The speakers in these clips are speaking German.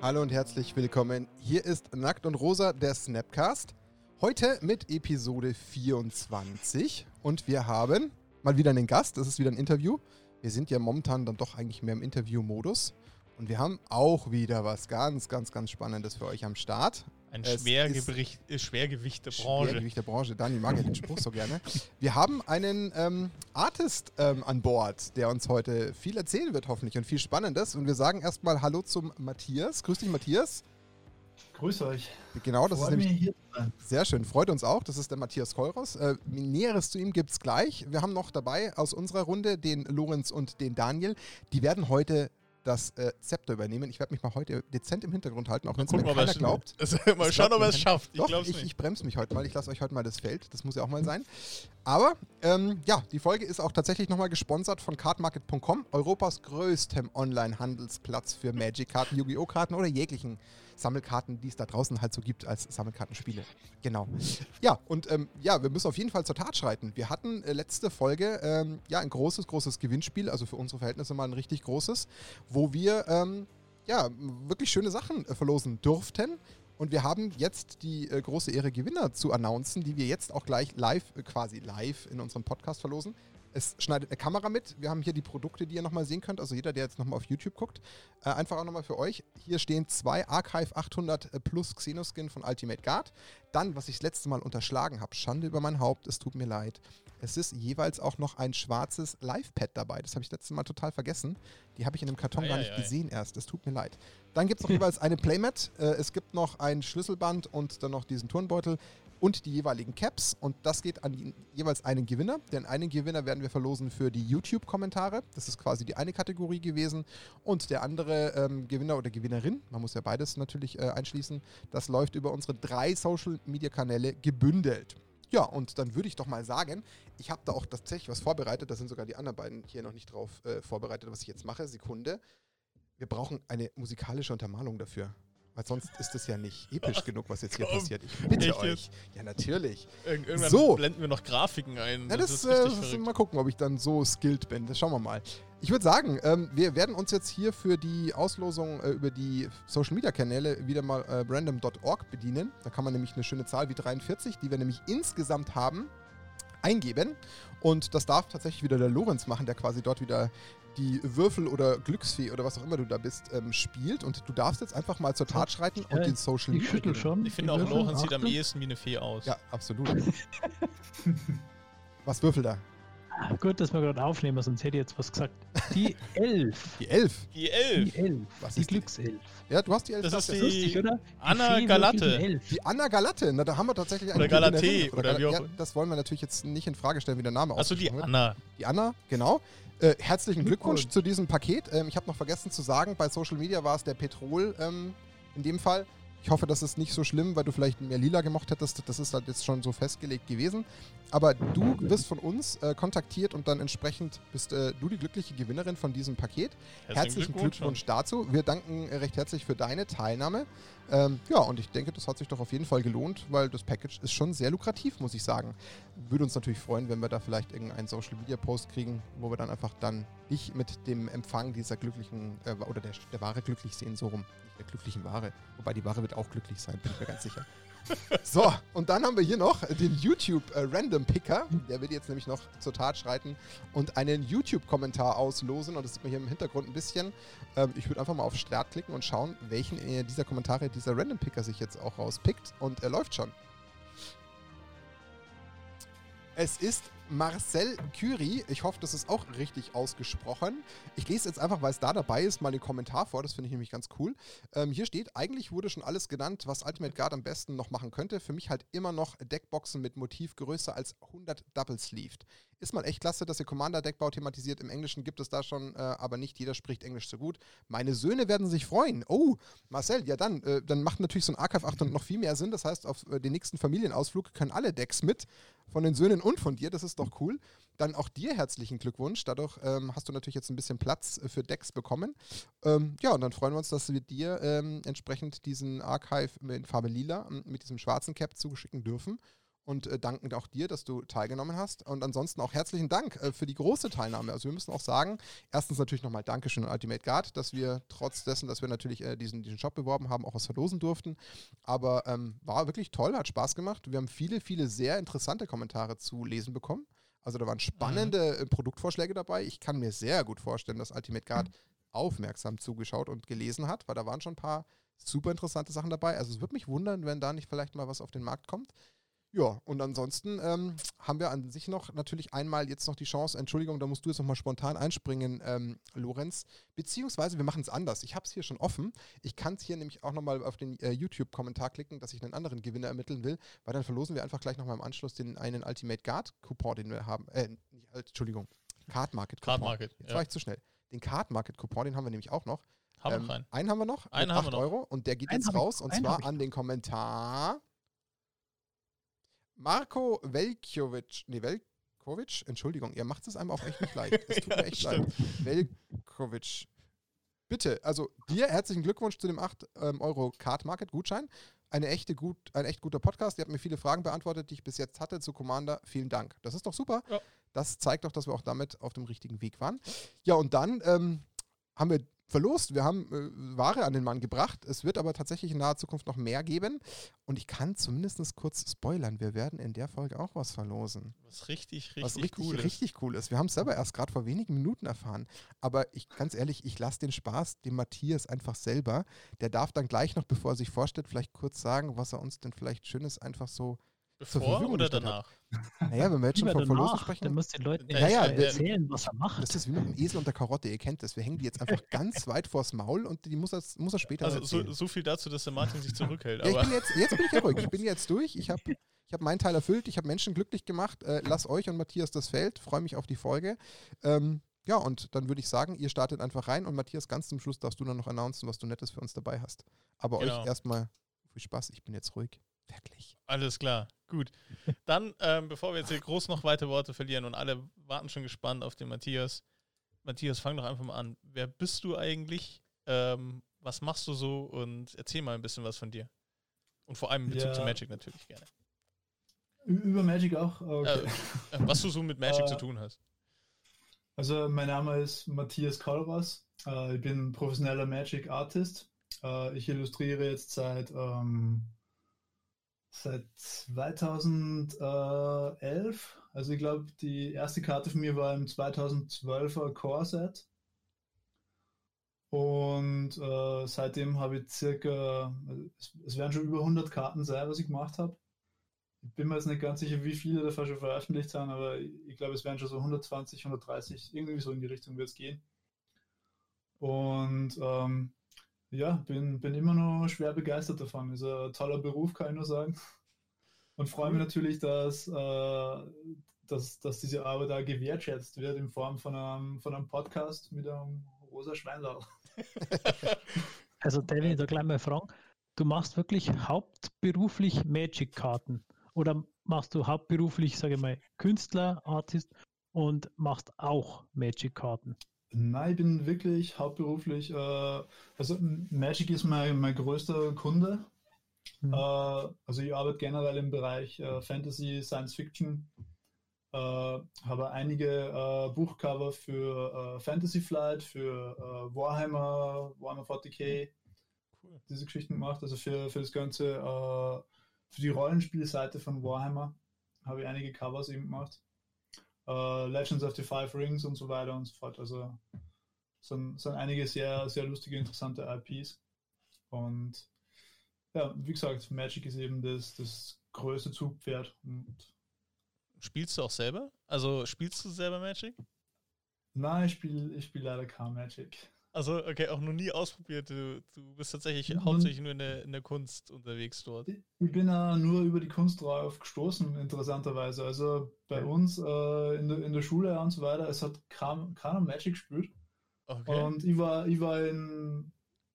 Hallo und herzlich willkommen. Hier ist Nackt und Rosa, der Snapcast. Heute mit Episode 24 und wir haben mal wieder einen Gast. Das ist wieder ein Interview. Wir sind ja momentan dann doch eigentlich mehr im Interview-Modus. Und wir haben auch wieder was ganz, ganz, ganz Spannendes für euch am Start. Ein Schwergewicht, äh, Schwergewicht der Branche. Schwergewicht der Branche. Dani mag ja den Spruch so gerne. Wir haben einen ähm, Artist ähm, an Bord, der uns heute viel erzählen wird, hoffentlich, und viel Spannendes. Und wir sagen erstmal Hallo zum Matthias. Grüß dich, Matthias. Grüß euch. Genau, das Freut ist nämlich sehr schön. Freut uns auch. Das ist der Matthias Keuros. Äh, Näheres zu ihm gibt es gleich. Wir haben noch dabei aus unserer Runde den Lorenz und den Daniel. Die werden heute das äh, Zepter übernehmen. Ich werde mich mal heute dezent im Hintergrund halten, auch wenn es mir keiner er glaubt. Mal schauen, ob er es schafft. Ich Doch, ich, ich bremse mich heute mal. Ich lasse euch heute mal das Feld. Das muss ja auch mal sein. Aber ähm, ja, die Folge ist auch tatsächlich nochmal gesponsert von cardmarket.com, Europas größtem Online-Handelsplatz für Magic-Karten, Yu-Gi-Oh! Karten oder jeglichen Sammelkarten, die es da draußen halt so gibt als Sammelkartenspiele. Genau. Ja, und ähm, ja, wir müssen auf jeden Fall zur Tat schreiten. Wir hatten äh, letzte Folge ähm, ja ein großes, großes Gewinnspiel, also für unsere Verhältnisse mal ein richtig großes, wo wir ähm, ja wirklich schöne Sachen äh, verlosen durften. Und wir haben jetzt die äh, große Ehre, Gewinner zu announcen, die wir jetzt auch gleich live, äh, quasi live in unserem Podcast verlosen. Es schneidet eine Kamera mit. Wir haben hier die Produkte, die ihr nochmal sehen könnt. Also jeder, der jetzt nochmal auf YouTube guckt. Äh, einfach auch nochmal für euch. Hier stehen zwei Archive 800 Plus Xenoskin von Ultimate Guard. Dann, was ich das letzte Mal unterschlagen habe, Schande über mein Haupt, es tut mir leid. Es ist jeweils auch noch ein schwarzes Live-Pad dabei. Das habe ich letztes Mal total vergessen. Die habe ich in dem Karton gar nicht Eieiei. gesehen erst. Es tut mir leid. Dann gibt es noch jeweils eine Playmat. Äh, es gibt noch ein Schlüsselband und dann noch diesen Turnbeutel und die jeweiligen Caps. Und das geht an jeweils einen Gewinner. Denn einen Gewinner werden wir verlosen für die YouTube-Kommentare. Das ist quasi die eine Kategorie gewesen. Und der andere ähm, Gewinner oder Gewinnerin, man muss ja beides natürlich äh, einschließen, das läuft über unsere drei Social-Media-Kanäle gebündelt. Ja, und dann würde ich doch mal sagen, ich habe da auch tatsächlich was vorbereitet. Da sind sogar die anderen beiden hier noch nicht drauf äh, vorbereitet, was ich jetzt mache. Sekunde. Wir brauchen eine musikalische Untermalung dafür. Weil sonst ist es ja nicht episch genug, was jetzt hier Komm, passiert. Ich bitte euch. Ja, natürlich. Irg irgendwann So. blenden wir noch Grafiken ein. Ja, das, ist äh, das mal gucken, ob ich dann so skilled bin. Das schauen wir mal. Ich würde sagen, ähm, wir werden uns jetzt hier für die Auslosung äh, über die Social Media Kanäle wieder mal äh, random.org bedienen. Da kann man nämlich eine schöne Zahl wie 43, die wir nämlich insgesamt haben, eingeben. Und das darf tatsächlich wieder der Lorenz machen, der quasi dort wieder die Würfel oder Glücksfee oder was auch immer du da bist, ähm, spielt. Und du darfst jetzt einfach mal zur Tat schreiten und Ja, den Social Ich Media. schüttel Gewinner- schon. Ich finde auch, Würfel. Lorenz sieht am ehesten wie eine Fee aus. Ja, absolut. was würfelt er? Ah, Gut, dass wir gerade aufnehmen, sonst hätte ich jetzt was gesagt. Die Elf. Die Elf. Die Elf. Die Elf. Was die ist die? Glückself. Ja, du hast die Elf. Das darfst ist die- Lustig, oder? Die Anna Galatte. die Elf. Die Anna Galatte, na, da haben wir tatsächlich eine Oder Galatee, Gewinnerin. oder wie auch ja. Das wollen wir natürlich jetzt nicht in Frage stellen, wie der Name Achso, die. Anna. Die Anna, genau. Äh, herzlichen Glückwunsch Glückwunsch. zu diesem Paket. Ähm, ich habe noch vergessen zu sagen, bei Social Media war es der Petrol ähm, in dem Fall. Ich hoffe, das ist nicht so schlimm, weil du vielleicht mehr lila gemocht hättest. Das ist halt jetzt schon so festgelegt gewesen. Aber du wirst von uns äh, kontaktiert und dann entsprechend bist äh, du die glückliche Gewinnerin von diesem Paket. Herzlichen Glückwunsch, dazu. Wir danken äh, recht herzlich für deine Teilnahme. Ähm, ja, und ich denke, das hat sich doch auf jeden Fall gelohnt, weil das Package ist schon sehr lukrativ, muss ich sagen. Würde uns natürlich freuen, wenn wir da vielleicht irgendeinen Social Media Post kriegen, wo wir dann einfach dann dich mit dem Empfang dieser glücklichen äh, oder der, der Ware glücklich sehen, so rum. Nicht der glücklichen Ware. Wobei die Ware wird auch glücklich sein, bin ich mir ganz sicher. So, und dann haben wir hier noch den YouTube äh, Random Picker. Der wird jetzt nämlich noch zur Tat schreiten und einen YouTube-Kommentar auslosen. Und das sieht man hier im Hintergrund ein bisschen. Ähm, ich würde einfach mal auf Start klicken und schauen, welchen äh, dieser Kommentare dieser Random Picker sich jetzt auch rauspickt. Und er läuft schon. Es ist Marcel Curie. Ich hoffe, das ist auch richtig ausgesprochen. Ich lese jetzt einfach, weil es da dabei ist, mal den Kommentar vor. Das finde ich nämlich ganz cool. Ähm, hier steht, eigentlich wurde schon alles genannt, was Ultimate Guard am besten noch machen könnte. Für mich halt immer noch Deckboxen mit Motiv größer als 100 Double Sleeved. Ist mal echt klasse, dass ihr Commander-Deckbau thematisiert. Im Englischen gibt es da schon, äh, aber nicht jeder spricht Englisch so gut. Meine Söhne werden sich freuen. Oh, Marcel, ja dann, äh, dann macht natürlich so ein Archive 800 noch viel mehr Sinn. Das heißt, auf äh, den nächsten Familienausflug können alle Decks mit, von den Söhnen und von dir. Das ist doch cool. Dann auch dir herzlichen Glückwunsch. Dadurch ähm, hast du natürlich jetzt ein bisschen Platz äh, für Decks bekommen. Ähm, ja, und dann freuen wir uns, dass wir dir ähm, entsprechend diesen Archive in Farbe Lila mit diesem schwarzen Cap zugeschicken dürfen. Und äh, danken auch dir, dass du teilgenommen hast. Und ansonsten auch herzlichen Dank äh, für die große Teilnahme. Also wir müssen auch sagen, erstens natürlich nochmal Dankeschön an Ultimate Guard, dass wir trotz dessen, dass wir natürlich äh, diesen, diesen Shop beworben haben, auch was verlosen durften. Aber ähm, war wirklich toll, hat Spaß gemacht. Wir haben viele, viele sehr interessante Kommentare zu lesen bekommen. Also da waren spannende mhm. Produktvorschläge dabei. Ich kann mir sehr gut vorstellen, dass Ultimate Guard mhm. aufmerksam zugeschaut und gelesen hat, weil da waren schon ein paar super interessante Sachen dabei. Also es würde mich wundern, wenn da nicht vielleicht mal was auf den Markt kommt. Ja, und ansonsten ähm, haben wir an sich noch natürlich einmal jetzt noch die Chance, Entschuldigung, da musst du jetzt nochmal spontan einspringen, ähm, Lorenz, beziehungsweise wir machen es anders. Ich habe es hier schon offen. Ich kann es hier nämlich auch nochmal auf den äh, YouTube-Kommentar klicken, dass ich einen anderen Gewinner ermitteln will, weil dann verlosen wir einfach gleich nochmal im Anschluss den einen Ultimate Guard-Coupon, den wir haben. Äh, nicht, Entschuldigung, Card Market Coupon. Card Market. Jetzt ja. war ich zu schnell. Den Card Market Coupon, den haben wir nämlich auch noch. Haben ähm, wir einen. Einen haben wir noch. Einen haben wir noch. Euro. Und der geht einen jetzt raus. Und zwar an den Kommentar Marco Velkovic, nee, Velkovic, Entschuldigung, ihr macht es einem auch echt nicht leid. Es tut ja, mir echt leid. Velkovic. Bitte, also dir herzlichen Glückwunsch zu dem 8 ähm, Euro Card Market Gutschein. Eine echte gut, ein echt guter Podcast. Ihr habt mir viele Fragen beantwortet, die ich bis jetzt hatte zu Commander. Vielen Dank. Das ist doch super. Ja. Das zeigt doch, dass wir auch damit auf dem richtigen Weg waren. Ja, und dann ähm, haben wir verlost. Wir haben äh, Ware an den Mann gebracht. Es wird aber tatsächlich in naher Zukunft noch mehr geben. Und ich kann zumindest kurz spoilern. Wir werden in der Folge auch was verlosen. Was richtig, richtig, was richtig, cool richtig cool ist. Wir haben es selber erst gerade vor wenigen Minuten erfahren. Aber ich, ganz ehrlich, ich lasse den Spaß dem Matthias einfach selber. Der darf dann gleich noch, bevor er sich vorstellt, vielleicht kurz sagen, was er uns denn vielleicht Schönes einfach so Bevor oder danach? Naja, wenn wir jetzt schon von Verlosen sprechen. Dann musst du den Leuten ja, ja, erzählen, was er macht. Das ist wie mit dem Esel und der Karotte, ihr kennt das. Wir hängen die jetzt einfach ganz weit vors Maul und die muss er, muss er später Also so, so, viel dazu, dass der Martin sich zurückhält. ja, ich bin jetzt, jetzt bin ich ja ruhig. Ich bin jetzt durch. Ich habe ich hab meinen Teil erfüllt. Ich habe Menschen glücklich gemacht. Äh, lass euch und Matthias das Feld. Freue mich auf die Folge. Ähm, ja, und dann würde ich sagen, ihr startet einfach rein und Matthias, ganz zum Schluss darfst du dann noch announcen, was du Nettes für uns dabei hast. Aber genau. euch erstmal viel Spaß. Ich bin jetzt ruhig. Wirklich. Alles klar, gut. Dann, ähm, bevor wir jetzt hier groß noch weitere Worte verlieren und alle warten schon gespannt auf den Matthias. Matthias, fang doch einfach mal an. Wer bist du eigentlich? Ähm, was machst du so? Und erzähl mal ein bisschen was von dir. Und vor allem in Bezug ja. zu Magic natürlich gerne. Über Magic auch? Okay. Äh, äh was du so mit Magic zu äh, tun hast. Also, mein Name ist Matthias Kalras. Äh, ich bin professioneller Magic Artist. ich illustriere jetzt seit ähm, Seit 2011. Also ich glaube, die erste Karte von mir war im 2012er Core Set. Und äh, seitdem habe ich circa, es, es, werden schon über 100 Karten sein, was ich gemacht habe. Ich bin mir jetzt nicht ganz sicher, wie viele davon schon veröffentlicht sind, aber ich, ich glaube, es werden schon so 120, 130, irgendwie so in die Richtung wird es gehen. Und ähm, ja, bin, bin immer noch schwer begeistert davon. Ist ein toller Beruf, kann ich nur sagen. Und freue mich natürlich, dass, äh, dass, dass diese Arbeit da gewertschätzt wird in Form von einem, von einem Podcast mit einem rosa Schweinlau. Also, David, da gleich mal fragen. Du machst wirklich hauptberuflich Magic-Karten oder machst du hauptberuflich, sage ich mal, Künstler, Artist und machst auch Magic-Karten? Nein, ich bin wirklich hauptberuflich, äh, also Magic ist mein, mein größter Kunde. Mhm. Äh, also ich arbeite generell im Bereich äh, Fantasy, Science Fiction, äh, habe einige äh, Buchcover für äh, Fantasy Flight, für Warhammer, Warhammer 40k, cool. diese Geschichten gemacht. Also für, für das ganze, für die Rollenspielseite von Warhammer habe ich einige Covers eben gemacht. Uh, Legends of the Five Rings und so weiter und so fort. Also sind, sind einige sehr, sehr lustige, interessante IPs. Und ja, wie gesagt, Magic ist eben das, das größte Zugpferd. Und Spielst du auch selber? Also spielst du selber Magic? Nein, ich spiele ich spiel leider kein Magic. Also, okay, auch noch nie ausprobiert. Du, du bist tatsächlich mhm. hauptsächlich nur in der, in der Kunst unterwegs dort. Ich bin uh, nur über die Kunst drauf gestoßen, interessanterweise. Also bei uns uh, in, der, in der Schule und so weiter, es hat keiner kein Magic gespielt. Okay. Und ich war, ich war in,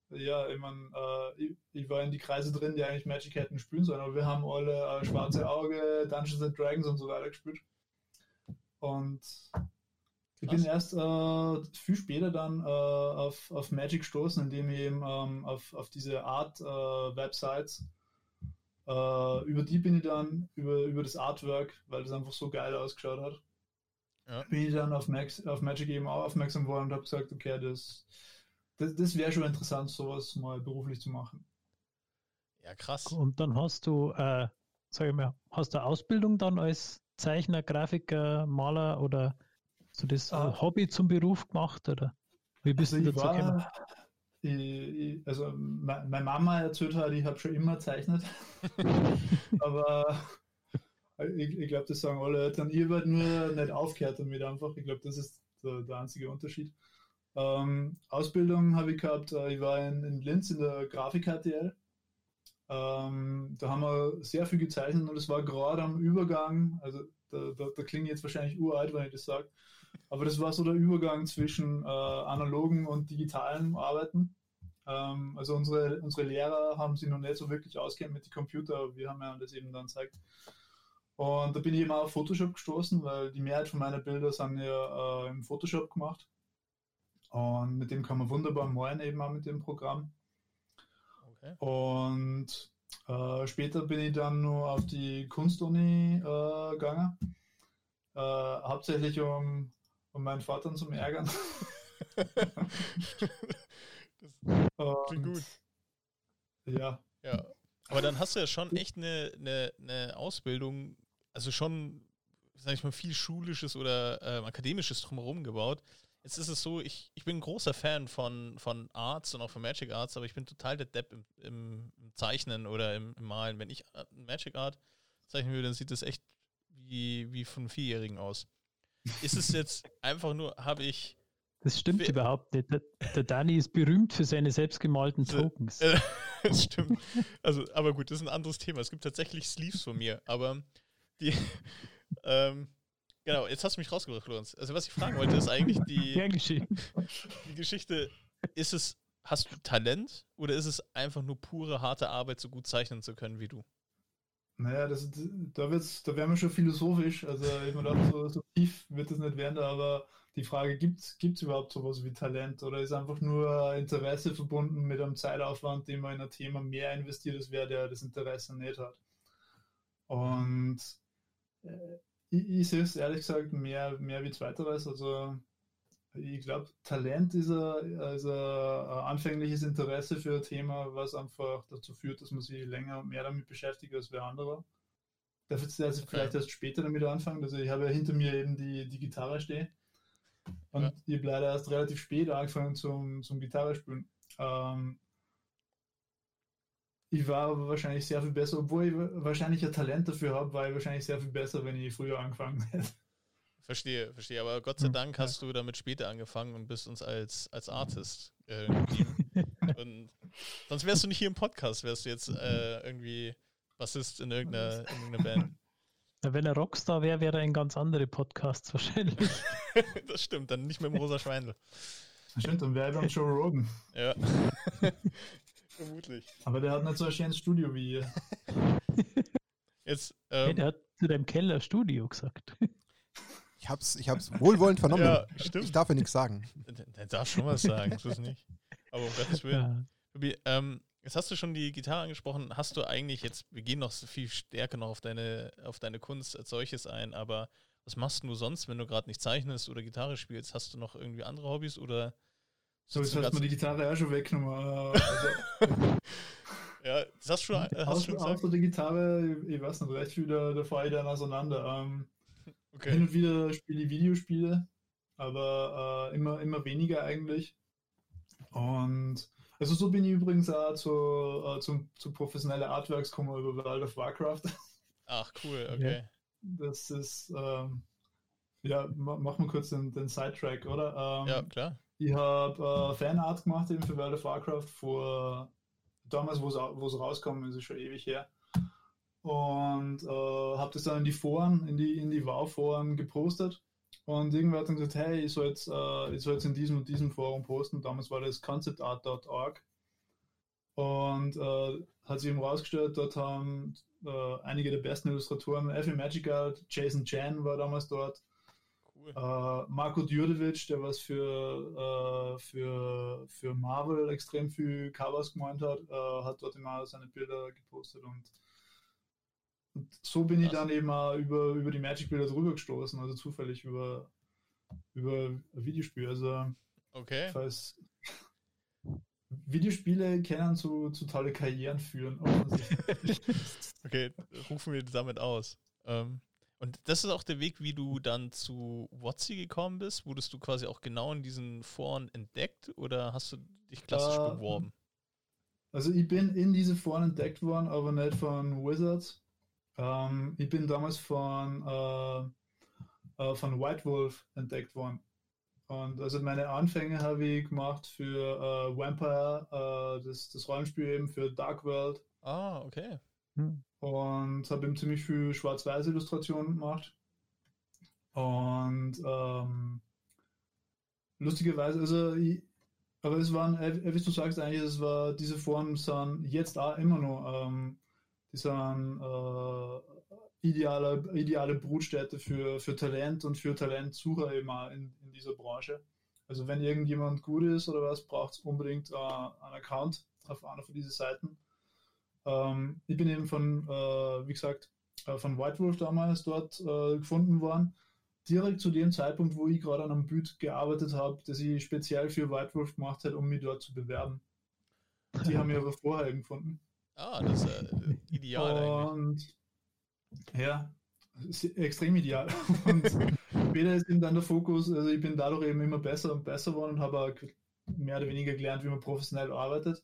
ja, ich, mein, äh, ich, ich, war in die Kreise drin, die eigentlich Magic hätten spielen sollen, aber wir haben alle äh, Schwarze Auge, Dungeons and Dragons und so weiter gespielt. Und ich bin erst äh, viel später dann äh, auf, auf Magic gestoßen, indem ich eben ähm, auf, auf diese Art äh, Websites Äh, über die bin ich dann, über, über das Artwork, weil das einfach so geil ausgeschaut hat, Ja. bin ich dann auf, Max, auf Magic eben auch aufmerksam geworden und habe gesagt, okay, das, das, das wäre schon interessant, sowas mal beruflich zu machen. Ja, krass. Und dann hast du, äh, sag ich mal, hast du Ausbildung dann als Zeichner, Grafiker, Maler oder so das Ah. Hobby zum Beruf gemacht oder wie bist Also du dazu gekommen? ich, ich, also me- meine Mama erzählt hat, ich habe schon immer gezeichnet. Aber ich, ich glaube, das sagen alle Eltern. Ich habe halt nur nicht aufgehört damit einfach. Ich glaube, das ist der, der einzige Unterschied. Ähm, Ausbildung habe ich gehabt. äh, Ich war in, in Linz in der Grafik-HTL. Ähm, da haben wir sehr viel gezeichnet und es war gerade am Übergang. Also da, da, da klinge ich jetzt wahrscheinlich uralt, wenn ich das sage. Aber das war so der Übergang zwischen äh, analogen und digitalen Arbeiten. Ähm, also unsere, unsere Lehrer haben sich noch nicht so wirklich auskennt mit den Computer. Wir haben ja das eben dann gezeigt. Und da bin ich eben auch auf Photoshop gestoßen, weil die Mehrheit von meiner Bilder sind ja äh, im Photoshop gemacht. Und mit dem kann man wunderbar malen, eben auch mit dem Programm. Okay. Und äh, später bin ich dann nur auf die Kunstuni äh, gegangen. Äh, hauptsächlich um, um meinen Vater zu ärgern. das klingt Und, gut. Ja, Ja. Aber dann hast du ja schon echt eine, eine, eine Ausbildung, also schon, sag ich mal, viel Schulisches oder ähm, Akademisches drumherum gebaut. Jetzt ist es so, ich, ich bin ein großer Fan von, von Arts und auch von Magic Arts, aber ich bin total der Depp im, im, im Zeichnen oder im, im Malen. Wenn ich äh, Magic Art zeichnen würde, dann sieht das echt wie, wie von Vierjährigen aus. Ist es jetzt einfach nur, habe ich Das stimmt überhaupt nicht. Der, der Dani ist berühmt für seine selbstgemalten Tokens. Äh, das stimmt. Also, aber gut, das ist ein anderes Thema. Es gibt tatsächlich Sleeves von mir, aber die. ähm, genau, jetzt hast du mich rausgebracht, Lorenz. Also, was ich fragen wollte, ist eigentlich die, Gern geschehen. die Geschichte: Ist es, hast du Talent oder ist es einfach nur pure harte Arbeit, so gut zeichnen zu können wie du? Naja, das, da, wird's, da wären wir schon philosophisch. Also ich gedacht, so, so tief wird es nicht werden, aber die Frage, gibt es überhaupt sowas wie Talent oder ist einfach nur Interesse verbunden mit einem Zeitaufwand, den man in ein Thema mehr investiert, als wer der das Interesse nicht hat? Und äh, ich, ich sehe es ehrlich gesagt mehr, mehr wie zweiteres. Also ich glaube, Talent ist ein, ist ein anfängliches Interesse für ein Thema, was einfach dazu führt, dass man sich länger und mehr damit beschäftigt als wer andere. Darf jetzt also vielleicht erst später damit anfangen. Also ich habe ja hinter mir eben die, die Gitarre stehen. Und Ja. ich habe leider erst relativ spät angefangen zum, zum Gitarre spielen. Ähm, ich war aber wahrscheinlich sehr viel besser, obwohl ich wahrscheinlich ein Talent dafür habe, war ich wahrscheinlich sehr viel besser, wenn ich früher angefangen hätte. Verstehe, verstehe. Aber Gott sei Dank hast du damit später angefangen und bist uns als, als Artist äh, und sonst wärst du nicht hier im Podcast, wärst du jetzt äh, irgendwie Bassist in irgendeiner, in irgendeiner Band. Ja, Wenn er Rockstar wäre, wäre er in ganz andere Podcasts wahrscheinlich. das stimmt, dann nicht mit dem rosa Schweindel. Stimmt, dann wäre ich beim Joe Rogan. Ja. Vermutlich. Aber der hat nicht so ein schönes Studio wie ihr. Jetzt, Hey, ähm, der hat zu deinem Keller Studio gesagt. Ich hab's, ich hab's wohlwollend vernommen. ja, Ich stimmt. darf ja nichts sagen. Der, darf schon was sagen, so ist nicht. Aber um Gottes Willen. Ja. Ähm, jetzt hast du schon die Gitarre angesprochen. Hast du eigentlich jetzt, wir gehen noch viel stärker noch auf deine, auf deine Kunst als solches ein, aber was machst du sonst, wenn du gerade nicht zeichnest oder Gitarre spielst? Hast du noch irgendwie andere Hobbys oder So, jetzt hast du die Gitarre auch schon weggenommen. Also, Ja, das hast du schon, hast du außer, schon gesagt. außer die Gitarre, ich, ich weiß nicht, recht viel, da, da fahre ich dann auseinander. Ähm, Hin Okay. und wieder spiele ich Videospiele, aber äh, immer, immer weniger eigentlich. Und also so bin ich übrigens auch zu, äh, zu, zu professionelle Artworks gekommen über World of Warcraft. Ach, cool, okay. Das ist, ähm, ja, ma- machen wir kurz den, den Sidetrack, oder? Ähm, Ja, klar. Ich habe äh, Fanart gemacht eben für World of Warcraft vor damals, wo es au- wo es rauskam, ist es schon ewig her. Und äh, habe das dann in die Foren, in die, in die WoW-Foren gepostet. Und irgendwer hat dann gesagt, hey, ich soll jetzt, äh, ich soll jetzt in diesem und diesem Forum posten. Damals war das conceptart.org. Und äh, hat sich eben rausgestellt, dort haben äh, einige der besten Illustratoren, Effie Magic Art, Jason Chan war damals dort, Cool. äh, Marco Djurdjevic, der was für, äh, für, für Marvel extrem viel Covers gemeint hat, äh, hat dort immer seine Bilder gepostet und und so bin ich dann eben auch über, über die Magic-Bilder drüber gestoßen, also zufällig über, über ein Videospiel. Also, Okay. falls Videospiele können zu, zu tolle Karrieren führen. Okay, rufen wir damit aus. Ähm, und das ist auch der Weg, wie du dann zu Wotzi gekommen bist? Wurdest du quasi auch genau in diesen Foren entdeckt oder hast du dich klassisch Äh, beworben? Also ich bin in diese Foren entdeckt worden, aber nicht von Wizards. Ähm, ich bin damals von, äh, äh, von White Wolf entdeckt worden. Und also meine Anfänge habe ich gemacht für äh, Vampire, äh, das, das Rollenspiel eben für Dark World Ah, okay. Hm. und habe eben ziemlich viel schwarz-weiß Illustrationen gemacht. Und ähm, lustigerweise, also ich, aber es waren, äh, wie du sagst eigentlich, es war, diese Foren sind jetzt auch immer noch, ähm, sind äh, ideale, ideale Brutstätte für, für Talent und für Talentsucher eben auch in, in dieser Branche. Also wenn irgendjemand gut ist oder was, braucht es unbedingt äh, einen Account auf einer von diesen Seiten. Ähm, ich bin eben von, äh, wie gesagt, äh, von White Wolf damals dort äh, gefunden worden. Direkt zu dem Zeitpunkt, wo ich gerade an einem Bild gearbeitet habe, das ich speziell für White Wolf gemacht habe, um mich dort zu bewerben. Die haben mich aber vorher gefunden. Ah, das ist äh, ideal eigentlich. Und ja, ist extrem ideal. Und später ist eben dann der Fokus, also ich bin dadurch eben immer besser und besser geworden und habe auch mehr oder weniger gelernt, wie man professionell arbeitet.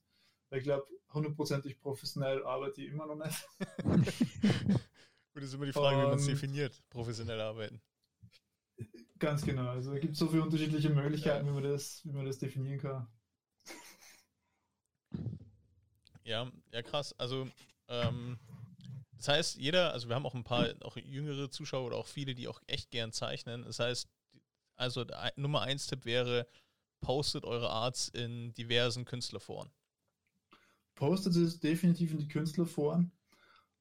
Weil ich glaube, hundertprozentig professionell arbeite ich immer noch nicht. Gut, ist immer die Frage, wie man es definiert, professionell arbeiten. Ganz genau. Also es gibt so viele unterschiedliche Möglichkeiten, wie man das, wie man das definieren kann. Ja, ja, krass. Also, ähm, das heißt, jeder, also wir haben auch ein paar, auch jüngere Zuschauer oder auch viele, die auch echt gern zeichnen. Das heißt, also der Nummer eins Tipp wäre, postet eure Arts in diversen Künstlerforen. postet es definitiv in die Künstlerforen.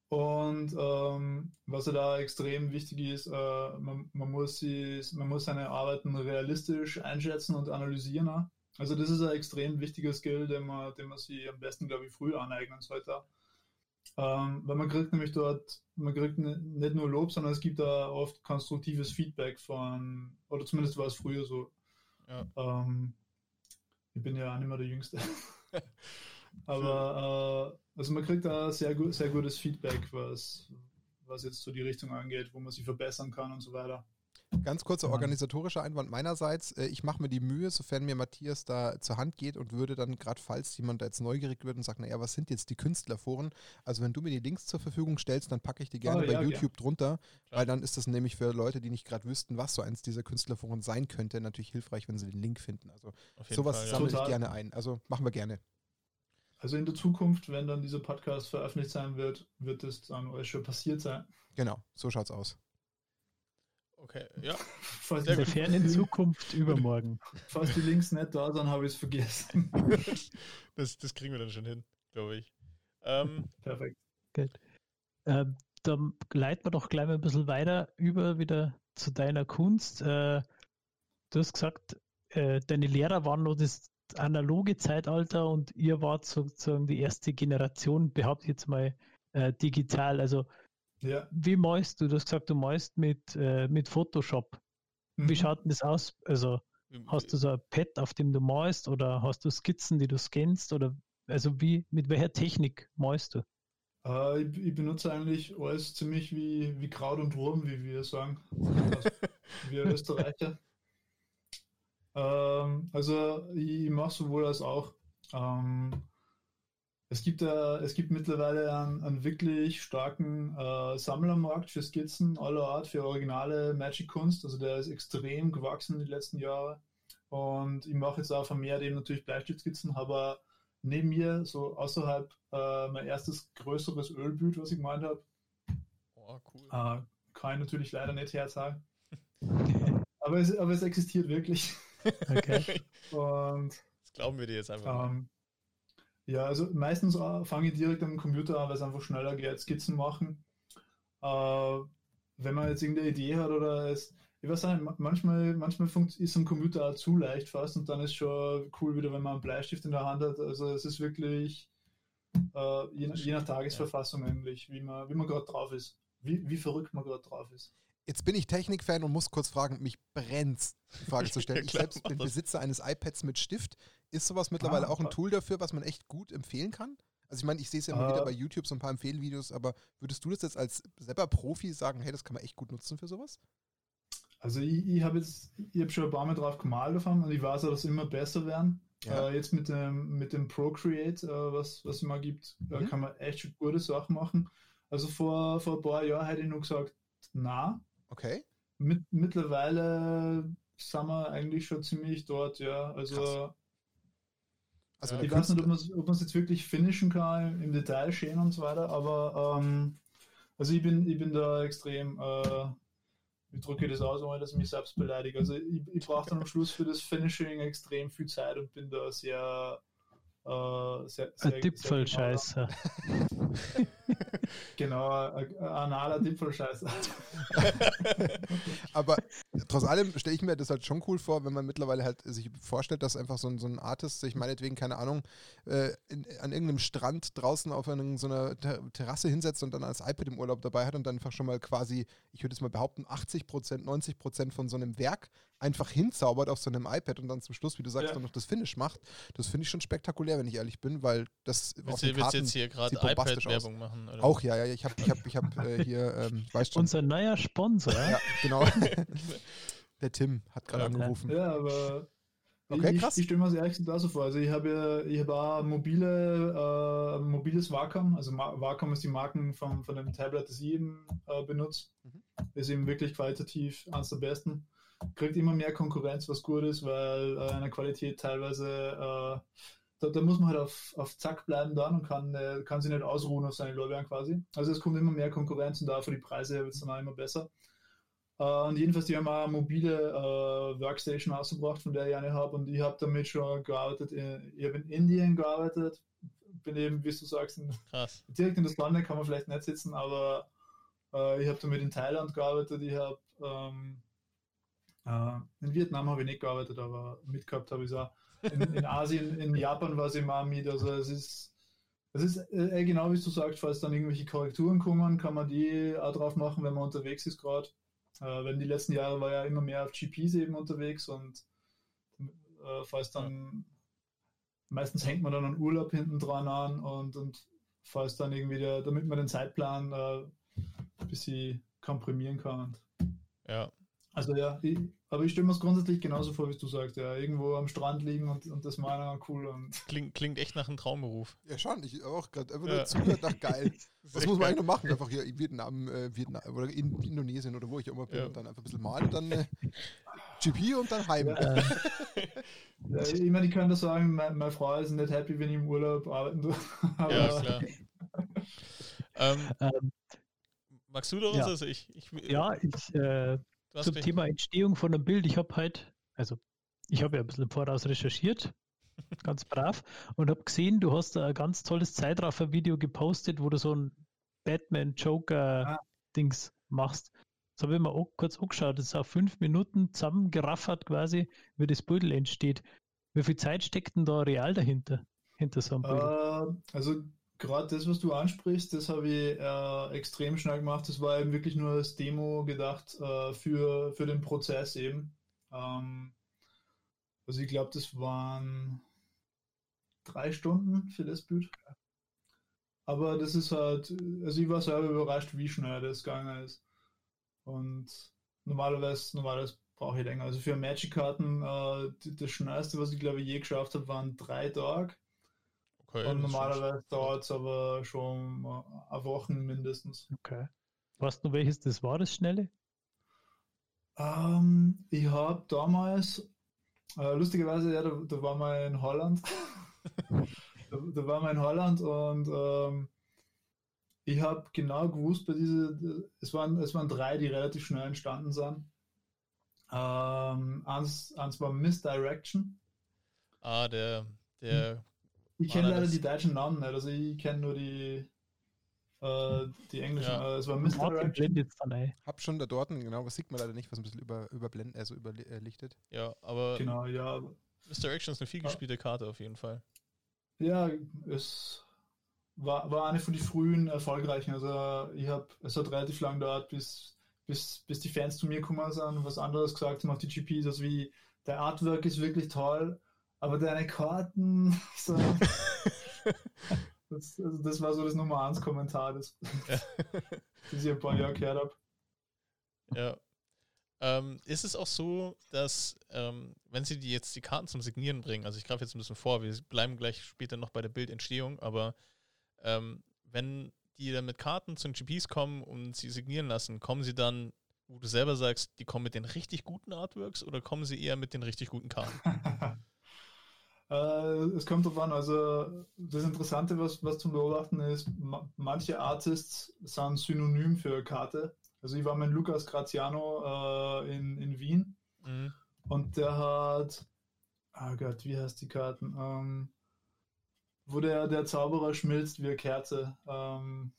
Und ähm, was ja da extrem wichtig ist, äh, man, man, muss sie, man muss seine Arbeiten realistisch einschätzen und analysieren. Also das ist ein extrem wichtiger Skill, den man, den man sich am besten, glaube ich, früh aneignen sollte. Ähm, weil man kriegt nämlich dort, man kriegt ni- nicht nur Lob, sondern es gibt da oft konstruktives Feedback von, oder zumindest war es früher so. Ja. Ähm, ich bin ja auch nicht mehr der Jüngste. Aber äh, also man kriegt da sehr, gut, sehr gutes Feedback, was, was jetzt so die Richtung angeht, wo man sich verbessern kann und so weiter. Ganz kurzer Ja. organisatorischer Einwand meinerseits. Äh, Ich mache mir die Mühe, sofern mir Matthias da zur Hand geht und würde dann gerade, falls jemand da jetzt neugierig wird und sagt, naja, was sind jetzt die Künstlerforen? Also wenn du mir die Links zur Verfügung stellst, dann packe ich die gerne Oh, bei ja, YouTube drunter, Klar. weil dann ist das nämlich für Leute, die nicht gerade wüssten, was so eins dieser Künstlerforen sein könnte, natürlich hilfreich, wenn sie den Link finden. Also sowas Fall, ja. sammle ich Total. gerne ein. Also machen wir gerne. Also in der Zukunft, wenn dann dieser Podcast veröffentlicht sein wird, wird es dann alles schon passiert sein. Genau, so schaut's aus. Okay, ja. Falls, In der fernen Zukunft übermorgen. falls die Links nicht da sind, habe ich es vergessen. Das, das kriegen wir dann schon hin, glaube ich. Ähm, Perfekt. Ähm, dann leiten wir doch gleich mal ein bisschen weiter über wieder zu deiner Kunst. Äh, du hast gesagt, äh, deine Lehrer waren noch das analoge Zeitalter und ihr wart sozusagen die erste Generation, behaupte ich jetzt mal, äh, digital. Also Ja. wie malst du? Du hast gesagt, du malst mit, äh, mit Photoshop. Wie Mhm. schaut denn das aus? Also hast du so ein Pad, auf dem du malst oder hast du Skizzen, die du scannst oder also wie, mit welcher Technik malst du? Äh, ich, ich benutze eigentlich alles ziemlich wie, wie Kraut und Wurm, wie wir sagen. Also, wir Österreicher. Ähm, also ich mache sowohl als auch. Ähm, es gibt, äh, es gibt mittlerweile einen, einen wirklich starken äh, Sammlermarkt für Skizzen aller Art, für originale Magic-Kunst. Also der ist extrem gewachsen die letzten Jahre. Und ich mache jetzt auch vermehrt eben natürlich Bleistiftskizzen, aber neben mir, so außerhalb, äh, mein erstes größeres Ölbild, was ich gemeint habe, Oh, cool. äh, kann ich natürlich leider nicht herzeigen. aber, es, aber es existiert wirklich. Okay. Und Das glauben wir dir jetzt einfach mal. ähm, ja, also meistens fange ich direkt am Computer an, weil es einfach schneller geht, Skizzen machen. Äh, wenn man jetzt irgendeine Idee hat oder es, ich weiß nicht, ma- manchmal, manchmal ist am Computer auch zu leicht fast und dann ist schon cool wieder, wenn man einen Bleistift in der Hand hat. Also es ist wirklich, Äh, je, je, nach Tagesverfassung eigentlich, wie man, wie man gerade drauf ist. Wie, wie verrückt man gerade drauf ist. Jetzt bin ich Technikfan und muss kurz fragen, mich brennt, die Frage zu stellen. ja, klar, ich selbst bin Besitzer eines iPads mit Stift. Ist sowas mittlerweile ah, auch ein Tool dafür, was man echt gut empfehlen kann? Also ich meine, ich sehe es ja immer uh, wieder bei YouTube so ein paar Empfehlvideos, aber würdest du das jetzt als selber Profi sagen, hey, das kann man echt gut nutzen für sowas? Also ich, ich habe jetzt, ich habe schon ein paar Mal drauf gemalt davon und ich weiß auch, dass immer besser werden. Ja. Äh, jetzt mit dem, mit dem Procreate, äh, was, was es mal gibt, mhm. kann man echt schon gute Sachen machen. Also vor, vor ein paar Jahren hätte ich nur gesagt, na. Okay. Mit, mittlerweile sind wir eigentlich schon ziemlich dort, ja. Also, Krass. also ich weiß nicht, ob man es jetzt wirklich finishen kann, im Detail schön und so weiter, aber ähm, also ich bin, ich bin da extrem äh, ich drücke das aus, ohne dass ich mich selbst beleidige. Also ich, ich brauche dann am Schluss für das Finishing extrem viel Zeit und bin da sehr äh, sehr, sehr, Dipfelscheiße. genau, analer Dipfelscheiße. Aber trotz allem stelle ich mir das halt schon cool vor, wenn man mittlerweile halt sich vorstellt, dass einfach so ein, so ein Artist sich meinetwegen, keine Ahnung, äh, in, an irgendeinem Strand draußen auf einer, so einer Terrasse hinsetzt und dann das iPad im Urlaub dabei hat und dann einfach schon mal quasi, ich würde jetzt mal behaupten, 80 Prozent, 90 Prozent von so einem Werk einfach hinzaubert auf so einem iPad und dann zum Schluss, wie du sagst, ja. dann noch das Finish macht. Das finde ich schon spektakulär, wenn ich ehrlich bin, weil das willst auf den Karten jetzt hier gerade iPad-Werbung machen? Oder? Auch, ja, ja, ich habe ich hab, ich hab, äh, hier, ähm, weißt schon. Unser neuer Sponsor. Ja, genau. Der Tim hat gerade ja, angerufen. Ja, aber Okay, krass. Ich, ich stelle mir das ehrlich gesagt so vor. Also ich habe ja, ich habe auch mobile, äh, mobiles Wacom. Also Wacom ist die Marken von, von dem Tablet, das ich eben äh, benutze. Mhm. Ist eben wirklich qualitativ eines der besten kriegt immer mehr Konkurrenz, was gut ist, weil äh, eine Qualität teilweise, äh, da, da, muss man halt auf, auf Zack bleiben dann und kann, äh, kann sich nicht ausruhen auf seine Lorbeeren quasi. Also es kommt immer mehr Konkurrenz und dafür die Preise wird es dann auch immer besser. Äh, und jedenfalls, die haben auch eine mobile äh, Workstation ausgebracht, von der ich eine habe und ich habe damit schon gearbeitet. Ich habe in Indien gearbeitet, bin eben, wie du sagst, in, direkt in das Land kann man vielleicht nicht sitzen, aber äh, ich habe damit in Thailand gearbeitet, ich habe ähm, äh, in Vietnam habe ich nicht gearbeitet, aber mitgehabt habe ich es auch. In, in Asien, in Japan war es immer mit. Also es ist, es ist äh, genau wie du sagst, falls dann irgendwelche Korrekturen kommen, kann man die auch drauf machen, wenn man unterwegs ist gerade. Äh, wenn die letzten Jahre war ja immer mehr auf GPs eben unterwegs und äh, falls dann meistens hängt man dann einen Urlaub hinten dran an und, und falls dann irgendwie der, damit man den Zeitplan äh, ein bisschen komprimieren kann. Ja. Also ja, ich, aber ich stelle mir es grundsätzlich genauso vor, wie du sagst, ja, irgendwo am Strand liegen und, und das meiner cool und. Klingt, klingt echt nach einem Traumberuf. Ja, schon, ich auch gerade einfach nur zugehört nach geil. Was muss man eigentlich noch machen? Einfach hier in Vietnam, äh, Vietnam oder in Indonesien oder wo ich immer bin ja. und dann einfach ein bisschen malen und dann äh, GP und dann heim. Ja. ja, ich meine, ich könnte sagen, meine, meine, Frau ist nicht happy, wenn ich im Urlaub arbeiten tue. ja, klar. ähm, ähm, magst du da was? Ja, also ich, ich, ja, ich äh, zum recht. Thema Entstehung von einem Bild. Ich habe halt, also ich habe ja ein bisschen im Voraus recherchiert, ganz brav, und habe gesehen, du hast ein ganz tolles Zeitraffer-Video gepostet, wo du so ein Batman-Joker-Dings ah. machst. Das habe ich mir auch kurz angeschaut. Das ist auf fünf Minuten zusammengeraffert quasi, wie das Bild entsteht. Wie viel Zeit steckt denn da real dahinter? Hinter so einem Bild? Uh, also gerade das, was du ansprichst, das habe ich äh, extrem schnell gemacht. Das war eben wirklich nur als Demo gedacht äh, für, für den Prozess eben. Ähm, also ich glaube, das waren drei Stunden für das Bild. Aber das ist halt, also ich war selber überrascht, wie schnell das gegangen ist. Und normalerweise, normalerweise brauche ich länger. Also für Magic-Karten, äh, das schnellste, was ich glaube ich je geschafft habe, waren drei Tage. Okay, und normalerweise dauert es aber schon eine Woche mindestens. Okay. Weißt du, welches das war, das schnelle? Ähm, ich habe damals, äh, lustigerweise, ja, da, da war mal in Holland. da, da war mal in Holland und ähm, ich habe genau gewusst, bei diese, es waren, es waren drei, die relativ schnell entstanden sind. Ähm, eins, eins war Misdirection. Ah, der, der hm. Ich kenne leider die deutschen Namen nicht, also ich kenne nur die, äh, die englischen. Ja. Äh, es war Mr. Hab schon da dort, genau, was sieht man leider nicht, was ein bisschen über, überblenden, also überlichtet. Ja, aber. Genau, ja. Misdirection ist eine viel gespielte Karte auf jeden Fall. Ja, ist war, war eine von den frühen erfolgreichen. Also ich habe, es hat relativ lang gedauert, bis, bis, bis die Fans zu mir gekommen sind und was anderes gesagt haben auf die GPs, also wie der Artwork ist wirklich toll, aber deine Karten, so, das, also das war so das Nummer 1 Kommentar, das, das ich ein paar Jahre gehört habe. Ja. Ähm, ist es auch so, dass, ähm, wenn sie die jetzt die Karten zum Signieren bringen, also ich greife jetzt ein bisschen vor, wir bleiben gleich später noch bei der Bildentstehung, aber ähm, wenn die dann mit Karten zu den GPs kommen und sie signieren lassen, kommen sie dann, wo du selber sagst, die kommen mit den richtig guten Artworks oder kommen sie eher mit den richtig guten Karten? äh, es kommt darauf an, also das Interessante, was, was zum Beobachten ist, ma manche Artists sind synonym für Karte. Also ich war mit Lukas Graziano äh, in, in Wien mhm. und der hat, oh Gott, wie heißt die Karten? Ähm, wo der, der Zauberer schmilzt wie eine Kerze. Ähm,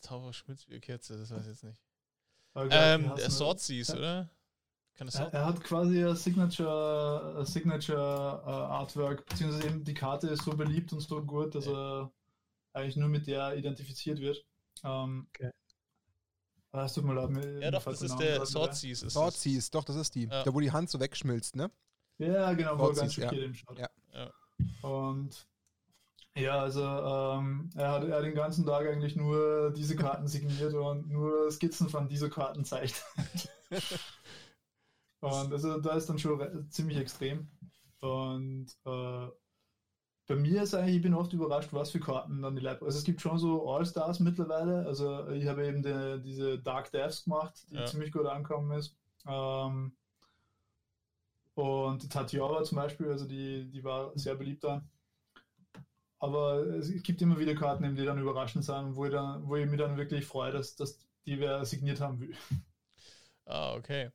Zauberer schmilzt wie eine Kerze, das weiß ich jetzt nicht. Okay, ähm, der Swordseas, ja. oder? Kann das er, er hat quasi ein Signature, ein Signature uh, Artwork, beziehungsweise eben die Karte ist so beliebt und so gut, dass ja. er eigentlich nur mit der identifiziert wird. Ähm, okay. Ah, es tut mir leid. Mir ja, doch, das ist der Swordseas. Swordseas, doch, das ist die. Ja. Da, wo die Hand so wegschmilzt, ne? Ja, genau, wo er ganz schockiert ja. im Schaut. Ja. ja. Und ja, also ähm, er, hat, er hat den ganzen Tag eigentlich nur diese Karten signiert und nur Skizzen von dieser Karten zeigt. und also da ist dann schon ziemlich extrem. Und äh, bei mir ist eigentlich, ich bin oft überrascht, was für Karten dann die Leute. Also es gibt schon so All-Stars mittlerweile. Also ich habe eben die, diese Dark Devs gemacht, die ja. ziemlich gut angekommen ist. Ähm, und Tatjava zum Beispiel, also die, die war sehr beliebt dann. Aber es gibt immer wieder Karten, die dann überraschend sind, wo ich, dann, wo ich mich dann wirklich freue, dass, dass die wer signiert haben will. Ah, okay.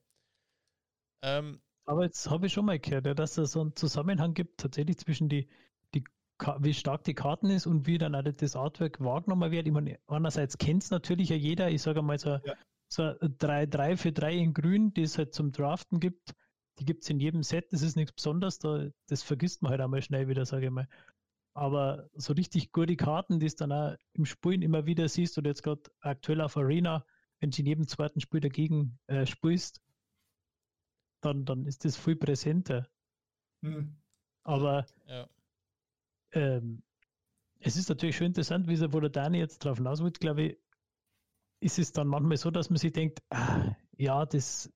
Ähm, Aber jetzt habe ich schon mal gehört, dass es so einen Zusammenhang gibt, tatsächlich zwischen die, die wie stark die Karten ist und wie dann auch das Artwork wahrgenommen wird. Ich meine, einerseits kennt es natürlich ja jeder, ich sage mal so, ja. so 3, 3 für 3 in grün, die es halt zum Draften gibt die gibt es in jedem Set, das ist nichts Besonderes, da, das vergisst man halt einmal schnell wieder, sage ich mal. Aber so richtig gute Karten, die es dann auch im Spielen immer wieder siehst, oder jetzt gerade aktuell auf Arena, wenn du in jedem zweiten Spiel dagegen äh, spielst, dann, dann ist das viel präsenter. Hm. Aber ja. ähm, es ist natürlich schon interessant, wie es, wo der Dani jetzt drauf hinaus wird, glaube ich, ist es dann manchmal so, dass man sich denkt, ah, ja, das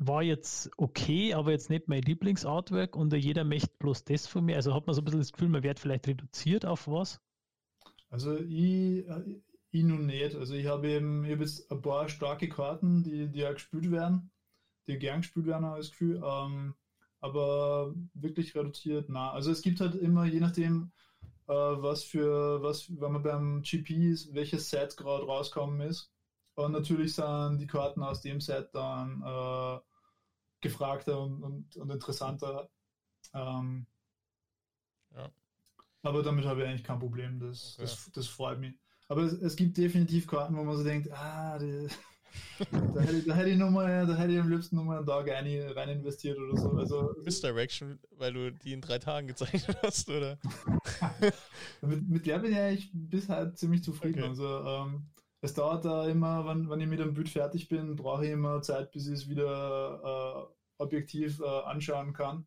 war jetzt okay, aber jetzt nicht mein Lieblingsartwork und jeder möchte bloß das von mir. Also hat man so ein bisschen das Gefühl, man wird vielleicht reduziert auf was? Also ich, ich nun nicht. Also ich habe eben ich hab jetzt ein paar starke Karten, die, die ja gespielt werden, die gern gespielt werden, habe ich das Gefühl. Ähm, aber wirklich reduziert, na. Also es gibt halt immer, je nachdem, äh, was für, was, wenn man beim GP ist, welches Set gerade rauskommen ist, und natürlich sind die Karten aus dem Set dann äh, gefragter und, und, und interessanter. Ähm, ja. Aber damit habe ich eigentlich kein Problem. Das, okay. das, das freut mich. Aber es, es, gibt definitiv Karten, wo man so denkt, ah, die, da, hätte, da, hätte ich noch mal, da hätte ich am liebsten nochmal einen Tag rein, rein investiert oder so. Also, Misdirection, weil du die in drei Tagen gezeichnet hast, oder? mit, mit der bin ich eigentlich bis halt ziemlich zufrieden. Okay. Also, ähm, es dauert da immer, wenn, wenn ich mit dem Bild fertig bin, brauche ich immer Zeit, bis ich es wieder äh, objektiv äh, anschauen kann.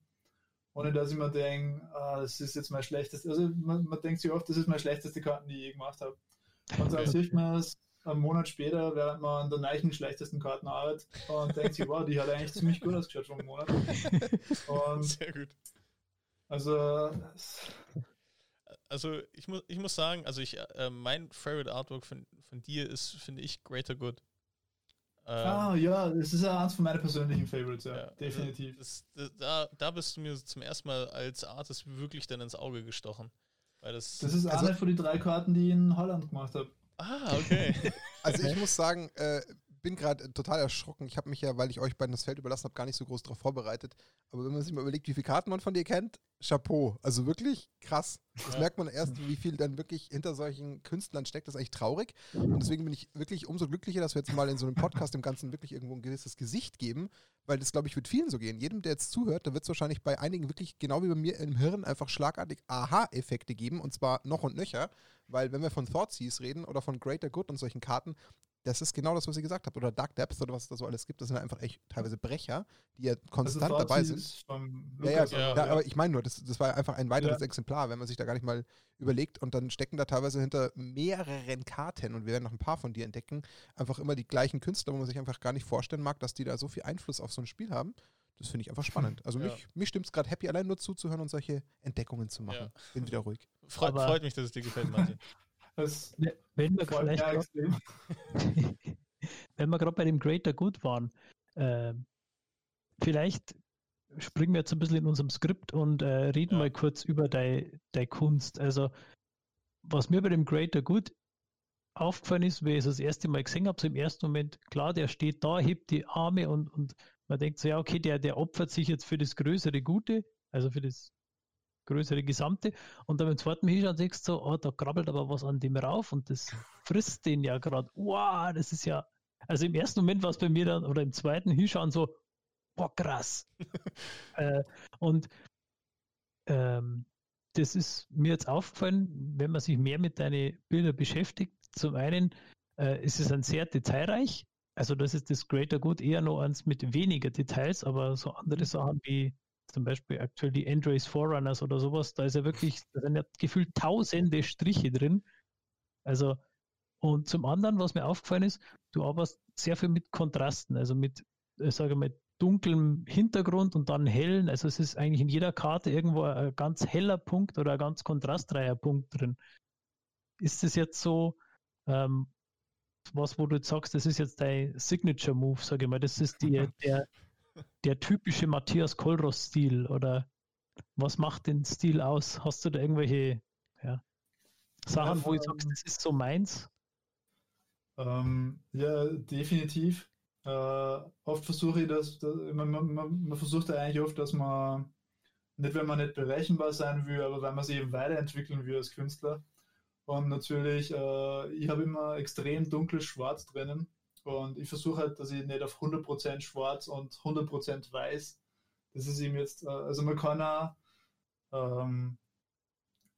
Ohne dass ich mir denke, ah, das ist jetzt mein schlechteste. Also man, man, denkt sich oft, das ist meine schlechteste Karten, die ich je gemacht habe. Und dann sieht man es einen Monat später, während man an der neuen schlechtesten Karten arbeitet und denkt sich, wow, die hat eigentlich ziemlich gut ausgeschaut vor einem Monat. Und Sehr gut. Also also ich muss, ich muss sagen, also ich, äh, mein Favorite Artwork von, von dir ist, finde ich, Greater Good. Ähm, ah, ja, das ist ja eins von meinen persönlichen Favorites, ja, ja definitiv. Das, das, da, da bist du mir zum ersten Mal als Artist wirklich dann ins Auge gestochen. Weil das, das ist also, eine von den drei Karten, die ich in Holland gemacht habe. Ah, okay. also ich muss sagen, äh, bin gerade total erschrocken. Ich habe mich ja, weil ich euch beiden das Feld überlassen habe, gar nicht so groß darauf vorbereitet. Aber wenn man sich mal überlegt, wie viele Karten man von dir kennt, Chapeau. Also wirklich krass. Das Ja. merkt man erst, wie viel dann wirklich hinter solchen Künstlern steckt. Das ist eigentlich traurig. Und deswegen bin ich wirklich umso glücklicher, dass wir jetzt mal in so einem Podcast dem Ganzen wirklich irgendwo ein gewisses Gesicht geben. Weil das, glaube ich, wird vielen so gehen. Jedem, der jetzt zuhört, da wird es wahrscheinlich bei einigen wirklich, genau wie bei mir im Hirn, einfach schlagartig Aha-Effekte geben. Und zwar noch und nöcher. Weil wenn wir von Thoughtseize reden oder von Greater Good und solchen Karten, das ist genau das, was ihr gesagt habt. Oder Dark Depth oder was es da so alles gibt. Das sind einfach echt teilweise Brecher, die ja konstant Also dabei sind. Ja, ja, ja, ja, aber ich meine nur, das, das war einfach ein weiteres Ja. Exemplar, wenn man sich da gar nicht mal überlegt. Und dann stecken da teilweise hinter mehreren Karten, und wir werden noch ein paar von dir entdecken, einfach immer die gleichen Künstler, wo man sich einfach gar nicht vorstellen mag, dass die da so viel Einfluss auf so ein Spiel haben. Das finde ich einfach spannend. Also Ja. mich, mich stimmt es gerade happy, allein nur zuzuhören und solche Entdeckungen zu machen. Ja. Bin wieder ruhig. Freut, Aber- freut mich, dass es dir gefällt, Martin. es Wenn wir vielleicht wenn wir gerade bei dem Greater Good waren, äh, vielleicht springen wir jetzt ein bisschen in unserem Skript und äh, reden Ja. mal kurz über deine deine Kunst. Also, was mir bei dem Greater Good aufgefallen ist, wie ich es das erste Mal gesehen habe, so im ersten Moment, klar, der steht da, hebt die Arme und, und man denkt so, ja, okay, der, der opfert sich jetzt für das größere Gute, also für das größere Gesamte. Und dann beim zweiten hinschauen, denkst du so, oh, da krabbelt aber was an dem rauf und das frisst den ja gerade. Wow, das ist ja. Also im ersten Moment war es bei mir dann, oder im zweiten hinschauen so, boah, krass. äh, und ähm, das ist mir jetzt aufgefallen, wenn man sich mehr mit deinen Bildern beschäftigt. Zum einen äh, ist es ein sehr detailreich. Also das ist das Greater Good eher noch eins mit weniger Details, aber so andere Sachen wie zum Beispiel aktuell die Androids Forerunners oder sowas, da ist ja wirklich, da sind ja gefühlt tausende Striche drin. Also, und zum anderen, was mir aufgefallen ist, du arbeitest sehr viel mit Kontrasten, also mit, äh, sage ich mal, dunklem Hintergrund und dann hellen. Also es ist eigentlich in jeder Karte irgendwo ein ganz heller Punkt oder ein ganz kontrastreicher Punkt drin. Ist das jetzt so, ähm, was, wo du jetzt sagst, das ist jetzt dein Signature Move, sage ich mal, das ist die, der, der typische Matthias Kolros-Stil oder was macht den Stil aus? Hast du da irgendwelche ja, Sachen, wo du von- sagst, das ist so meins? Ähm, ja, definitiv. Äh, oft versuche ich das, das man, man, man, man versucht ja eigentlich oft, dass man, nicht wenn man nicht berechenbar sein will, aber wenn man sich eben weiterentwickeln will als Künstler. Und natürlich, äh, ich habe immer extrem dunkles Schwarz drinnen und ich versuche halt, dass ich nicht auf 100% schwarz und 100% weiß. Das ist eben jetzt, äh, also man kann auch, ähm,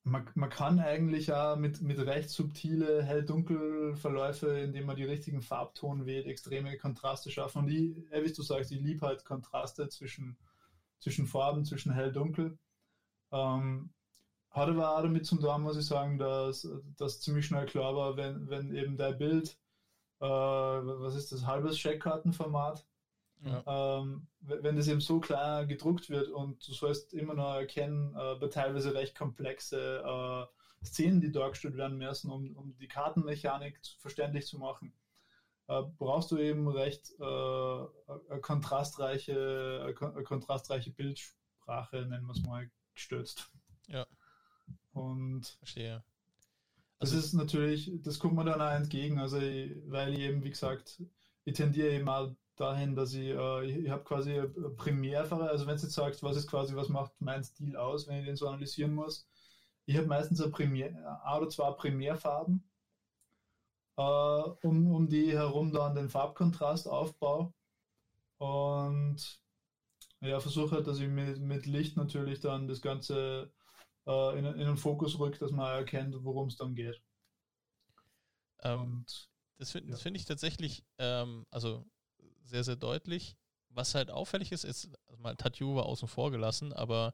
man, man kann eigentlich auch mit, mit recht subtile Hell-Dunkel-Verläufe, indem man die richtigen Farbton wählt, extreme Kontraste schaffen. Und ich, wie du sagst, ich liebe halt Kontraste zwischen, zwischen Farben, zwischen Hell-Dunkel. Ähm, hat aber auch damit zum tun, muss ich sagen, dass das ziemlich schnell klar war, wenn, wenn eben dein Bild, äh, was ist das, halbes Scheckkartenformat, Ja. ähm, wenn das eben so klar gedruckt wird und du sollst immer noch erkennen, äh, bei teilweise recht komplexe äh, Szenen, die dargestellt werden müssen, um, um die Kartenmechanik verständlich zu machen, äh, brauchst du eben recht äh, kontrastreiche, kontrastreiche Bildsprache, nennen wir es mal, gestürzt. Ja. Und Verstehe. Das Also- ist natürlich, das kommt mir dann auch entgegen, also ich, weil ich eben, wie gesagt, ich tendiere eben auch dahin, dass ich, äh, ich, ich habe quasi eine Primärfarbe, also wenn du jetzt sagst, was ist quasi, was macht mein Stil aus, wenn ich den so analysieren muss, ich habe meistens eine Primär, ein oder zwei Primärfarben, äh, um, um die herum dann den Farbkontrast aufbaue. Und ja, versuche halt, dass ich mit, mit Licht natürlich dann das Ganze äh, in, in den Fokus rückt, dass man erkennt, worum es dann geht. Ähm, Und Das finde Ja. find ich tatsächlich, ähm, also sehr, sehr deutlich. Was halt auffällig ist, ist, also mal Tatju war außen vor gelassen, aber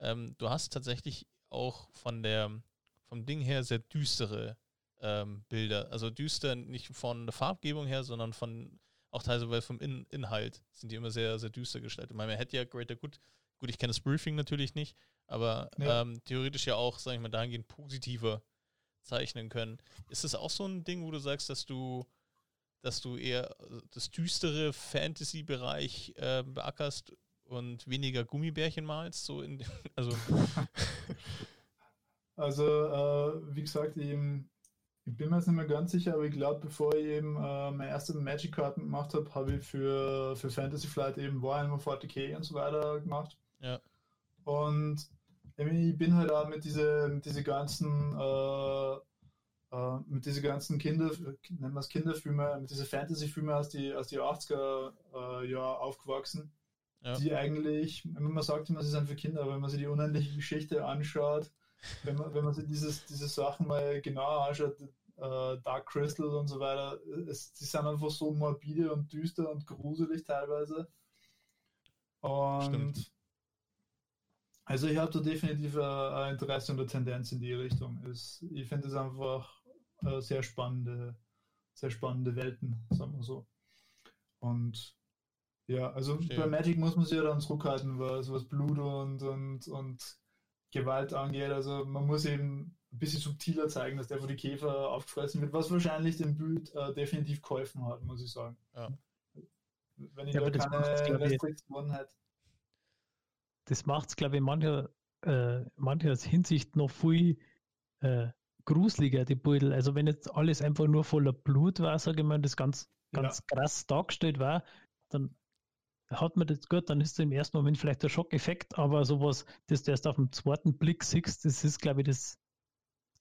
ähm, du hast tatsächlich auch von der, vom Ding her sehr düstere ähm, Bilder. Also düster nicht von der Farbgebung her, sondern von auch teilweise vom In Inhalt sind die immer sehr, sehr düster gestaltet. Ich meine, man hätte ja Greater Good, gut, ich kenne das Briefing natürlich nicht, aber Ja. ähm, theoretisch ja auch, sag ich mal, dahingehend positiver zeichnen können. Ist das auch so ein Ding, wo du sagst, dass du, dass du eher äh, das düstere Fantasy-Bereich äh, beackerst und weniger Gummibärchen malst? So in, also, Also, äh, wie gesagt, eben, Ich bin mir jetzt nicht mehr ganz sicher, aber ich glaube, bevor ich eben äh, meine ersten Magic-Karten gemacht habe, habe ich für, für Fantasy Flight eben Warhammer 40k und so weiter gemacht. Ja. Und ich bin halt auch mit diese, mit diese ganzen äh, äh, mit diese ganzen Kinder, nennen wir es Kinderfilme, mit diese Fantasy-Filme aus die, aus die 80er äh, Jahre aufgewachsen, Ja. die eigentlich, wenn man sagt immer, sie sind für Kinder, aber wenn man sich die unendliche Geschichte anschaut, wenn man, wenn man sich dieses, diese Sachen mal genauer anschaut, äh, Dark Crystal und so weiter, es, die sind einfach so morbide und düster und gruselig teilweise. Und Stimmt. Also ich habe da definitiv äh, ein Interesse und eine Tendenz in die Richtung. Ich finde es einfach äh, sehr spannende, sehr spannende Welten, sagen wir so. Und ja, also Verstehe. bei Magic muss man sich ja dann zurückhalten, was, was Blut und, und, und Gewalt angeht. Also man muss eben ein bisschen subtiler zeigen, dass der von die Käfer aufgefressen wird, was wahrscheinlich dem Bild äh, definitiv geholfen hat, muss ich sagen. Ja. Wenn ich Ja, da keine Restriktionen hätte. Das macht es, glaube ich, in mancher, äh, mancher Hinsicht noch viel äh, gruseliger, die Beutel. Also wenn jetzt alles einfach nur voller Blut war, sage ich mal, das ganz, Ja. ganz krass dargestellt war, dann hat man das gut, dann ist im ersten Moment vielleicht der Schockeffekt, aber sowas, das du erst auf den zweiten Blick siehst, das ist, glaube ich, das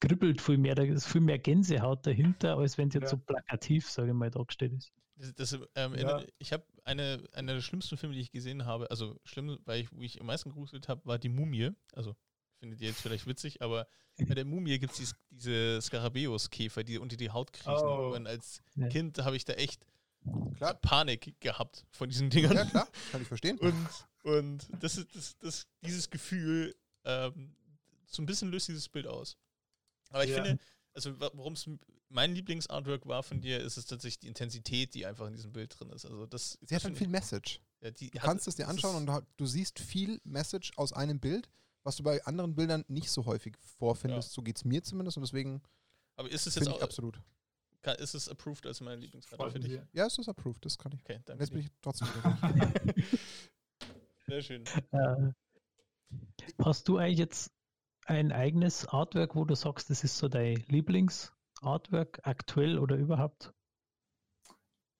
kribbelt viel mehr, da ist viel mehr Gänsehaut dahinter, als wenn es jetzt Ja. so plakativ, sage ich mal, dargestellt ist. Das, ähm, Ja. ich habe eine, einer der schlimmsten Filme, die ich gesehen habe, also schlimm, weil ich, wo ich am meisten gegruselt habe, war die Mumie. Also findet ihr jetzt vielleicht witzig, aber bei der Mumie gibt es diese Skarabäus-Käfer, die unter die Haut kriechen. Oh. Und als. Kind habe ich da echt Klar. Panik gehabt von diesen Dingern. Ja, klar, kann ich verstehen. Und, und das ist das, das, dieses Gefühl, ähm, so ein bisschen löst dieses Bild aus. Aber ich Ja. finde, also warum es mein Lieblingsartwork war von dir, ist es tatsächlich die Intensität, die einfach in diesem Bild drin ist. Also das, Sie hat halt viel Message. ja, die Du hat- kannst es dir anschauen und du- du siehst viel Message aus einem Bild, was du bei anderen Bildern nicht so häufig vorfindest. So geht es mir zumindest und deswegen Aber ist es jetzt auch, absolut. kann- ist es approved als meine Lieblingskarte Freut für dich? Ja, es ist approved, das kann ich. Okay, danke. jetzt bin ich trotzdem. Sehr schön. Äh, hast du eigentlich jetzt ein eigenes Artwork, wo du sagst, das ist so dein Lieblingsartwork aktuell oder überhaupt?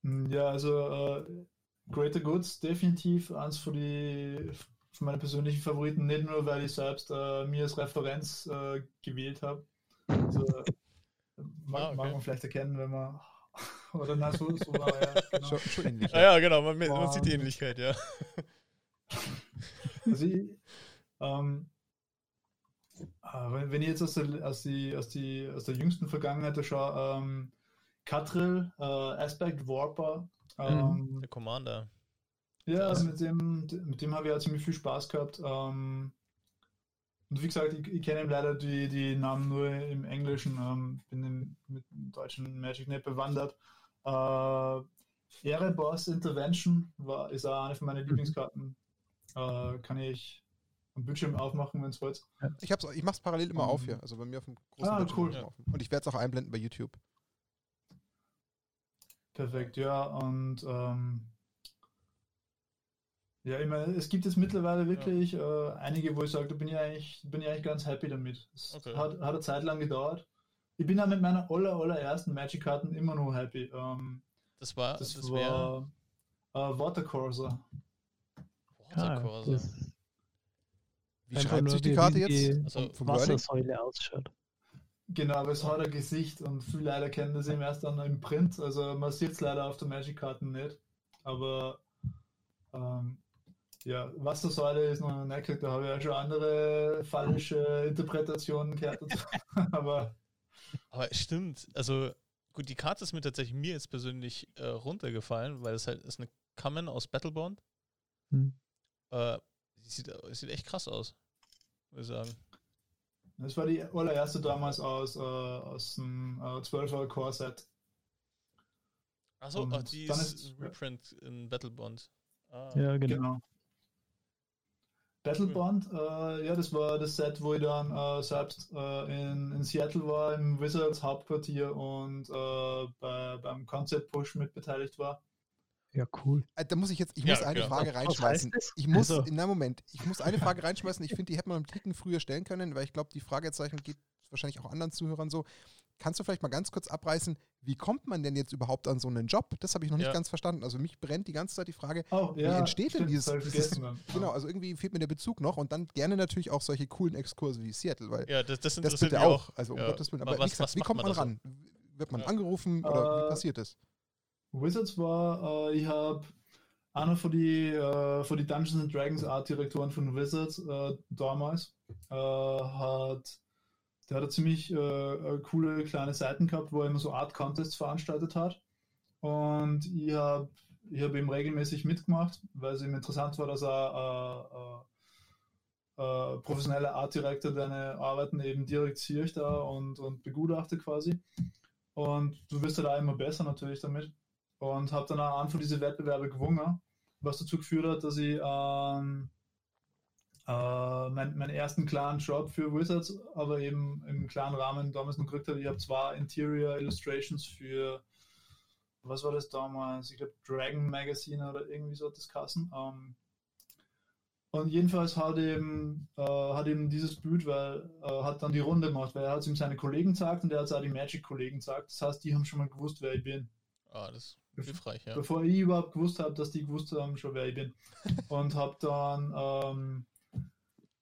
Mm, Ja, also äh, Greater Goods definitiv eins von die von meinen persönlichen Favoriten, nicht nur weil ich selbst äh, mir als Referenz äh, gewählt habe. Also, mag, Ah, okay. mag man vielleicht erkennen, wenn man oder na so, so war ja, genau. schon, schon ähnlich. Ah ja, genau, man, man sieht die Ähnlichkeit, ja. Also ich, ähm, äh, wenn, wenn ich jetzt aus der, aus, die, aus, die, aus der jüngsten Vergangenheit da schaue, ähm, Catrill, äh, Aspect Warper, ähm, Der Commander. Ja, Krass. mit dem, mit dem habe ich ja ziemlich viel Spaß gehabt. Ähm, und wie gesagt, ich, ich kenne leider die, die Namen nur im Englischen, ähm, bin im, mit dem deutschen Magic nicht bewandert. Äh, Erebos Intervention war, ist auch eine von meinen Lieblingskarten. Äh, kann ich am Bildschirm aufmachen, wenn es wollt. Ich, hab's, ich mache es parallel immer auf Ähm, hier. Also bei mir auf dem großen ah, Bildschirm cool. offen. Und ich werde es auch einblenden bei YouTube. Perfekt, ja. Und ähm, ja, ich meine, es gibt jetzt mittlerweile wirklich äh, einige, wo ich sage, da bin ich eigentlich, bin ich eigentlich ganz happy damit. Es Okay. hat, hat eine Zeit lang gedauert. Ich bin da mit meiner aller, allerersten Magic-Karten immer noch happy. Ähm, Das war, das, das, war äh, Watercourser. Watercourser. das Wie Einfach schreibt sich die Karte jetzt? Also vom? Wassersäule ausschaut. Genau, aber es hat ein Gesicht und viele leider kennen das eben erst dann im Print. Also man sieht es leider auf der Magic-Karten nicht. Aber ähm, ja, Wassersäule ist noch nicht gekriegt, da habe ich ja schon andere falsche Interpretationen gehört. aber Aber es stimmt, also gut, die Karte ist mir tatsächlich mir jetzt persönlich äh, runtergefallen, weil es halt ist eine Common aus Battlebond. Hm. Äh, sieht, sieht echt krass aus, würde ich sagen. das war die allererste damals aus, äh, aus dem äh, 12er Core-Set. Achso, ach, die dann ist ist- ein Reprint in Battlebond. Ah, Ja, genau. Genau. Battlebond, äh, ja, das war das Set, wo ich dann äh, selbst äh, in, in Seattle war, im Wizards Hauptquartier und äh, bei, beim Concept Push mitbeteiligt war. Ja, cool. Äh, Da muss ich jetzt, ich Ja, muss eine klar. Frage reinschmeißen. das? Ich muss, Also- in einem Moment, ich muss eine Frage reinschmeißen. Ich finde, die hätte man einen Ticken früher stellen können, weil ich glaube, die Fragezeichen geht wahrscheinlich auch anderen Zuhörern so. kannst du vielleicht mal ganz kurz abreißen, wie kommt man denn jetzt überhaupt an so einen Job? Das habe ich noch nicht Ja. ganz verstanden. Also mich brennt die ganze Zeit die Frage, Oh, wie entsteht denn stimmt, dieses, das ich dieses vergessen dann. Genau, also irgendwie fehlt mir der Bezug noch und dann gerne natürlich auch solche coolen Exkurse wie Seattle, weil Ja, das, das das interessiert bitte mich auch. auch. Also um Ja. Gottes Willen. Aber was- wie gesagt, wie kommt man man ran? Wird man Ja. angerufen oder wie Äh, passiert das? Wizards war, äh, ich habe einer von die, äh, von die Dungeons and Dragons Art Direktoren von Wizards äh, damals äh, hat der hat ziemlich äh, äh, coole kleine Seiten gehabt, wo er immer so Art Contests veranstaltet hat und ich habe ich hab ihm regelmäßig mitgemacht, weil es ihm interessant war, dass er äh, professioneller Art Director deine Arbeiten eben direkt sieht da und, und begutachtet quasi. Und du wirst ja da immer besser natürlich damit und habe dann einen von diesen Wettbewerbe gewonnen, was dazu geführt hat, dass ich ähm, äh, mein, meinen ersten klaren Job für Wizards, aber eben im klaren Rahmen damals noch gekriegt habe. Ich habe zwar Interior Illustrations für, was war das damals? Ich glaube Dragon Magazine oder irgendwie so hat das Kassen. Ähm, und jedenfalls hat eben, äh, hat eben dieses Bild, weil äh, hat dann die Runde gemacht, weil er hat es ihm seine Kollegen gesagt und er hat es auch die Magic-Kollegen gesagt. Das heißt, die haben schon mal gewusst, wer ich bin. Ah, das ist hilfreich, ja. Bevor ich überhaupt gewusst habe, dass die gewusst haben, schon wer ich bin. Und habe dann, ähm,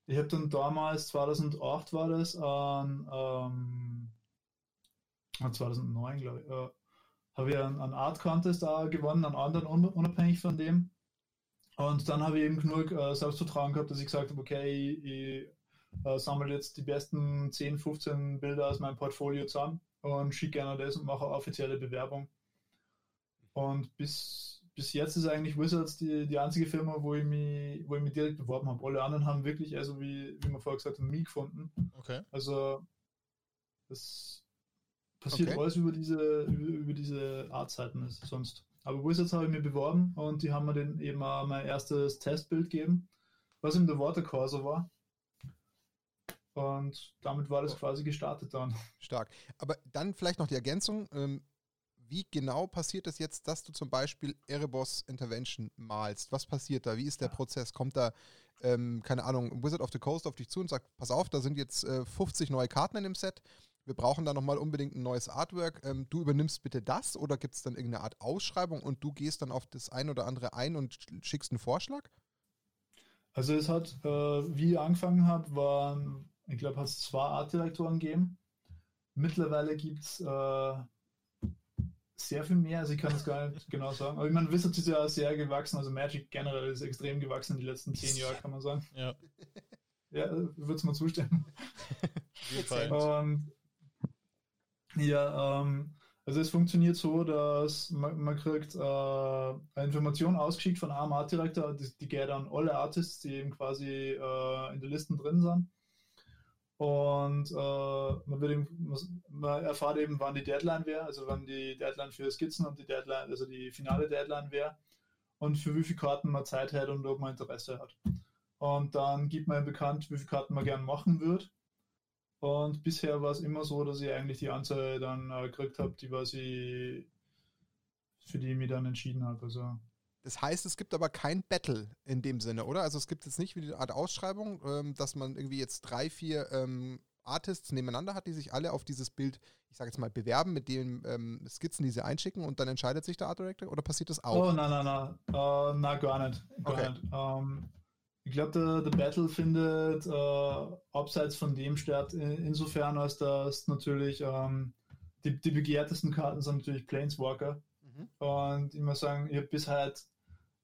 ich habe dann damals, 2008 war das, an, ähm, ah, 2009 glaube ich, äh, habe ich einen, einen Art Contest da gewonnen, einen anderen un unabhängig von dem. Und dann habe ich eben genug äh, Selbstvertrauen gehabt, dass ich gesagt habe, okay, ich, ich äh, sammle jetzt die besten 10, 15 Bilder aus meinem Portfolio zusammen und schicke gerne das und mache eine offizielle Bewerbung. Und bis, bis jetzt ist eigentlich Wizards die, die einzige Firma, wo ich, mich, wo ich mich direkt beworben habe. Alle anderen haben wirklich, also wie, wie wir vorher gesagt haben, mich gefunden. Okay. Also das passiert Okay. alles über diese, über, über diese Artzeiten sonst. Aber Wizards habe ich mir beworben und die haben mir dann eben auch mein erstes Testbild gegeben, was eben der Watercourser war. Und damit war das quasi gestartet dann. Stark. Aber dann vielleicht noch die Ergänzung. Ähm, wie genau passiert es jetzt, dass du zum Beispiel Erebos Intervention malst? Was passiert da? Wie ist der Prozess? Kommt da, ähm, keine Ahnung, Wizard of the Coast auf dich zu und sagt, pass auf, da sind jetzt äh, 50 neue Karten in dem Set. Wir brauchen da nochmal unbedingt ein neues Artwork. Ähm, du übernimmst bitte das oder gibt es dann irgendeine Art Ausschreibung und du gehst dann auf das ein oder andere ein und sch- schickst einen Vorschlag? Also es hat, äh, wie ich angefangen habe, waren, ich glaube, hat es zwei Artdirektoren gegeben. Mittlerweile gibt es äh, sehr viel mehr, also ich kann das gar nicht genau sagen. Aber ich meine, Wizards ist ja sehr gewachsen, also Magic generell ist extrem gewachsen in den letzten zehn Jahren, kann man sagen. Ja, Ja, würde es mal zustimmen. Und ja, ähm, also es funktioniert so, dass man, man kriegt äh, eine Information ausgeschickt von einem Artdirektor, die, die geht an alle Artists, die eben quasi äh, in der Listen drin sind. Und äh, man, wird eben, man- erfahrt eben, wann die Deadline wäre, also wann die Deadline für Skizzen und die Deadline, also die finale Deadline wäre und für wie viele Karten man Zeit hat und ob man Interesse hat. Und dann gibt man bekannt, wie viele Karten man gern machen wird. Und bisher war es immer so, dass ich eigentlich die Anzahl dann äh, gekriegt habe, die was ich für die ich mich dann entschieden habe. Also Das heißt, es gibt aber kein Battle in dem Sinne, oder? Also es gibt jetzt nicht wie eine Art Ausschreibung, ähm, dass man irgendwie jetzt drei, vier ähm, Artists nebeneinander hat, die sich alle auf dieses Bild, ich sage jetzt mal, bewerben mit den ähm, Skizzen, die sie einschicken und dann entscheidet sich der Art Director oder passiert das auch? Oh, nein, nein, nein. Äh, na, gar nicht. Gar Okay. nicht. Ähm, ich glaube, der, der Battle findet äh, abseits von dem statt, in, insofern, als dass natürlich ähm, die, die begehrtesten Karten sind natürlich Planeswalker. Mhm. Und ich muss sagen, ich habe bis heute,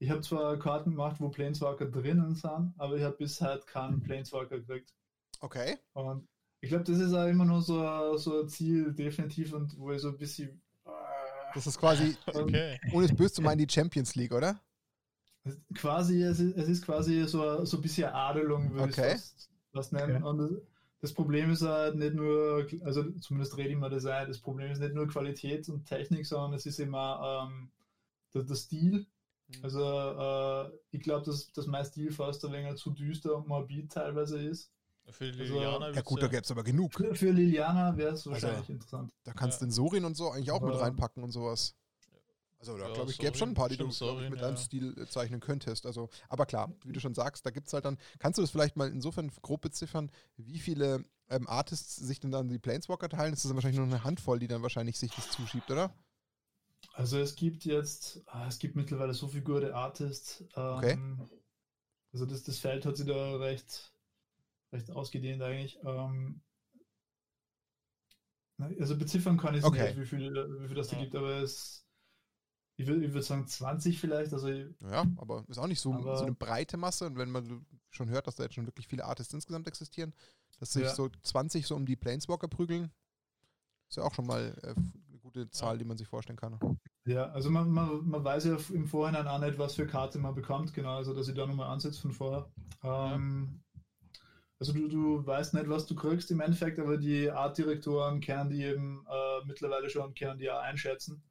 ich habe zwar Karten gemacht, wo Planeswalker drinnen sind, aber ich habe bis heute keinen Planeswalker gekriegt. Okay. Und ich glaube, das ist auch immer nur so, so ein Ziel, definitiv, und wo ich so ein bisschen. äh, Das ist quasi, Okay. ohne es böse zu meinen, die Champions League, oder? Es- Quasi, es ist, es ist quasi so, so ein bisschen Adelung, würde Okay. ich fast, fast nennen. Und das, das Problem ist halt nicht nur, also zumindest rede ich mal das ein, das Problem ist nicht nur Qualität und Technik, sondern es ist immer ähm, der, der Stil. Mhm. Also äh, ich glaube, dass, dass mein Stil fast ein wenig zu düster und morbid teilweise ist. Für Also- Liliana Ja wird's gut, da gäbe es aber genug. Für, für Liliana wäre es Also- wahrscheinlich interessant. Da kannst du Ja. den Sorin und so eigentlich auch mit Aber- reinpacken und sowas. Also da Ja, glaube ich, gäbe schon ein paar, die du stimmt, Sorien, mit ja. deinem Stil äh, zeichnen könntest. Also, aber klar, wie du schon sagst, da gibt es halt dann. Kannst du das vielleicht mal insofern grob beziffern, wie viele ähm, Artists sich denn dann die Planeswalker teilen? Das ist dann wahrscheinlich nur eine Handvoll, die dann wahrscheinlich sich das zuschiebt, oder? Also es gibt jetzt, ah, es gibt mittlerweile so viele gute Artists. Ähm, Okay. Also das, das Feld hat sich da recht, recht ausgedehnt eigentlich. Ähm, also beziffern kann ich es Okay. nicht, wie viel, wie viel das da Ja. gibt, aber es, ich würde würd sagen 20 vielleicht. Also Ja, aber ist auch nicht so, Aber- so eine breite Masse. Und wenn man schon hört, dass da jetzt schon wirklich viele Artists insgesamt existieren, dass sich Ja. so 20 so um die Planeswalker prügeln, ist ja auch schon mal äh, gute Zahl, die man sich vorstellen kann. Ja, also man, man, man weiß ja im Vorhinein auch nicht, was für Karte man bekommt, genau, also dass ich da nochmal ansetze von vorher. Ähm, Also du, du weißt nicht, was du kriegst im Endeffekt, aber die Artdirektoren kennen die eben äh, mittlerweile schon, können die auch einschätzen.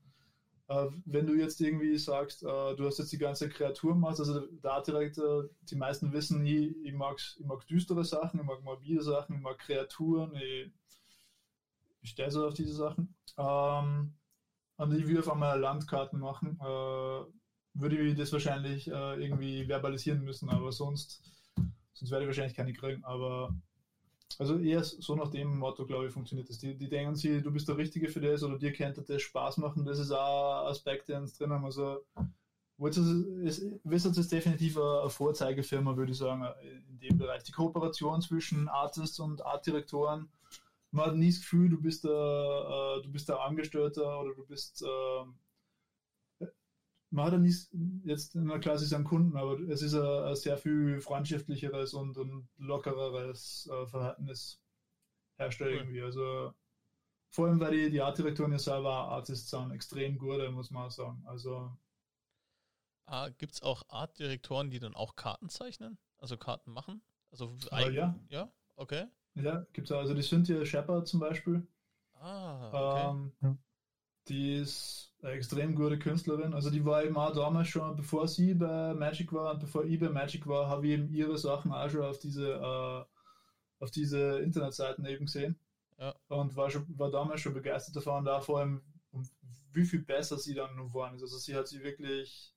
Äh, wenn du jetzt irgendwie sagst, äh, du hast jetzt die ganze Kreaturmasse, also der Artdirektor, die meisten wissen, ich, ich, mag, ich mag düstere Sachen, ich mag mobile Sachen, ich mag Kreaturen, ich, ich stehe so auf diese Sachen. Ähm, und ich will auf einmal Landkarten machen, äh, würde ich das wahrscheinlich äh, irgendwie verbalisieren müssen, aber sonst, sonst werde ich wahrscheinlich keine kriegen. Aber also eher so nach dem Motto, glaube ich, funktioniert das. Die, die denken sich, du bist der Richtige für das oder dir könnte das Spaß machen. Das ist auch ein Aspekt, der uns drin haben. Also Wizards ist definitiv eine Vorzeigefirma, würde ich sagen, in dem Bereich. Die Kooperation zwischen Artists und Artdirektoren man hat nie das Gefühl, du bist der, äh, du bist der Angestellter oder du bist. Äh, man hat ja nie, jetzt in der Klasse ist ein Kunden, aber es ist ein, sehr viel freundschaftlicheres und ein lockereres äh, Verhältnis herrscht irgendwie. Also vor allem, weil die, die Artdirektoren ja selber Artists sind, extrem gute, muss man auch sagen. Also Ah, Gibt es auch Artdirektoren, die dann auch Karten zeichnen? Also Karten machen? Also äh, eigen- ja, Ja, okay. Ja, gibt es also die Cynthia Shepard zum Beispiel. Ah, okay. Ähm, Ja. Die ist eine extrem gute Künstlerin. Also die war eben auch damals schon, bevor sie bei Magic war und bevor ich bei Magic war, habe ich eben ihre Sachen auch schon auf diese, äh, auf diese Internetseiten eben gesehen. Ja. Und war, schon, war damals schon begeistert davon und da vor allem, um wie viel besser sie dann geworden ist. Also sie hat sie wirklich,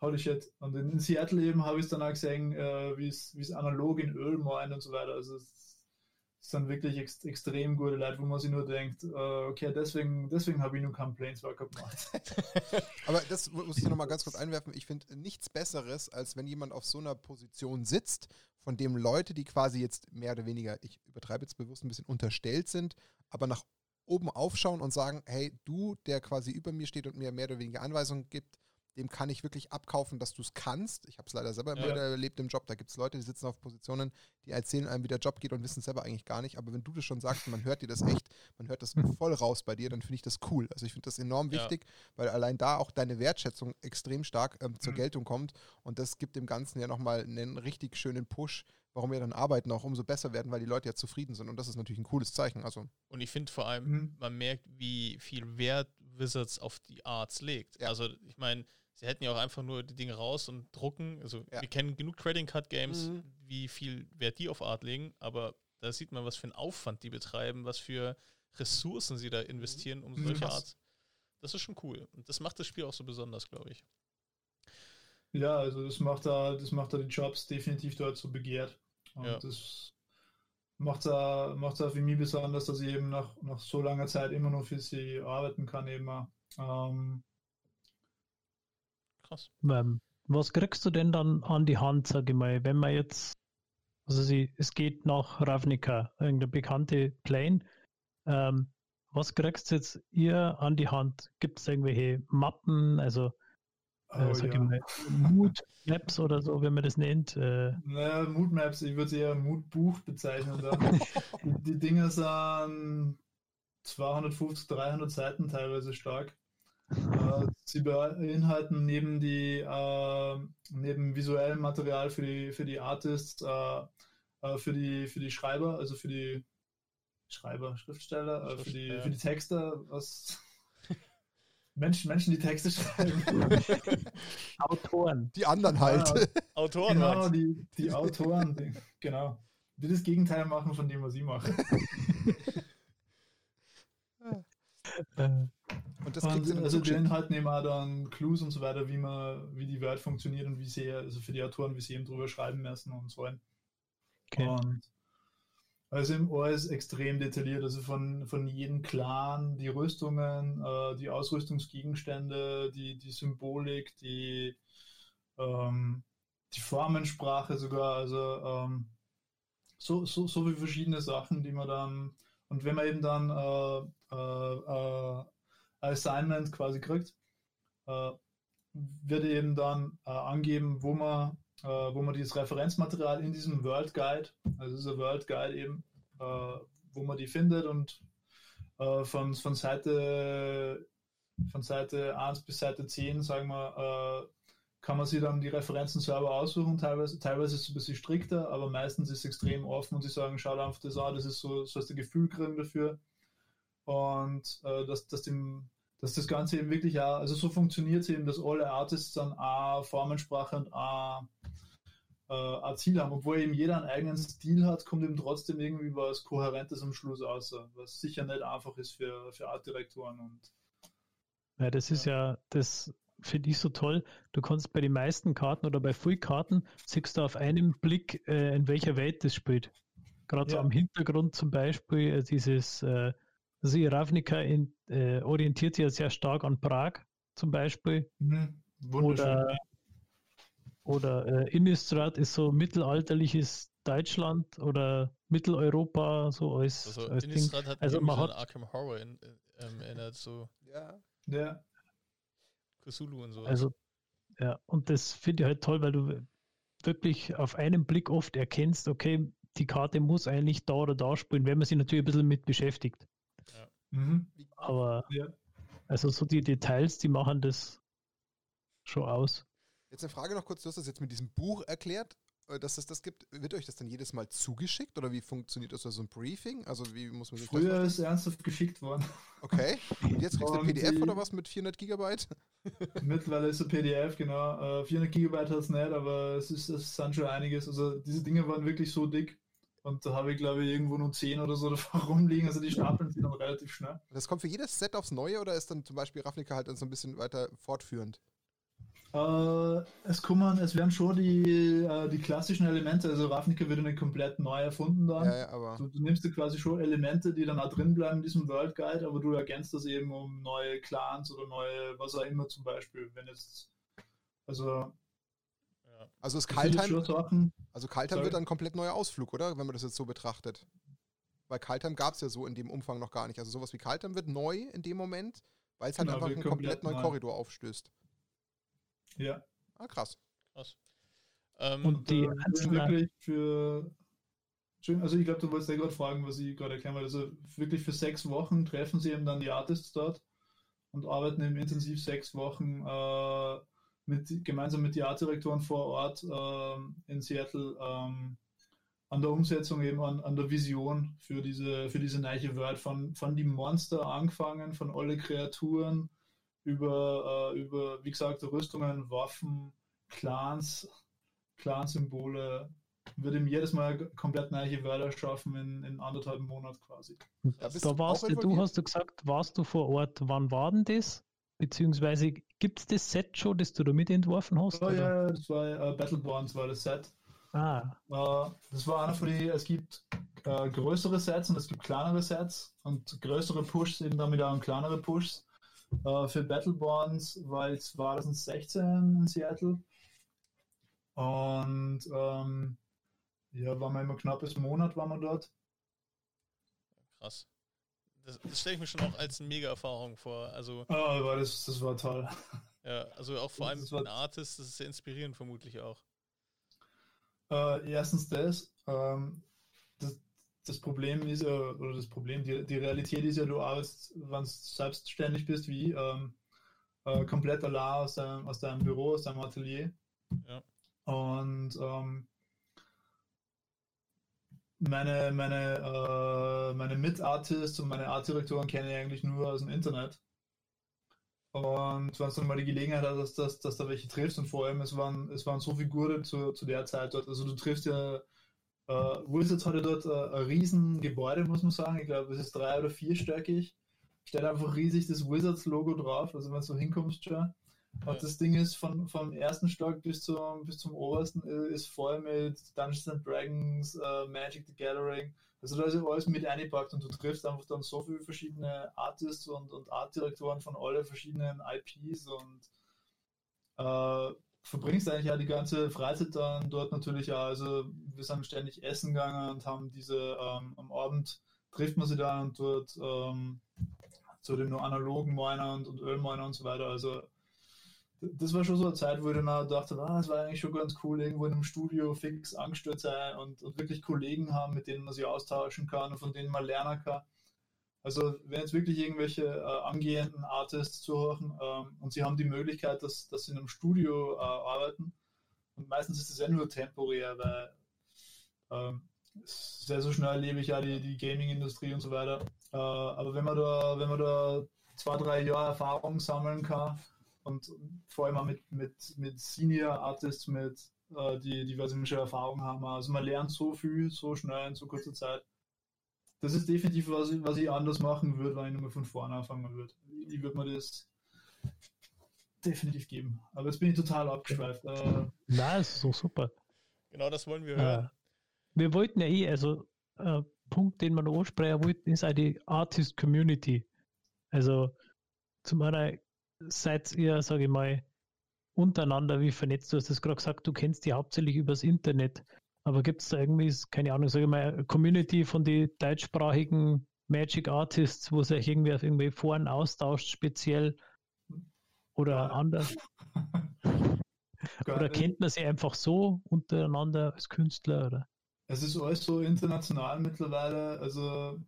holy shit. Und in, Seattle eben habe ich es dann auch gesehen, äh, wie es wie es analog in Öl meint und so weiter. Also es es sind wirklich ex extrem gute Leute, wo man sich nur denkt, äh, okay, deswegen, deswegen habe ich nur keinen Planeswalker gemacht. Aber das mu- muss ich nochmal ganz kurz einwerfen. Ich finde nichts Besseres, als wenn jemand auf so einer Position sitzt, von dem Leute, die quasi jetzt mehr oder weniger, ich übertreibe jetzt bewusst ein bisschen, unterstellt sind, aber nach oben aufschauen und sagen, hey, du, der quasi über mir steht und mir mehr oder weniger Anweisungen gibt, dem kann ich wirklich abkaufen, dass du es kannst. Ich habe es leider selber immer Ja. wieder erlebt im Job. Da gibt es Leute, die sitzen auf Positionen, die erzählen einem, wie der Job geht und wissen es selber eigentlich gar nicht. Aber wenn du das schon sagst, man hört dir das echt, man hört das voll raus bei dir, dann finde ich das cool. Also ich finde das enorm Ja. wichtig, weil allein da auch deine Wertschätzung extrem stark ähm, zur Mhm. Geltung kommt. Und das gibt dem Ganzen ja nochmal einen richtig schönen Push, warum ja dann Arbeiten auch umso besser werden, weil die Leute ja zufrieden sind. Und das ist natürlich ein cooles Zeichen. Also Und ich finde vor allem, Mhm. man merkt, wie viel Wert Wizards auf die Arts legt. Ja. Also, ich meine, sie hätten ja auch einfach nur die Dinge raus und drucken. Also, Ja. wir kennen genug Trading Card Games, Mhm. wie viel Wert die auf Art legen, aber da sieht man, was für einen Aufwand die betreiben, was für Ressourcen sie da investieren, um solche Krass. Arts. Das ist schon cool. Und das macht das Spiel auch so besonders, glaube ich. ja, also das macht da, das macht da die Jobs definitiv dort so begehrt. Und Ja. das macht da, macht da für mich besonders, dass ich eben nach, nach so langer Zeit immer noch für sie arbeiten kann eben. auch. Ähm, Krass. Ähm, was kriegst du denn dann an die Hand, sage ich mal, wenn man jetzt, also sie, es geht nach Ravnica, irgendeine bekannte Plane, ähm, was kriegst du jetzt ihr an die Hand? Gibt es irgendwelche Mappen, also oh, sag ja. Mood Maps oder so, wenn man das nennt? Äh, Naja, Mood Maps, ich würde es eher Moodbuch bezeichnen. Dann. die, die Dinge sind 250, 300 Seiten teilweise stark. Äh, sie beinhalten neben, die, äh, neben visuellem Material für die, für die Artists, äh, äh, für, die, für die Schreiber, also für die Schreiber, Schriftsteller, äh, für, die, für die Texter, was Menschen, Menschen, die Texte schreiben. Autoren. die anderen halt. Ja, Autoren, Genau, Max. die, die Autoren, die, genau. Die das Gegenteil machen von dem, was ich mache. Und das Und also die zugeschickt. Inhalte nehmen auch dann Clues und so weiter, wie man, wie die Welt funktioniert und wie sie, also für die Autoren, wie sie eben drüber schreiben müssen und so. Okay. Und also im alles extrem detailliert, also von, von jedem Clan, die Rüstungen, äh, die Ausrüstungsgegenstände, die, die Symbolik, die, ähm, die Formensprache sogar, also ähm, so, so, so viele verschiedene Sachen, die man dann, und wenn man eben dann äh, äh, äh, Assignment quasi kriegt, äh, wird eben dann äh, angeben, wo man, äh, wo man dieses Referenzmaterial in diesem World Guide, also dieser World Guide eben, äh, wo man die findet und äh, von, von Seite von Seite 1 bis Seite 10, sagen wir, äh, kann man sich dann die Referenzen selber aussuchen. Teilweise, teilweise ist es ein bisschen strikter, aber meistens ist es extrem offen und sie sagen, schau einfach das an, das ist so, so hast Gefühl kriegen dafür. Und äh, dass, dass, dem, dass das Ganze eben wirklich auch, also so funktioniert es eben, dass alle Artists dann A Formensprache und A, äh, A Ziel haben. Obwohl eben jeder einen eigenen Stil hat, kommt eben trotzdem irgendwie was Kohärentes am Schluss raus, was sicher nicht einfach ist für, für Artdirektoren und Ja, das ist ja, das finde ich so toll. Du kannst bei den meisten Karten oder bei Full-Karten siehst du auf einen Blick, äh, in welcher Welt das spielt. Gerade so Ja. am Hintergrund zum Beispiel äh, dieses, äh, also die Ravnica in, äh, orientiert sich ja sehr stark an Prag zum Beispiel. Mhm. Wunderschön. Oder, oder äh, Innistrad ist so mittelalterliches Deutschland oder Mitteleuropa, so als, Also als Ding. Innistrad hat Also also man man an hat- Arkham Horror in, ähm, erinnert, so Ja. ja. Cthulhu und so. Also, ja, und das finde ich halt toll, weil du wirklich auf einen Blick oft erkennst, okay, die Karte muss eigentlich da oder da spielen, wenn man sich natürlich ein bisschen mit beschäftigt. Mhm. Aber Ja. also so die Details, die machen das schon aus. Jetzt eine Frage noch kurz, du hast das jetzt mit diesem Buch erklärt, äh, dass es das gibt. Wird euch das dann jedes Mal zugeschickt oder wie funktioniert das? Oder so ein Briefing? Also wie muss man sich Früher das ist ernsthaft geschickt worden. Okay. Und jetzt kriegst du ein PDF die- oder was mit 400 Gigabyte? Mittlerweile ist es PDF, genau. Äh, 400 Gigabyte hat es nicht, aber es, ist, es sind schon einiges. Also diese Dinge waren wirklich so dick. Und da habe ich, glaube ich, irgendwo nur 10 oder so davon rumliegen. Also die stapeln sich relativ schnell. Das kommt für jedes Set aufs Neue oder ist dann zum Beispiel Ravnica halt dann so ein bisschen weiter fortführend? Äh, es kommen, es werden schon die, äh, die klassischen Elemente, also Ravnica wird nicht komplett neu erfunden dann. Ja, ja, aber. Du, du nimmst dir quasi schon Elemente, die dann auch drin bleiben in diesem World Guide, aber du ergänzt das eben um neue Clans oder neue, was auch immer zum Beispiel. Wenn jetzt, also. Also ist Kaltheim, also Kaltheim Sorry. wird dann ein komplett neuer Ausflug, oder? Wenn man das jetzt so betrachtet. Weil Kaltheim gab es ja so in dem Umfang noch gar nicht. Also sowas wie Kaltheim wird neu in dem Moment, weil es halt Genau, einfach einen komplett komplett neuen neu. Korridor aufstößt. ja. Ah, krass. Krass. Ähm, Und die äh, wirklich für also ich glaube, du wolltest ja gerade fragen, was ich gerade erklären wollte. Also wirklich für sechs Wochen treffen sie eben dann die Artists dort und arbeiten eben intensiv sechs Wochen äh, mit, gemeinsam mit den Artdirektoren vor Ort ähm, in Seattle ähm, an der Umsetzung eben an, an der Vision für diese, für diese neue Welt von, von die Monster angefangen, von alle Kreaturen über, äh, über, wie gesagt, Rüstungen, Waffen, Clans, Clan-Symbole, wird ihm jedes Mal komplett neue Wörter schaffen in, in anderthalb Monaten quasi. Und Da warst du, du hast du gesagt, warst du vor Ort. Wann war denn das? Beziehungsweise gibt es das Set schon, das du da mitentworfen hast? Oh ja, ja, das war äh, Battleborns war das Set. Ah, Äh, das war einer von die, es gibt äh, größere Sets und es gibt kleinere Sets und größere Pushs eben damit auch kleinere Pushs. Äh, für Battleborns war jetzt 2016 in Seattle. Und ähm, ja, waren wir immer knappes Monat waren wir dort. krass. Das, das stelle ich mir schon auch als eine Mega-Erfahrung vor. Also, war das, das war toll. ja, also auch vor allem Das für war- einen Artist, das ist sehr inspirierend vermutlich auch. Äh, erstens das, ähm, das. Das Problem ist ja, oder das Problem, die, die Realität ist ja, du arbeitest, wenn du selbstständig bist, wie ähm, äh, komplett allein aus deinem, aus deinem Büro, aus deinem Atelier. Ja. Und ähm, meine, meine, äh, meine Mitartists und meine Artdirektoren kenne ich eigentlich nur aus dem Internet. Und wenn du dann mal die Gelegenheit hast, dass, dass, dass da welche triffst und vor allem, es waren, es waren so viele Gute zu, zu der Zeit dort. Also du triffst ja, äh, Wizards hatte dort äh, ein riesen Gebäude, muss man sagen. Ich glaube, es ist drei- oder vierstöckig. steht einfach riesig das Wizards-Logo drauf, also wenn du hinkommst schon. Und Ja. das Ding ist von, vom ersten Stock bis zum, bis zum obersten äh, ist voll mit Dungeons and Dragons, äh, Magic the Gathering. Also da ist alles mit eingepackt und du triffst einfach dann so viele verschiedene Artists und, und Artdirektoren von alle verschiedenen IPs und äh, verbringst eigentlich ja die ganze Freizeit dann dort natürlich auch. Also wir sind ständig essen gegangen und haben diese ähm, am Abend trifft man sie dann und dort ähm, zu den nur analogen Miner und, und Ölminer und so weiter. Also das war schon so eine Zeit, wo ich dann auch dachte, ah, das war eigentlich schon ganz cool, irgendwo in einem Studio fix angestellt sein und, und wirklich Kollegen haben, mit denen man sich austauschen kann und von denen man lernen kann. Also wenn jetzt wirklich irgendwelche äh, angehenden Artists zuhören ähm, und sie haben die Möglichkeit, dass, dass sie in einem Studio äh, arbeiten und meistens ist es ja nur temporär, weil ähm, sehr, so schnell erlebe ich ja die, die Gaming-Industrie und so weiter. Äh, aber wenn man da, wenn man da zwei, drei Jahre Erfahrung sammeln kann und vor allem auch mit, mit, mit Senior Artists, mit äh, die diverse Erfahrung haben, also man lernt so viel, so schnell in so kurzer Zeit. Das ist definitiv, was ich, was ich anders machen würde, wenn ich nochmal von vorne anfangen würde. Ich würde mir das definitiv geben. Aber jetzt bin ich total abgeschweift. Äh, Nein, ist so super. Genau das wollen wir Äh, hören. wir wollten ja eh, also äh, Punkt, den wir noch ansprechen wollten, ist auch die Artist Community. Also zum einen seid ihr, sage ich mal, untereinander wie vernetzt. Du hast es gerade gesagt, du kennst die hauptsächlich übers Internet. Aber gibt es da irgendwie, keine Ahnung, sage ich mal, eine Community von den deutschsprachigen Magic Artists, wo sich irgendwie auf irgendwie Foren austauscht, speziell oder Ja. anders? Oder kennt man sie einfach so untereinander als Künstler? Oder? Es ist alles so international mittlerweile. Also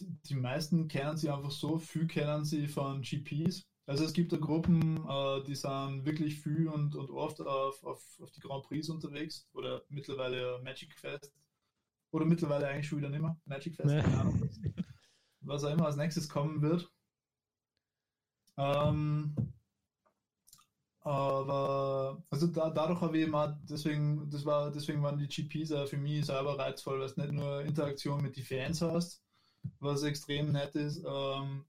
die meisten kennen sie einfach so, viel kennen sie von GPs. Also es gibt da Gruppen, äh, die sind wirklich viel und, und oft auf, auf, auf die Grand Prix unterwegs oder mittlerweile Magic Fest. Oder mittlerweile eigentlich schon wieder nicht mehr. Magic Fest, Nee. keine Ahnung, was, auch immer als nächstes kommen wird. Ähm, aber also da, dadurch habe ich immer, deswegen, das war, deswegen waren die GPs auch für mich selber reizvoll, weil es nicht nur Interaktion mit den Fans hast, was extrem nett ist, ähm,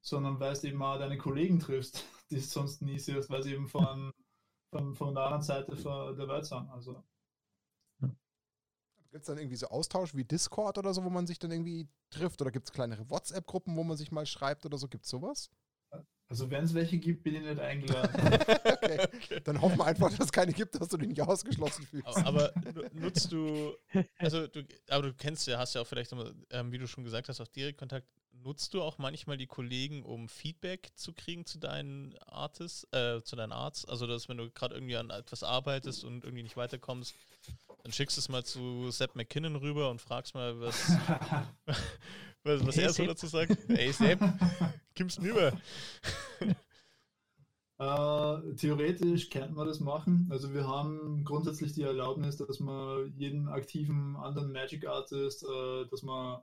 sondern weil du eben auch deine Kollegen triffst, die es sonst nie siehst, weil sie eben von, von, von der anderen Seite der Welt sind. Also Gibt es dann irgendwie so Austausch wie Discord oder so, wo man sich dann irgendwie trifft? Oder gibt es kleinere WhatsApp-Gruppen, wo man sich mal schreibt oder so? Gibt es sowas? Also wenn es welche gibt, bin ich nicht eingeladen. okay. Dann hoffen wir einfach, dass es keine gibt, dass du dich nicht ausgeschlossen fühlst. Aber, aber nu- nutzt du, also du, aber du kennst ja, hast ja auch vielleicht, immer, ähm, wie du schon gesagt hast, auch direkt Kontakt. Nutzt du auch manchmal die Kollegen, um Feedback zu kriegen zu deinen Artists, äh, zu deinen Arts? Also, dass wenn du gerade irgendwie an etwas arbeitest und irgendwie nicht weiterkommst, dann schickst du es mal zu Sepp McKinnon rüber und fragst mal, was, was, was Hey, er so dazu sagt. Ey, Sepp, kommst rüber. Äh, theoretisch könnte man das machen. Also wir haben grundsätzlich die Erlaubnis, dass man jeden aktiven anderen Magic Artist, äh, dass man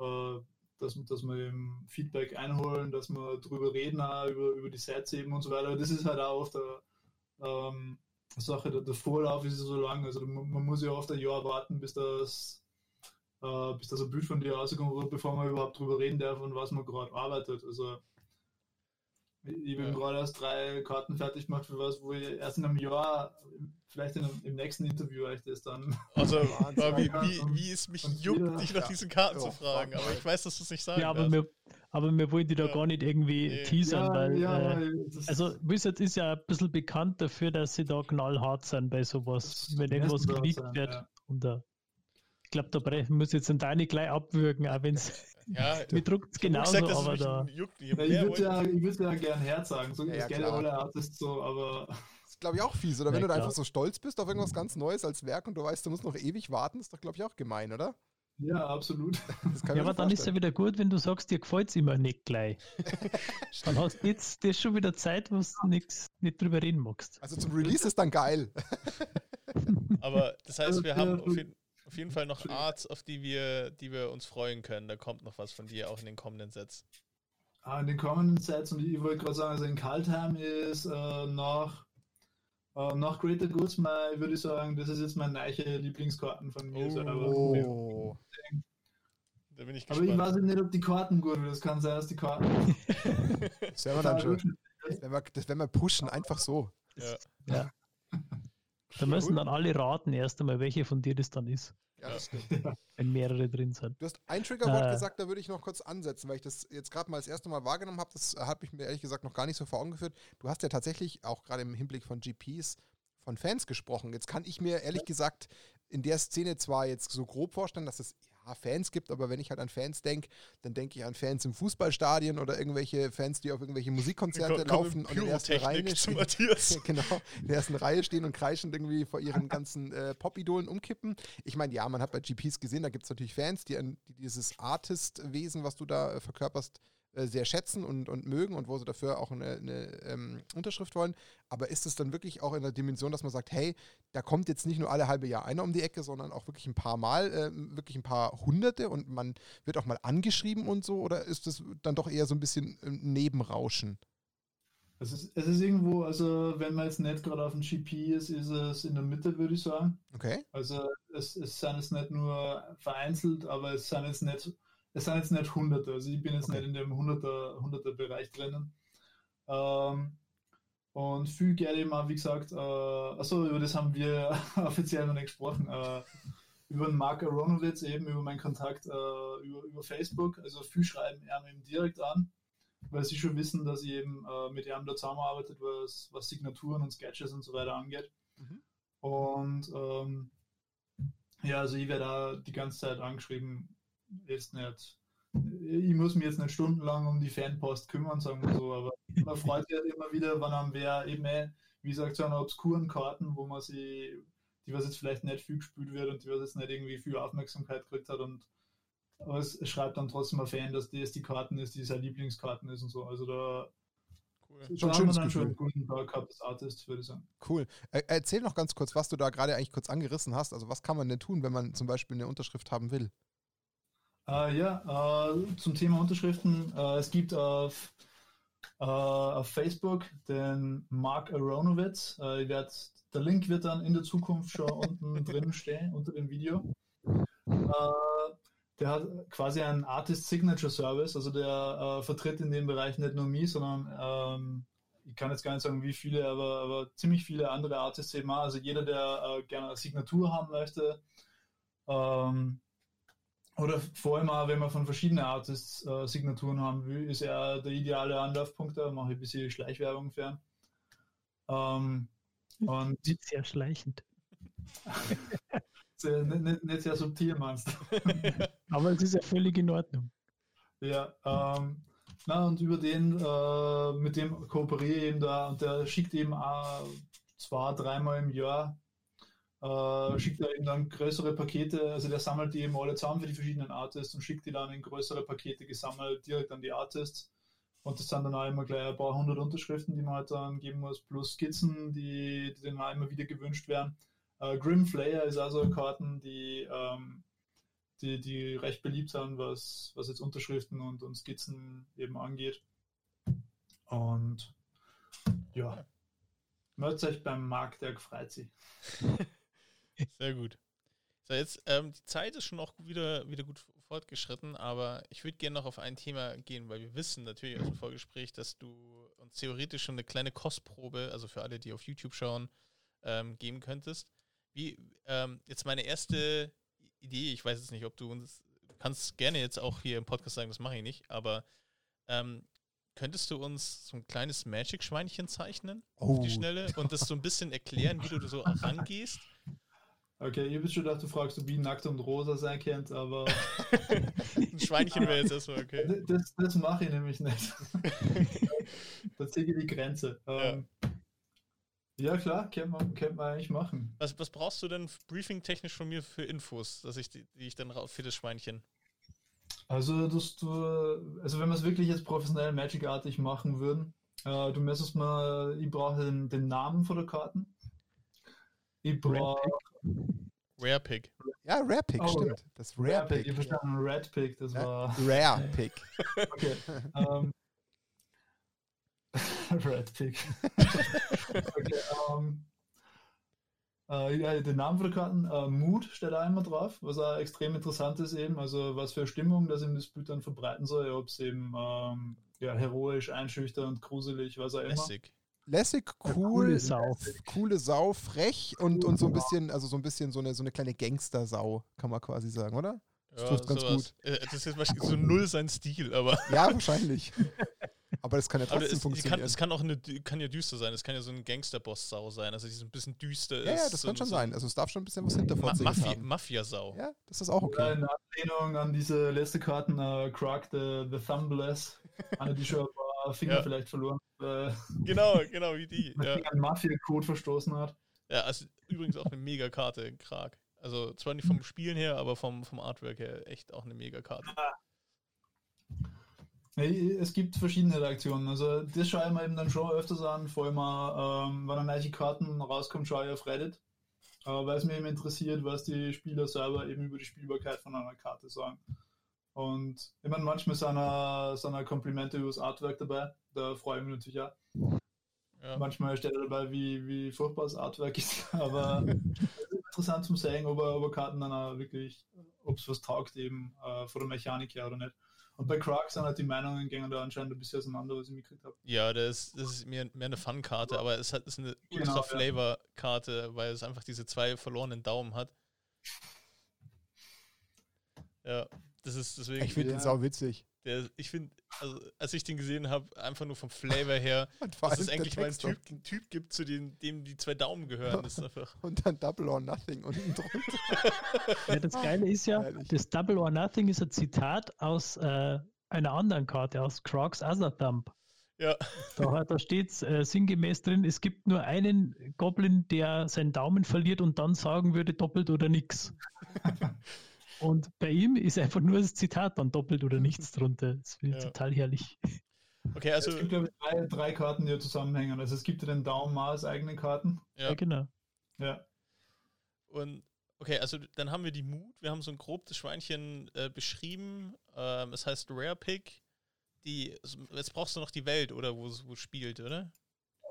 äh, dass, dass wir eben Feedback einholen, dass wir drüber reden, auch über, über die Sets eben und so weiter. Das ist halt auch oft eine ähm, Sache, der, der Vorlauf ist so lang. Also man, man muss ja oft ein Jahr warten, bis das äh, bis das ein Bild von dir rauskommt, bevor man überhaupt drüber reden darf, an was man gerade arbeitet. Also ich bin Ja. gerade erst drei Karten fertig gemacht für was, wo ich erst in einem Jahr, vielleicht in einem, im nächsten Interview euch das dann. Also, wie, wie, wie es mich juckt, jeder- dich nach Ja. diesen Karten Ja, zu fragen. frag Aber ich weiß, dass du es nicht sagen Ja, aber wir, aber wir wollen die da gar nicht irgendwie Nee. teasern, weil äh, Also Wizards ist ja ein bisschen bekannt dafür, dass sie da knallhart sind bei sowas, wenn irgendwas sein, wird. ja. Und da, ich glaube, da bre- muss jetzt ein Deine gleich abwürgen, auch wenn es ja, mir druckt es ich genauso, gesagt, aber da. juckt. Ja, ich mehr würde ja, ich würd ja gern Herz sagen, so Ja, das ja, gerne alle Artists so, aber Das ist, glaube ich, auch fies, oder? Ja, Wenn du da einfach so stolz bist auf irgendwas ganz Neues als Werk und du weißt, du musst noch ewig warten, ist doch, glaube ich, auch gemein, oder? ja, absolut. Das kann ich Ja, aber dann ist ja wieder gut, wenn du sagst, dir gefällt es immer nicht gleich. dann hast du jetzt das schon wieder Zeit, wo du nix, nicht drüber reden magst. Also zum Release ist dann geil. Aber das heißt, wir haben auf jeden, auf jeden Fall noch Arts, auf die wir, die wir uns freuen können. Da kommt noch was von dir auch in den kommenden Sets. Ah, in den kommenden Sets, und ich wollte gerade sagen, also in Kaltheim ist äh, nach, äh, nach Greater Goods, mein, würde ich sagen, das ist jetzt meine neue Lieblingskarten von mir. Oh. Da bin ich Aber ich gespannt. weiß nicht, ob die Karten gut sind. Das kann sein, dass die Karten. Das werden wir dann schon. Das werden wir, das werden wir pushen, einfach so. ja. Ja. Da müssen dann alle raten erst einmal, welche von dir das dann ist, Ja, das stimmt. wenn mehrere drin sind. Du hast ein Triggerwort Äh. gesagt, da würde ich noch kurz ansetzen, weil ich das jetzt gerade mal das erste Mal wahrgenommen habe. Das habe ich mir ehrlich gesagt noch gar nicht so vor Augen geführt. Du hast ja tatsächlich auch gerade im Hinblick von GPs von Fans gesprochen. Jetzt kann ich mir ehrlich gesagt in der Szene zwar jetzt so grob vorstellen, dass es ja Fans gibt, aber wenn ich halt an Fans denke, dann denke ich an Fans im Fußballstadien oder irgendwelche Fans, die auf irgendwelche Musikkonzerte Komm- komm laufen und in der ersten Reihe stehen. Matthias. genau, in der ersten Reihe stehen und kreischend irgendwie vor ihren ganzen äh, Pop-Idolen umkippen. Ich meine, ja, man hat bei GPs gesehen, da gibt es natürlich Fans, die, die dieses Artist-Wesen, was du da äh, verkörperst, äh, sehr schätzen und, und mögen und wo sie dafür auch eine, eine ähm, Unterschrift wollen. Aber ist es dann wirklich auch in der Dimension, dass man sagt, hey, da kommt jetzt nicht nur alle halbe Jahr einer um die Ecke, sondern auch wirklich ein paar Mal, äh, wirklich ein paar Hunderte und man wird auch mal angeschrieben und so? Oder ist das dann doch eher so ein bisschen äh, Nebenrauschen? Es ist, es ist irgendwo, also wenn man jetzt nicht gerade auf dem GP ist, ist es in der Mitte, würde ich sagen. Okay. Also es, es sind jetzt nicht nur vereinzelt, aber es sind jetzt nicht, es sind jetzt nicht Hunderte. Also ich bin jetzt Okay. nicht in dem Hunderter, Hunderter Bereich drinnen. Ähm, und viel gerne auch, wie gesagt, äh, achso, über das haben wir offiziell noch nicht gesprochen. Äh, über den Mark Aronowitz, eben über meinen Kontakt äh, über, über Facebook. Also viel schreiben er mir eben direkt an, weil sie schon wissen, dass ich eben äh, mit ihm da zusammenarbeitet, was, was Signaturen und Sketches und so weiter angeht. Mhm. Und ähm, ja, also ich werde da die ganze Zeit angeschrieben, jetzt nicht. Ich muss mich jetzt nicht stundenlang um die Fanpost kümmern, sagen wir so, aber man freut sich halt immer wieder, wenn einem wer eben, eh, wie gesagt, so eine obskuren Karten, wo man sie, die was jetzt vielleicht nicht viel gespielt wird und die was jetzt nicht irgendwie viel Aufmerksamkeit gekriegt hat und aber es schreibt dann trotzdem ein Fan, dass das die Karten ist, die seine Lieblingskarten ist und so. Also da, Cool. Schon schönes dann schon Gefühl. einen guten Tag gehabt als Artist, würde ich sagen. Cool. Äh, erzähl noch ganz kurz, was du da gerade eigentlich kurz angerissen hast. Also was kann man denn tun, wenn man zum Beispiel eine Unterschrift haben will? Äh, ja, äh, zum Thema Unterschriften. Äh, es gibt auf, äh, auf Facebook den Mark Aronowitz. Äh, werd, der Link wird dann in der Zukunft schon unten drin stehen, unter dem Video. Äh, der hat quasi einen Artist Signature Service, also der vertritt in dem Bereich nicht nur mich, sondern ähm, ich kann jetzt gar nicht sagen, wie viele, aber, aber ziemlich viele andere Artists eben auch. Also jeder, der gerne eine Signatur haben möchte, ähm, oder vor allem auch, wenn man von verschiedenen Artists äh, Signaturen haben will, ist er der ideale Anlaufpunkt. Da mache ich ein bisschen Schleichwerbung fern. Ähm, und Sehr schleichend. sehr, nicht, nicht, nicht sehr subtil, meinst du? Aber es ist ja völlig in Ordnung. Ja, ähm, na, und über den, äh, mit dem kooperiere ich eben da und der schickt eben auch zwei, dreimal im Jahr, äh, schickt er eben dann größere Pakete, also der sammelt die eben alle zusammen für die verschiedenen Artists und schickt die dann in größere Pakete gesammelt direkt an die Artists. Und das sind dann auch immer gleich ein paar hundert Unterschriften, die man halt dann geben muss, plus Skizzen, die, die dann auch immer wieder gewünscht werden. Äh, Grim Flayer ist also Karten, die ähm, die, die recht beliebt sind, was, was jetzt Unterschriften und, und Skizzen eben angeht. Und ja, meldet euch beim Markt, der freut sich. Sehr gut. So, jetzt, ähm, die Zeit ist schon auch wieder, wieder gut fortgeschritten, aber ich würde gerne noch auf ein Thema gehen, weil wir wissen natürlich aus dem Vorgespräch, dass du uns theoretisch schon eine kleine Kostprobe, also für alle, die auf YouTube schauen, ähm, geben könntest. Wie, ähm, jetzt meine erste Idee, ich weiß jetzt nicht, ob du uns, du kannst gerne jetzt auch hier im Podcast sagen, das mache ich nicht, aber ähm, könntest du uns so ein kleines Magic-Schweinchen zeichnen auf die Oh. Schnelle und das so ein bisschen erklären, wie du so rangehst? Okay, ich habe schon gedacht, du fragst, ob wie nackt und rosa sein könnt, aber Ein Schweinchen wäre jetzt erstmal okay. das, das mache ich nämlich nicht. da ziehe ich die Grenze. Ähm, ja. klar, könnte man, könnte man eigentlich machen. Was, was brauchst du denn briefing-technisch von mir für Infos, dass ich die, die ich dann raus für das Schweinchen? Also, dass du, also wenn wir es wirklich jetzt professionell Magic-artig machen würden, äh, du müsstest mal, ich brauche den, den Namen von der Karten. Ich brauche Rare Pig. Ja, Rare Pick, Oh, stimmt. Das Rare Rare Pick. Ich Pick. verstanden, Red Pick, das Ja, war. Rare Pick. Okay. ähm, Red Pick. okay, ähm, Äh, ja, den Namen die Karten, äh, Mood steht da immer drauf, was auch extrem interessant ist eben, also was für eine Stimmung das das Bild dann verbreiten soll, ob es eben ähm, ja, heroisch, einschüchternd, gruselig, was auch immer. Lässig. Lässig, cool, coole Sau. coole Sau, frech und, und so ein bisschen, also so ein bisschen so eine, so eine kleine Gangster-Sau, kann man quasi sagen, oder? Das trifft ganz sowas. Äh, Das ist jetzt wahrscheinlich so null sein Stil, aber. Ja, wahrscheinlich. Aber das kann ja trotzdem es, die kann, funktionieren. es kann auch eine, kann ja düster sein. Es kann ja so ein Gangsterboss-Sau sein, also die so ein bisschen düster ja, ist. ja, das kann schon so sein. Also es darf schon ein bisschen was Ma hinterfotziges Mafia- haben. Mafia-Sau. Ja, das ist auch Ja, okay. in Anlehnung an diese letzte Karten, äh, Krug, the, the Thumbless, eine, die schon Finger Ja. vielleicht verloren, äh, Genau, genau wie die. Ja. einen Mafia-Code verstoßen hat. ja, also übrigens auch eine Mega-Karte in Krag. Also zwar nicht vom Spielen her, aber vom, vom Artwork her echt auch eine Mega-Karte. Nee, Es gibt verschiedene Reaktionen. Also das schaue ich mir eben dann schon öfters an, vor allem ähm, wenn neue Karten rauskommt, schaue ich auf Reddit, äh, weil es mir eben interessiert, was die Spieler selber eben über die Spielbarkeit von einer Karte sagen. Und ich meine, manchmal sind auch, sind auch Komplimente über das Artwork dabei, da freue ich mich natürlich auch. Ja. Manchmal steht er dabei, wie, wie furchtbar das Artwork ist, aber es ist interessant zum sehen, ob, er, ob er Karten dann auch wirklich, ob es was taugt eben äh, von der Mechanik her oder nicht. Und bei Krug sind halt die Meinungen gingen da anscheinend ein bisschen auseinander, was ich mitgekriegt habe. Ja, das, das ist mehr, mehr eine Fun-Karte, aber es hat, ist eine Genau. Ultra-Flavor-Karte, weil es einfach diese zwei verlorenen Daumen hat. Ja, das ist deswegen. Ich finde den Ja. sau witzig. der, ich finde, also als ich den gesehen habe, einfach nur vom Flavor her, dass es der endlich mal einen typ, einen typ gibt, zu dem, dem die zwei Daumen gehören. Das ist einfach. Und dann Double or Nothing unten drunter. Ja, das Geile ist ja, Herrlich. das Double or Nothing ist ein Zitat aus äh, einer anderen Karte, aus Crocs Other Thumb. Ja, Da, da steht äh, sinngemäß drin, es gibt nur einen Goblin, der seinen Daumen verliert und dann sagen würde, doppelt oder nix. Und bei ihm ist einfach nur das Zitat dann doppelt oder nichts drunter. Das finde ich Ja. total herrlich. okay, also. es gibt, glaube ich, drei, drei Karten, die ja zusammenhängen. Also es gibt ja den Daumen mal als eigene Karten. Ja, Ja, genau. Ja. und okay, also dann haben wir die Mut. Wir haben so ein grob das Schweinchen äh, beschrieben. Ähm, es heißt Rare Pick. Die, jetzt brauchst du noch die Welt, oder wo es spielt, oder?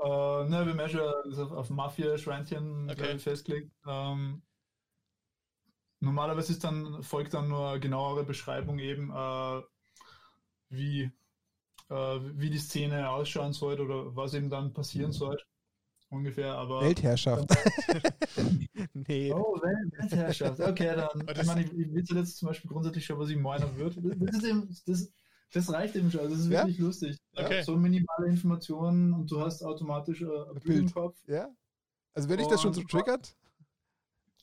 Äh, ne, wir haben ja schon das auf, auf Mafia-Schweinchen Okay. festgelegt. Ähm, normalerweise ist dann, folgt dann nur eine genauere Beschreibung eben, äh, wie, äh, wie die Szene ausschauen sollte oder was eben dann passieren sollte. Ungefähr, aber. Weltherrschaft. nee. Oh, Welt- Weltherrschaft. Okay, dann. Ich das- meine, ich, ich weiß jetzt zum Beispiel grundsätzlich schon, was ich meinen würde. Das, ist eben, das, das reicht eben schon. Das ist Ja? wirklich lustig. Okay. So minimale Informationen und du hast automatisch äh, ein Bild im. Kopf. Ja? Also wenn dich das schon so triggert,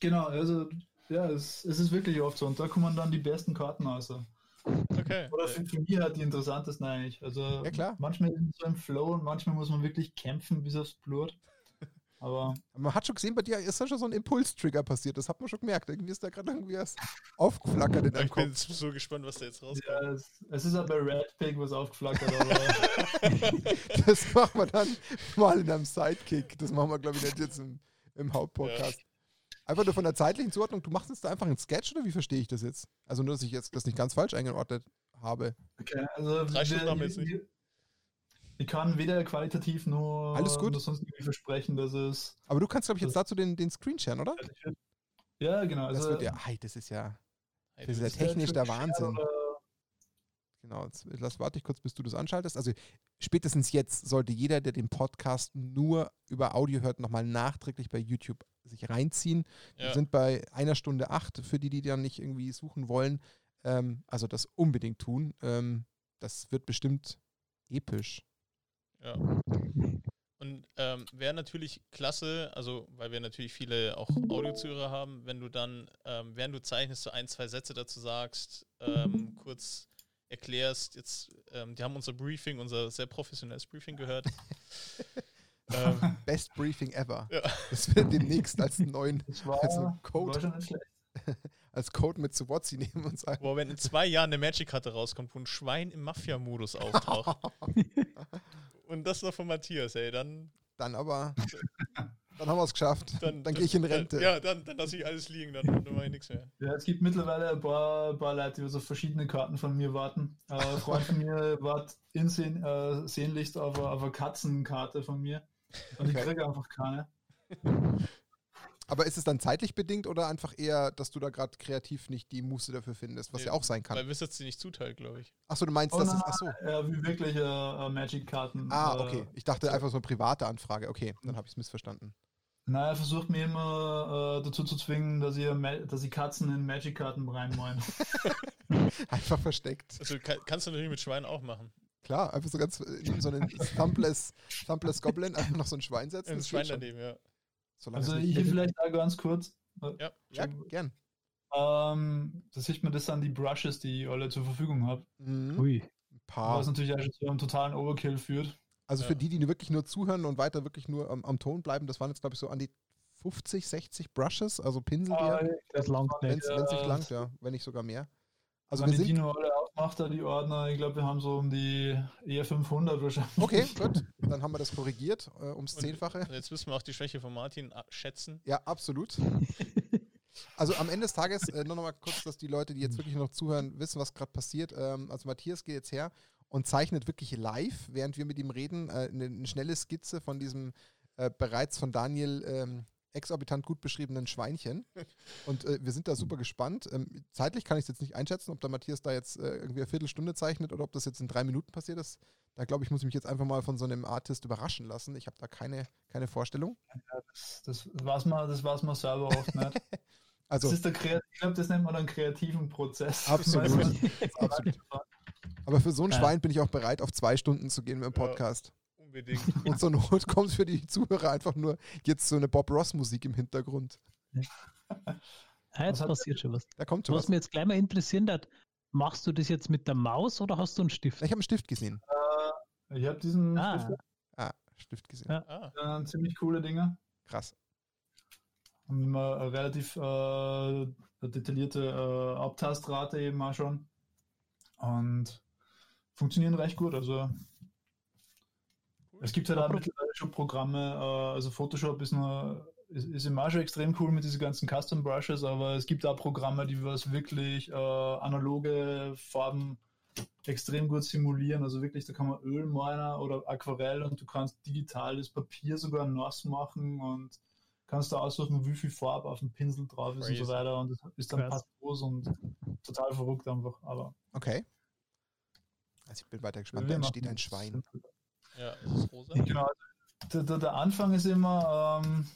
Genau, also ja, es, es ist wirklich oft so. Und da kommen dann die besten Karten raus. Okay. Oder für, für mich halt die interessantesten eigentlich. Also Ja, klar. manchmal ist es so im Flow und manchmal muss man wirklich kämpfen bis aufs Blut. Aber man hat schon gesehen, bei dir ist da schon so ein Impulstrigger passiert. Das hat man schon gemerkt. Irgendwie ist da gerade irgendwie was aufgeflackert in deinem ich bin Kopf. jetzt so gespannt, was da jetzt rauskommt. ja, es, es ist auch bei Red Pig was aufgeflackert. Aber Das machen wir dann mal in einem Sidekick. Das machen wir, glaube ich, nicht jetzt im, im Hauptpodcast. Einfach nur von der zeitlichen Zuordnung. Du machst jetzt da einfach einen Sketch oder wie verstehe ich das jetzt? Also nur, dass ich jetzt das nicht ganz falsch eingeordnet habe. okay, also Drei Stunden wir- haben wir jetzt nicht. Ich kann weder qualitativ noch, Alles gut. sonst irgendwie versprechen, dass es. Aber du kannst, glaube ich, jetzt dazu den, den Screen sharen, oder? Ja, genau. Das Also, wird ja, ei, das ist ja, Hey, das ist ja technisch der Wahnsinn. Genau, jetzt lass, warte ich kurz, bis du das anschaltest. Also spätestens jetzt sollte jeder, der den Podcast nur über Audio hört, nochmal nachträglich bei YouTube sich reinziehen. Wir ja. sind bei einer Stunde acht, für die, die dann nicht irgendwie suchen wollen. Ähm, also das unbedingt tun. Ähm, das wird bestimmt episch. Ja. Und ähm, wäre natürlich klasse, also weil wir natürlich viele auch Audiozuhörer haben, wenn du dann, ähm, während du zeichnest, so ein, zwei Sätze dazu sagst, ähm, kurz erklärst, jetzt, ähm, die haben unser Briefing, unser sehr professionelles Briefing gehört. ähm, Best Briefing ever. ja. Das wird demnächst als neuen war, war Code, als Code mit Swatzi nehmen und sagen. Wo wenn in zwei Jahren eine Magic-Karte rauskommt, wo ein Schwein im Mafia-Modus auftaucht. Und das noch von Matthias, ey, dann, Dann aber, dann haben wir es geschafft. dann, Dann, gehe ich in Rente. Ja, dann, dann lasse ich alles liegen, dann, dann mache ich nichts mehr. Ja, es gibt mittlerweile ein paar, paar Leute, die so auf verschiedene Karten von mir warten. Äh, ein Freund von mir wartet insehen, äh, auf, eine- auf eine Katzenkarte von mir. Und ich kriege einfach keine. Aber ist es dann zeitlich bedingt oder einfach eher, dass du da gerade kreativ nicht die Muße dafür findest, was Nee, ja auch sein kann? Weil Wizards die nicht zuteilt, glaube ich. Achso, du meinst, Oh, das ist. Achso. Ja, wie wirkliche äh, Magic-Karten. Ah, äh, okay. Ich dachte einfach so eine private Anfrage. Okay, dann habe ich es missverstanden. Na, er versucht mir immer äh, dazu zu zwingen, dass ihr, dass die Katzen in Magic-Karten reinmalen. Einfach versteckt. Also kann, kannst du natürlich mit Schweinen auch machen. Klar, einfach so ganz äh, so einen Thumbless, Thumbless Goblin, einfach noch so ein Schwein setzen. Ein Schwein daneben, ja. Solange Also es hier vielleicht auch ganz kurz. Ja. Ja, gern. Ähm, das sieht man das an die Brushes, die ich alle zur Verfügung habe. Mhm. Ui. Ein paar. Was natürlich auch schon zu einem totalen Overkill führt. Also Ja. für die, die wirklich nur zuhören und weiter wirklich nur am, am Ton bleiben, das waren jetzt, glaube ich, so an die 50, 60 Brushes, also Pinsel, Ah, die Das langt wenn nicht. es sich ja. langt, ja, wenn nicht sogar mehr. Also wenn wir die sind, Dino alle aufmacht, da die Ordner, ich glaube, wir haben so um die eher 500 wahrscheinlich. okay, gut, dann haben wir das korrigiert, äh, ums Und- Zehnfache. Und jetzt müssen wir auch die Schwäche von Martin a- schätzen. Ja, absolut. Also am Ende des Tages, äh, nur noch mal kurz, dass die Leute, die jetzt wirklich noch zuhören, wissen, was gerade passiert. Ähm, also Matthias geht jetzt her und zeichnet wirklich live, während wir mit ihm reden, äh, eine, eine schnelle Skizze von diesem äh, bereits von Daniel ähm, exorbitant gut beschriebenen Schweinchen. Und äh, wir sind da super gespannt. Ähm, zeitlich kann ich es jetzt nicht einschätzen, ob der Matthias da jetzt äh, irgendwie eine Viertelstunde zeichnet oder ob das jetzt in drei Minuten passiert ist. Da glaube ich, muss ich mich jetzt einfach mal von so einem Artist überraschen lassen. Ich habe da keine, keine Vorstellung. Das, das das weiß man selber oft nicht. Also das ist der Kreat ich glaube, das nennt man einen kreativen Prozess. Absolut. Absolut. Aber für so ein Ja. Schwein bin ich auch bereit, auf zwei Stunden zu gehen mit dem Ja. Unbedingt. Und zur Not kommt für die Zuhörer einfach nur jetzt so eine Bob Ross-Musik im Hintergrund. Ah, Was jetzt hat- passiert schon was. Da kommt schon Was was. mir jetzt gleich mal interessieren hat, machst du das jetzt mit der Maus oder hast du einen Stift? Ich habe einen Stift gesehen. Äh, ich habe diesen Ah. Stift, Ah, Stift gesehen. Ja. Ah, äh, ziemlich coole Dinge. Krass. Haben immer eine relativ äh, detaillierte äh, Abtastrate eben auch schon. Und funktionieren recht gut. Also es gibt halt auch mittlerweile schon Programme, äh, also Photoshop ist nur ist, ist immer schon extrem cool mit diesen ganzen Custom Brushes, aber es gibt auch Programme, die was wirklich äh, analoge Farben extrem gut simulieren. Also wirklich, da kann man Ölminer oder Aquarell und du kannst digitales Papier sogar nass machen und kannst da aussuchen, wie viel Farbe auf dem Pinsel drauf ist und Crazy. so weiter. Und das ist dann Krass. passtlos und total verrückt einfach. Aber Okay. Also ich bin weiter gespannt. Da entsteht ein Schwein. Ja, ist es rosa? Genau. Der, der, der Anfang ist immer, ähm,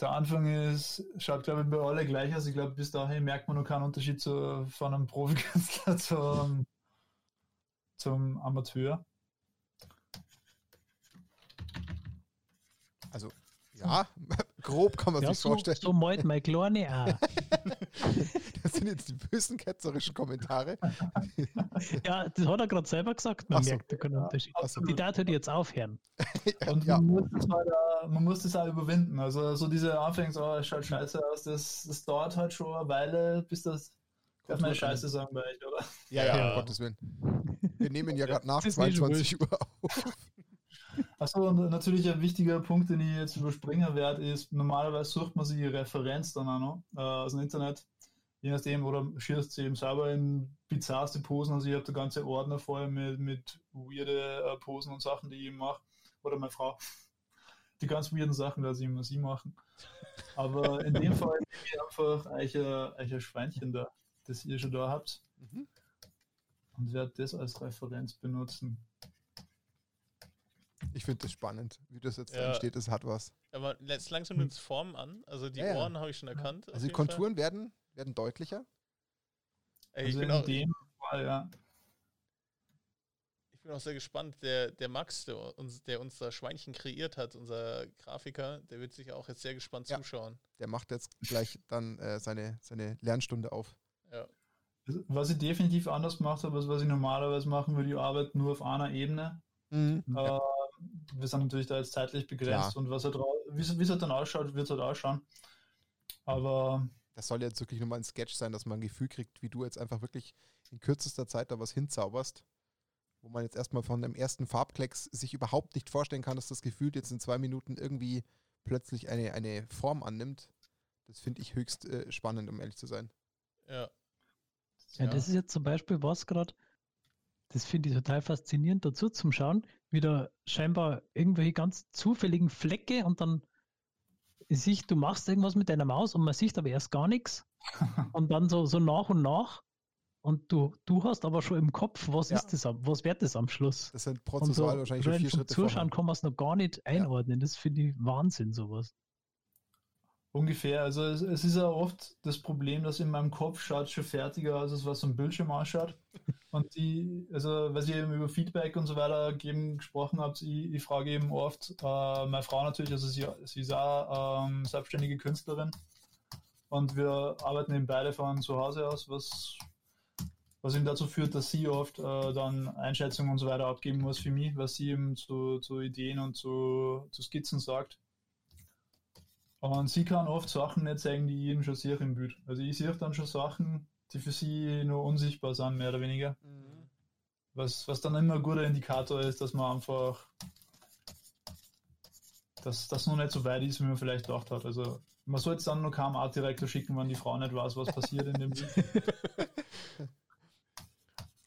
der Anfang ist, schaut glaube ich bei alle gleich aus. Ich glaube, bis dahin merkt man noch keinen Unterschied zu, von einem Profikünstler zum, zum Amateur. Also, ja, grob kann man Ja, sich so, vorstellen. so malt mein Kleine auch. Das sind jetzt die bösen ketzerischen Kommentare. Ja, das hat er gerade selber gesagt, man so. merkt da keinen Unterschied. absolut. Die Tat hört jetzt aufhören. Und ja, man, muss das halt, äh, man muss das auch überwinden. Also so diese Anfängs, oh, es schaut scheiße aus, das, das dauert halt schon eine Weile, bis das, darf man Scheiße sagen bei euch, oder? ja, ja, Ja. um Gottes Willen. Wir nehmen ja gerade nach Das ist mir schon 22 Uhr auf. Achso, und natürlich ein wichtiger Punkt, den ich jetzt überspringen werde, ist, normalerweise sucht man sich die Referenz dann auch noch äh, aus dem Internet, je nachdem, oder schießt sie eben selber in bizarrste Posen. Also ich habe da ganze Ordner voll mit, mit weirde äh, Posen und Sachen, die ich mache. Oder meine Frau. Die ganz weirden Sachen lasse ich immer sie machen. Aber in dem Fall nehme ich einfach euch ein, euch ein Schweinchen da, das ihr schon da habt, Mhm. und werde das als Referenz benutzen. Ich finde das spannend, wie das jetzt da Ja. entsteht. Es hat was. Aber jetzt langsam nimmt es Formen an. Also die Ja, ja. Ohren habe ich schon erkannt. Also die jeden Fall. Konturen werden, werden deutlicher. Ey, ich, Also bin in auch, dem Fall, ja. ich bin auch sehr gespannt. Der, der Max, der uns, der uns da Schweinchen kreiert hat, unser Grafiker, der wird sich auch jetzt sehr gespannt Ja. zuschauen. Der macht jetzt gleich dann äh, seine, seine Lernstunde auf. Ja. Was ich definitiv anders gemacht habe, als was ich normalerweise machen würde, ich arbeite nur auf einer Ebene. Mhm. Äh, wir sind natürlich da jetzt zeitlich begrenzt Klar. und was halt, rau- wie es wie es halt dann ausschaut, wird es halt ausschauen. Aber Das soll jetzt wirklich nur mal ein Sketch sein, dass man ein Gefühl kriegt, wie du jetzt einfach wirklich in kürzester Zeit da was hinzauberst, wo man jetzt erstmal von dem ersten Farbklecks sich überhaupt nicht vorstellen kann, dass das Gefühl jetzt in zwei Minuten irgendwie plötzlich eine, eine Form annimmt. Das finde ich höchst äh, spannend, um ehrlich zu sein. Ja. Ja, das ist jetzt zum Beispiel was gerade, das finde ich total faszinierend dazu zum Schauen, wie da scheinbar irgendwelche ganz zufälligen Flecke und dann ich sehe, du machst irgendwas mit deiner Maus und man sieht aber erst gar nichts. Und dann so, so nach und nach. Und du, du hast aber schon im Kopf, was Ja. ist das, am- was wird das am Schluss? Das sind Und so prozessual wahrscheinlich schon vier Schritte Zuschauen kann man es noch gar nicht einordnen. Das finde ich Wahnsinn, sowas. Ungefähr. Also es, es ist ja oft das Problem, dass in meinem Kopf schaut schon fertiger aus, als was am Bildschirm ausschaut. Und die, also was ihr eben über Feedback und so weiter geben gesprochen habt, ich, ich frage eben oft äh, meine Frau natürlich, also sie, sie ist auch ähm, selbstständige Künstlerin und wir arbeiten eben beide von zu Hause aus, was, was eben dazu führt, dass sie oft äh, dann Einschätzungen und so weiter abgeben muss für mich, was sie eben zu, zu Ideen und zu, zu Skizzen sagt. Und sie kann oft Sachen nicht sagen, die ich eben schon sehe im Bild. Also ich sehe dann schon Sachen, die für sie nur unsichtbar sind, mehr oder weniger. Mhm. Was, was dann immer ein guter Indikator ist, dass man einfach, dass das noch nicht so weit ist, wie man vielleicht gedacht hat. Also man sollte es dann noch keinem Art Direktor schicken, wenn die Frau nicht weiß, was passiert in dem Bild.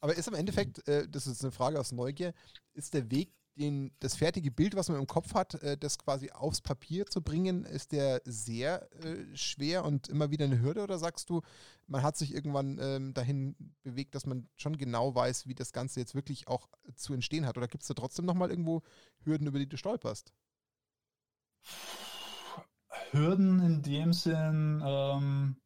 Aber ist im Endeffekt, äh, das ist eine Frage aus Neugier, ist der Weg, den, das fertige Bild, was man im Kopf hat, äh, das quasi aufs Papier zu bringen, ist der sehr äh, schwer und immer wieder eine Hürde? Oder sagst du, man hat sich irgendwann ähm, dahin bewegt, dass man schon genau weiß, wie das Ganze jetzt wirklich auch zu entstehen hat? Oder gibt es da trotzdem nochmal irgendwo Hürden, über die du stolperst? Hürden in dem Sinn, ähm,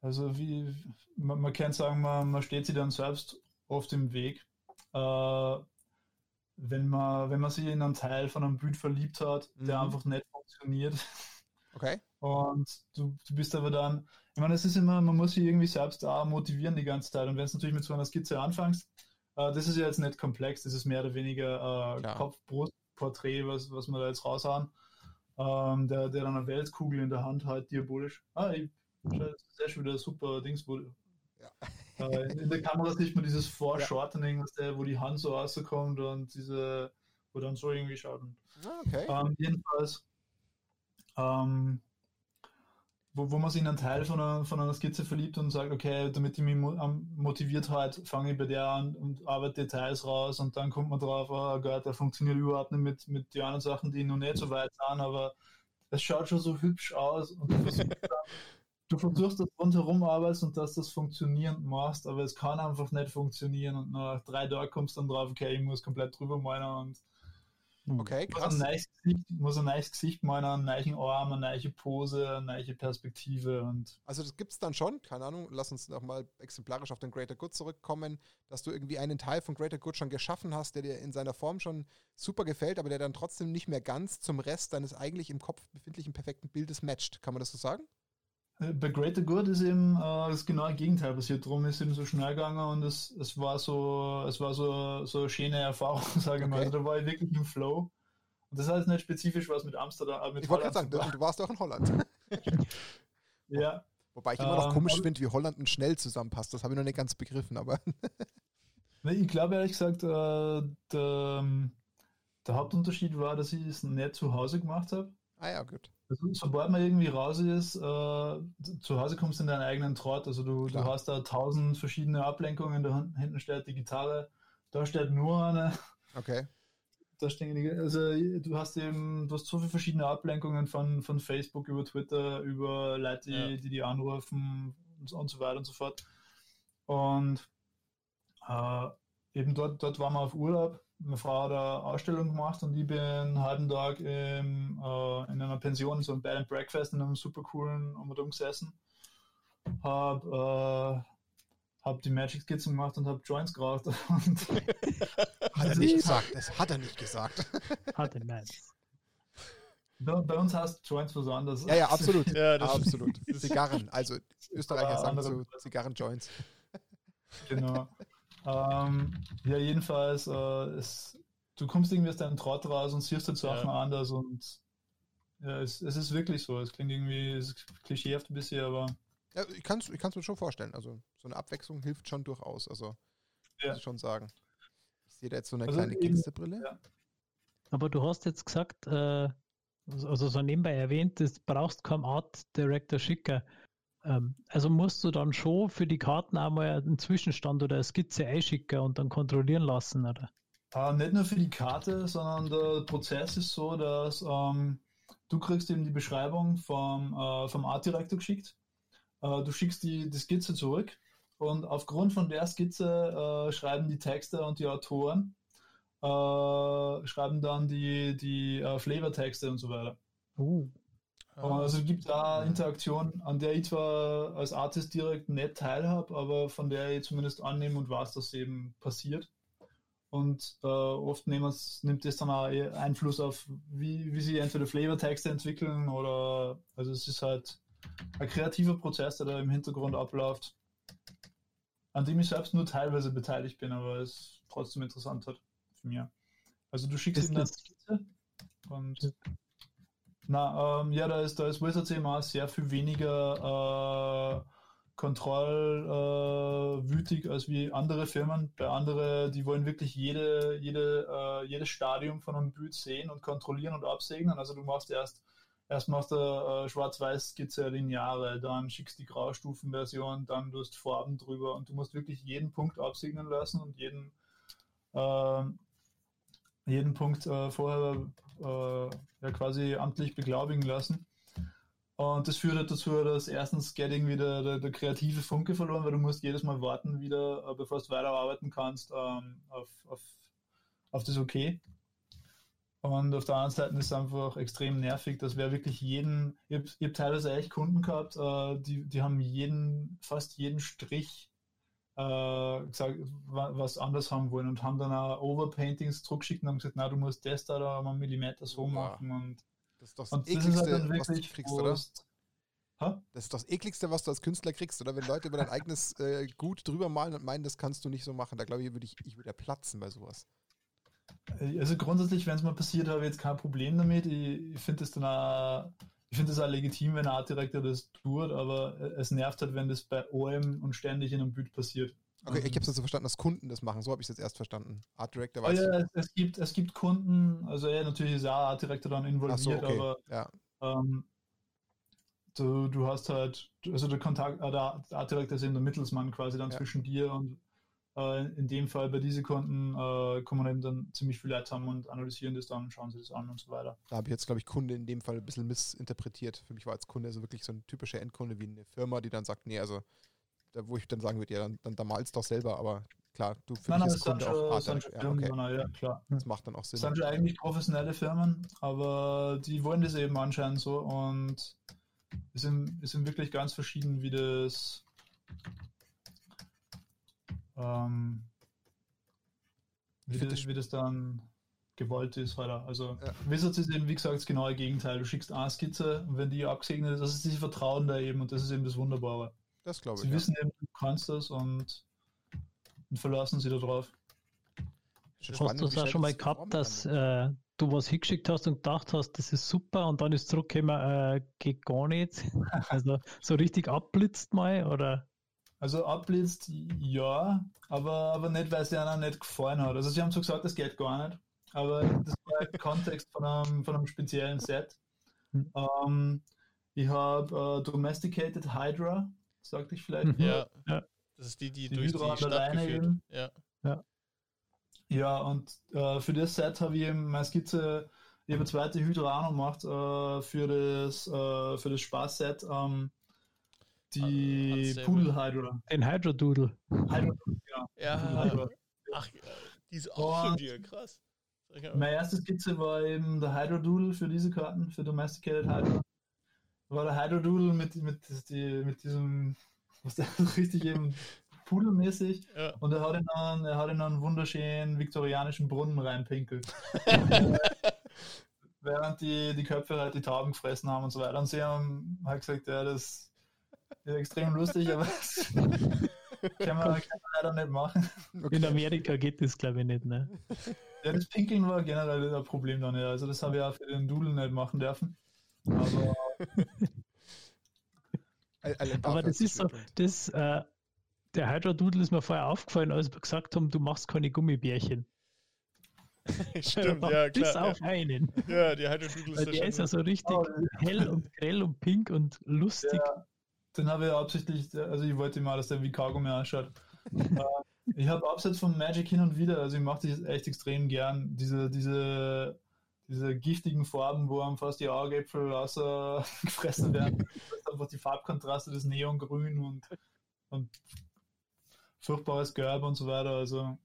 also wie, man, man kann sagen, man, man steht sich dann selbst oft im Weg. Äh, wenn man, wenn man sich in einen Teil von einem Bild verliebt hat, der Mhm. einfach nicht funktioniert. Okay. Und du, du bist aber dann, ich meine, es ist immer, man muss sich irgendwie selbst auch motivieren die ganze Zeit. Und wenn du natürlich mit so einer Skizze anfängst, äh, das ist ja jetzt nicht komplex, das ist mehr oder weniger äh. Kopf-Brust-Porträt, was, was wir da jetzt raushauen. Ähm, der, der dann eine Weltkugel in der Hand hat, diabolisch. Ah, ich sehr schon wieder super Dings, Ja. In der Kamera sieht man dieses Foreshortening, der, wo die Hand so rauskommt und diese, wo dann so irgendwie schaut. Und Ah, okay. ähm, jedenfalls, ähm, wo, wo man sich in einen Teil von einer, von einer Skizze verliebt und sagt, okay, damit ich mich motiviert halt, fange ich bei der an und arbeite Details raus und dann kommt man drauf, oh Gott, der funktioniert überhaupt nicht mit, mit den anderen Sachen, die noch nicht so weit sind, aber es schaut schon so hübsch aus und du versuchst, das rundherum arbeitest und dass das funktionierend machst, aber es kann einfach nicht funktionieren und nach drei Tagen kommst du dann drauf, okay, ich muss komplett drüber malen und Okay, muss ein krass. neues Gesicht, muss ein neues Gesicht malen, einen neuen Arm, eine neue Pose, eine neue Perspektive und Also das gibt es dann schon, keine Ahnung, lass uns nochmal exemplarisch auf den Greater Good zurückkommen, dass du irgendwie einen Teil von Greater Good schon geschaffen hast, der dir in seiner Form schon super gefällt, aber der dann trotzdem nicht mehr ganz zum Rest deines eigentlich im Kopf befindlichen perfekten Bildes matcht. Kann man das so sagen? Äh, bei Greater Good ist eben äh, das genaue Gegenteil passiert. Darum ist eben so schnell gegangen und es, es war so, es war so, so eine schöne Erfahrung, sage ich mal. Okay. Also da war ich wirklich im Flow. Und das heißt nicht spezifisch was mit Amsterdam, äh, mit Ich wollte gerade sagen, du, du warst auch in Holland. Ja, Wobei ich immer noch Ähm, komisch finde, wie Holland und schnell zusammenpasst. Das habe ich noch nicht ganz begriffen, aber ich glaube ehrlich gesagt, äh, der, der Hauptunterschied war, dass ich es nicht zu Hause gemacht habe. ah ja, gut. Also, sobald man irgendwie raus ist, äh, zu Hause kommst du in deinen eigenen Trott. Also du, du hast da tausend verschiedene Ablenkungen. Da hin- hinten steht die Gitarre, da steht nur eine. Okay. Da stehen die, also du hast eben, du hast so viele verschiedene Ablenkungen von, von Facebook über Twitter, über Leute, die, Ja. die die anrufen und so, und so weiter und so fort. Und äh, eben dort, dort waren wir auf Urlaub. Meine Frau hat eine Ausstellung gemacht und ich bin einen halben Tag im, äh, in einer Pension, so ein Bed and Breakfast in einem super coolen Umgebung gesessen. Hab, äh, hab die Magic Skizzen gemacht und hab Joints geraucht. Und Hat er nicht gesagt. Das hat er nicht gesagt. Hatte meins. bei, bei uns heißt Joints was anderes. ja, ja, absolut. Ja, das- absolut. Zigarren. Also Österreicher sagen andere- so Zigarren-Joints. Genau. Ähm, ja, jedenfalls, äh, es, du kommst irgendwie aus deinem Trott raus und siehst halt Sachen Ja. anders und ja, es, es ist wirklich so. Es klingt irgendwie es ist klischeehaft ein bisschen, aber Ja, ich kann es ich kann's mir schon vorstellen. Also so eine Abwechslung hilft schon durchaus. Also Ja. muss ich schon sagen. Ich sehe da jetzt so eine Also kleine Gangsterbrille. ja. Aber du hast jetzt gesagt, äh, also so nebenbei erwähnt, du brauchst keinen Art Director schicker. Ähm, also musst du dann schon für die Karten einmal einen Zwischenstand oder eine Skizze einschicken und dann kontrollieren lassen, oder? äh, nicht nur für die Karte, sondern der Prozess ist so, dass ähm, du kriegst eben die Beschreibung vom, äh, vom Art Director geschickt. Äh, du schickst die, die Skizze zurück und aufgrund von der Skizze äh, schreiben die Texte und die Autoren, äh, schreiben dann die, die äh, Flavor-Texte und so weiter. Uh. Also es gibt da Interaktion, an der ich zwar als Artist direkt nicht teilhabe, aber von der ich zumindest annehme und weiß, dass eben passiert. Und äh, oft nimmt das dann auch Einfluss auf, wie, wie sie entweder Flavor-Texte entwickeln oder also es ist halt ein kreativer Prozess, der da im Hintergrund abläuft, an dem ich selbst nur teilweise beteiligt bin, aber es trotzdem interessant hat für mich. Also du schickst ihm eine Skizze und na, ähm, ja, da ist, da ist Wizards eben auch sehr viel weniger äh, kontrollwütig äh, als wie andere Firmen. Bei anderen, die wollen wirklich jede, jede, äh, jedes Stadium von einem Bild sehen und kontrollieren und absegnen. Also du machst erst, erst machst du äh, Schwarz-Weiß-Skizze lineare, dann schickst die Graustufenversion, dann du hast Farben drüber und du musst wirklich jeden Punkt absegnen lassen und jeden, ähm, jeden Punkt äh, vorher ja, quasi amtlich beglaubigen lassen. Und das führt halt dazu, dass erstens geht irgendwie der, der, der, kreative Funke verloren, weil du musst jedes Mal warten wieder, äh, bevor du weiterarbeiten kannst, ähm, auf, auf, auf das Okay. Und auf der anderen Seite ist es einfach extrem nervig, dass wer wirklich jeden, ich habe hab teilweise echt Kunden gehabt, äh, die, die haben jeden, fast jeden Strich äh, gesagt, was anders haben wollen und haben dann auch Overpaintings zurückgeschickt und haben gesagt, na, du musst das da, da mal einen Millimeter so machen und das ist das und ekligste, das halt was du kriegst, oder? Ha? Das ist das ekligste, was du als Künstler kriegst, oder? Wenn Leute über dein eigenes äh, Gut drüber malen und meinen, das kannst du nicht so machen. Da glaube ich, würde ich, ich würde platzen bei sowas. Äh, also grundsätzlich, wenn es mal passiert, habe ich jetzt kein Problem damit. Ich, ich finde es dann auch, ich finde es auch legitim, wenn ein Art Director das tut, aber es nervt halt, wenn das bei OM und ständig in einem Bild passiert. Okay, ich habe es so verstanden, dass Kunden das machen. So habe ich es jetzt erst verstanden. Art Director weiß. Oh ja, es, es, gibt, es gibt Kunden, also ja, natürlich ist ja Art Director dann involviert, so, okay. aber ja. ähm, du, du hast halt, also der Kontakt, äh, der Art Director ist eben der Mittelsmann quasi dann ja. zwischen dir und in dem Fall bei diesen Kunden äh, kann man eben dann ziemlich viel Leute haben und analysieren das dann, schauen sie das an und so weiter. Da habe ich jetzt, glaube ich, Kunde in dem Fall ein bisschen missinterpretiert. Für mich war als Kunde also wirklich so ein typischer Endkunde wie eine Firma, die dann sagt, nee, also da, wo ich dann sagen würde, ja, dann, dann, dann malst doch selber, aber klar, du für mich als Kunde auch Art ja, okay. ja, klar. Das macht dann auch Sinn. Das sind ja eigentlich professionelle Firmen, aber die wollen das eben anscheinend so und es sind, es sind wirklich ganz verschieden, wie das ähm, wie, das, wie das dann gewollt ist, weiter. Also ja. Wizards ist eben, wie gesagt, das genaue Gegenteil. Du schickst eine Skizze und wenn die abgesegnet ist, das ist diese Vertrauen da eben und das ist eben das Wunderbare. Das glaube ich. Sie ja. wissen eben, du kannst das und, und verlassen sie darauf. Hast du es auch schon mal gehabt, dass äh, du was hingeschickt hast und gedacht hast, das ist super und dann ist zurückgekommen, äh, geht gar nicht? also so richtig abblitzt mal oder? Also abblitzt, ja, aber, aber nicht, weil es dir nicht gefallen hat. Also sie haben so gesagt, das geht gar nicht, aber das war der Kontext von einem, von einem speziellen Set. Hm. Ähm, ich habe äh, Domesticated Hydra sagte ich vielleicht. Mhm. Ja. ja. Das ist die, die, die durch Hydra die Stadt geführt. Ja. ja. Ja, und äh, für das Set habe ich eben meine Skizze, ich habe eine zweite Hydra auch noch gemacht äh, für das, äh, für das Spaßset. Ähm, die Pudel Hydra. Den Hydra Doodle. Hydra, ja. ja. Ach, die ist auch von dir, krass. Meine erste Skizze war eben der Hydra Doodle für diese Karten, für Domesticated Hydra war der Hydrodoodle mit, mit, die, mit diesem, was der richtig eben pudelmäßig ja. und er hat in einen, er hat in einen wunderschönen viktorianischen Brunnen reinpinkelt. Während die, die Köpfe halt die Tauben gefressen haben und so weiter. Und sie haben halt gesagt, ja, das ist extrem lustig, aber das kann man, kann man leider nicht machen. Okay. In Amerika geht das, glaube ich, nicht, ne? Ja, das Pinkeln war generell ein Problem dann, ja. Also das habe ich auch für den Doodle nicht machen dürfen. Aber Aber das ist so, das, äh, der Hydra Doodle ist mir vorher aufgefallen, als wir gesagt haben, du machst keine Gummibärchen. Stimmt, ja, klar. Bis auf einen. Ja, die Hydra Doodle ist Der ist ja so richtig oh, hell und grell und pink und lustig. Ja, den habe ich absichtlich, also ich wollte mal, dass der wie Cargo mehr ausschaut. Äh, ich habe abseits von Magic hin und wieder, also ich mache das echt extrem gern, diese, diese diese giftigen Farben, wo einem fast die Augäpfel gefressen werden. einfach die Farbkontraste, das Neongrün und, und furchtbares Gelb und so weiter. Also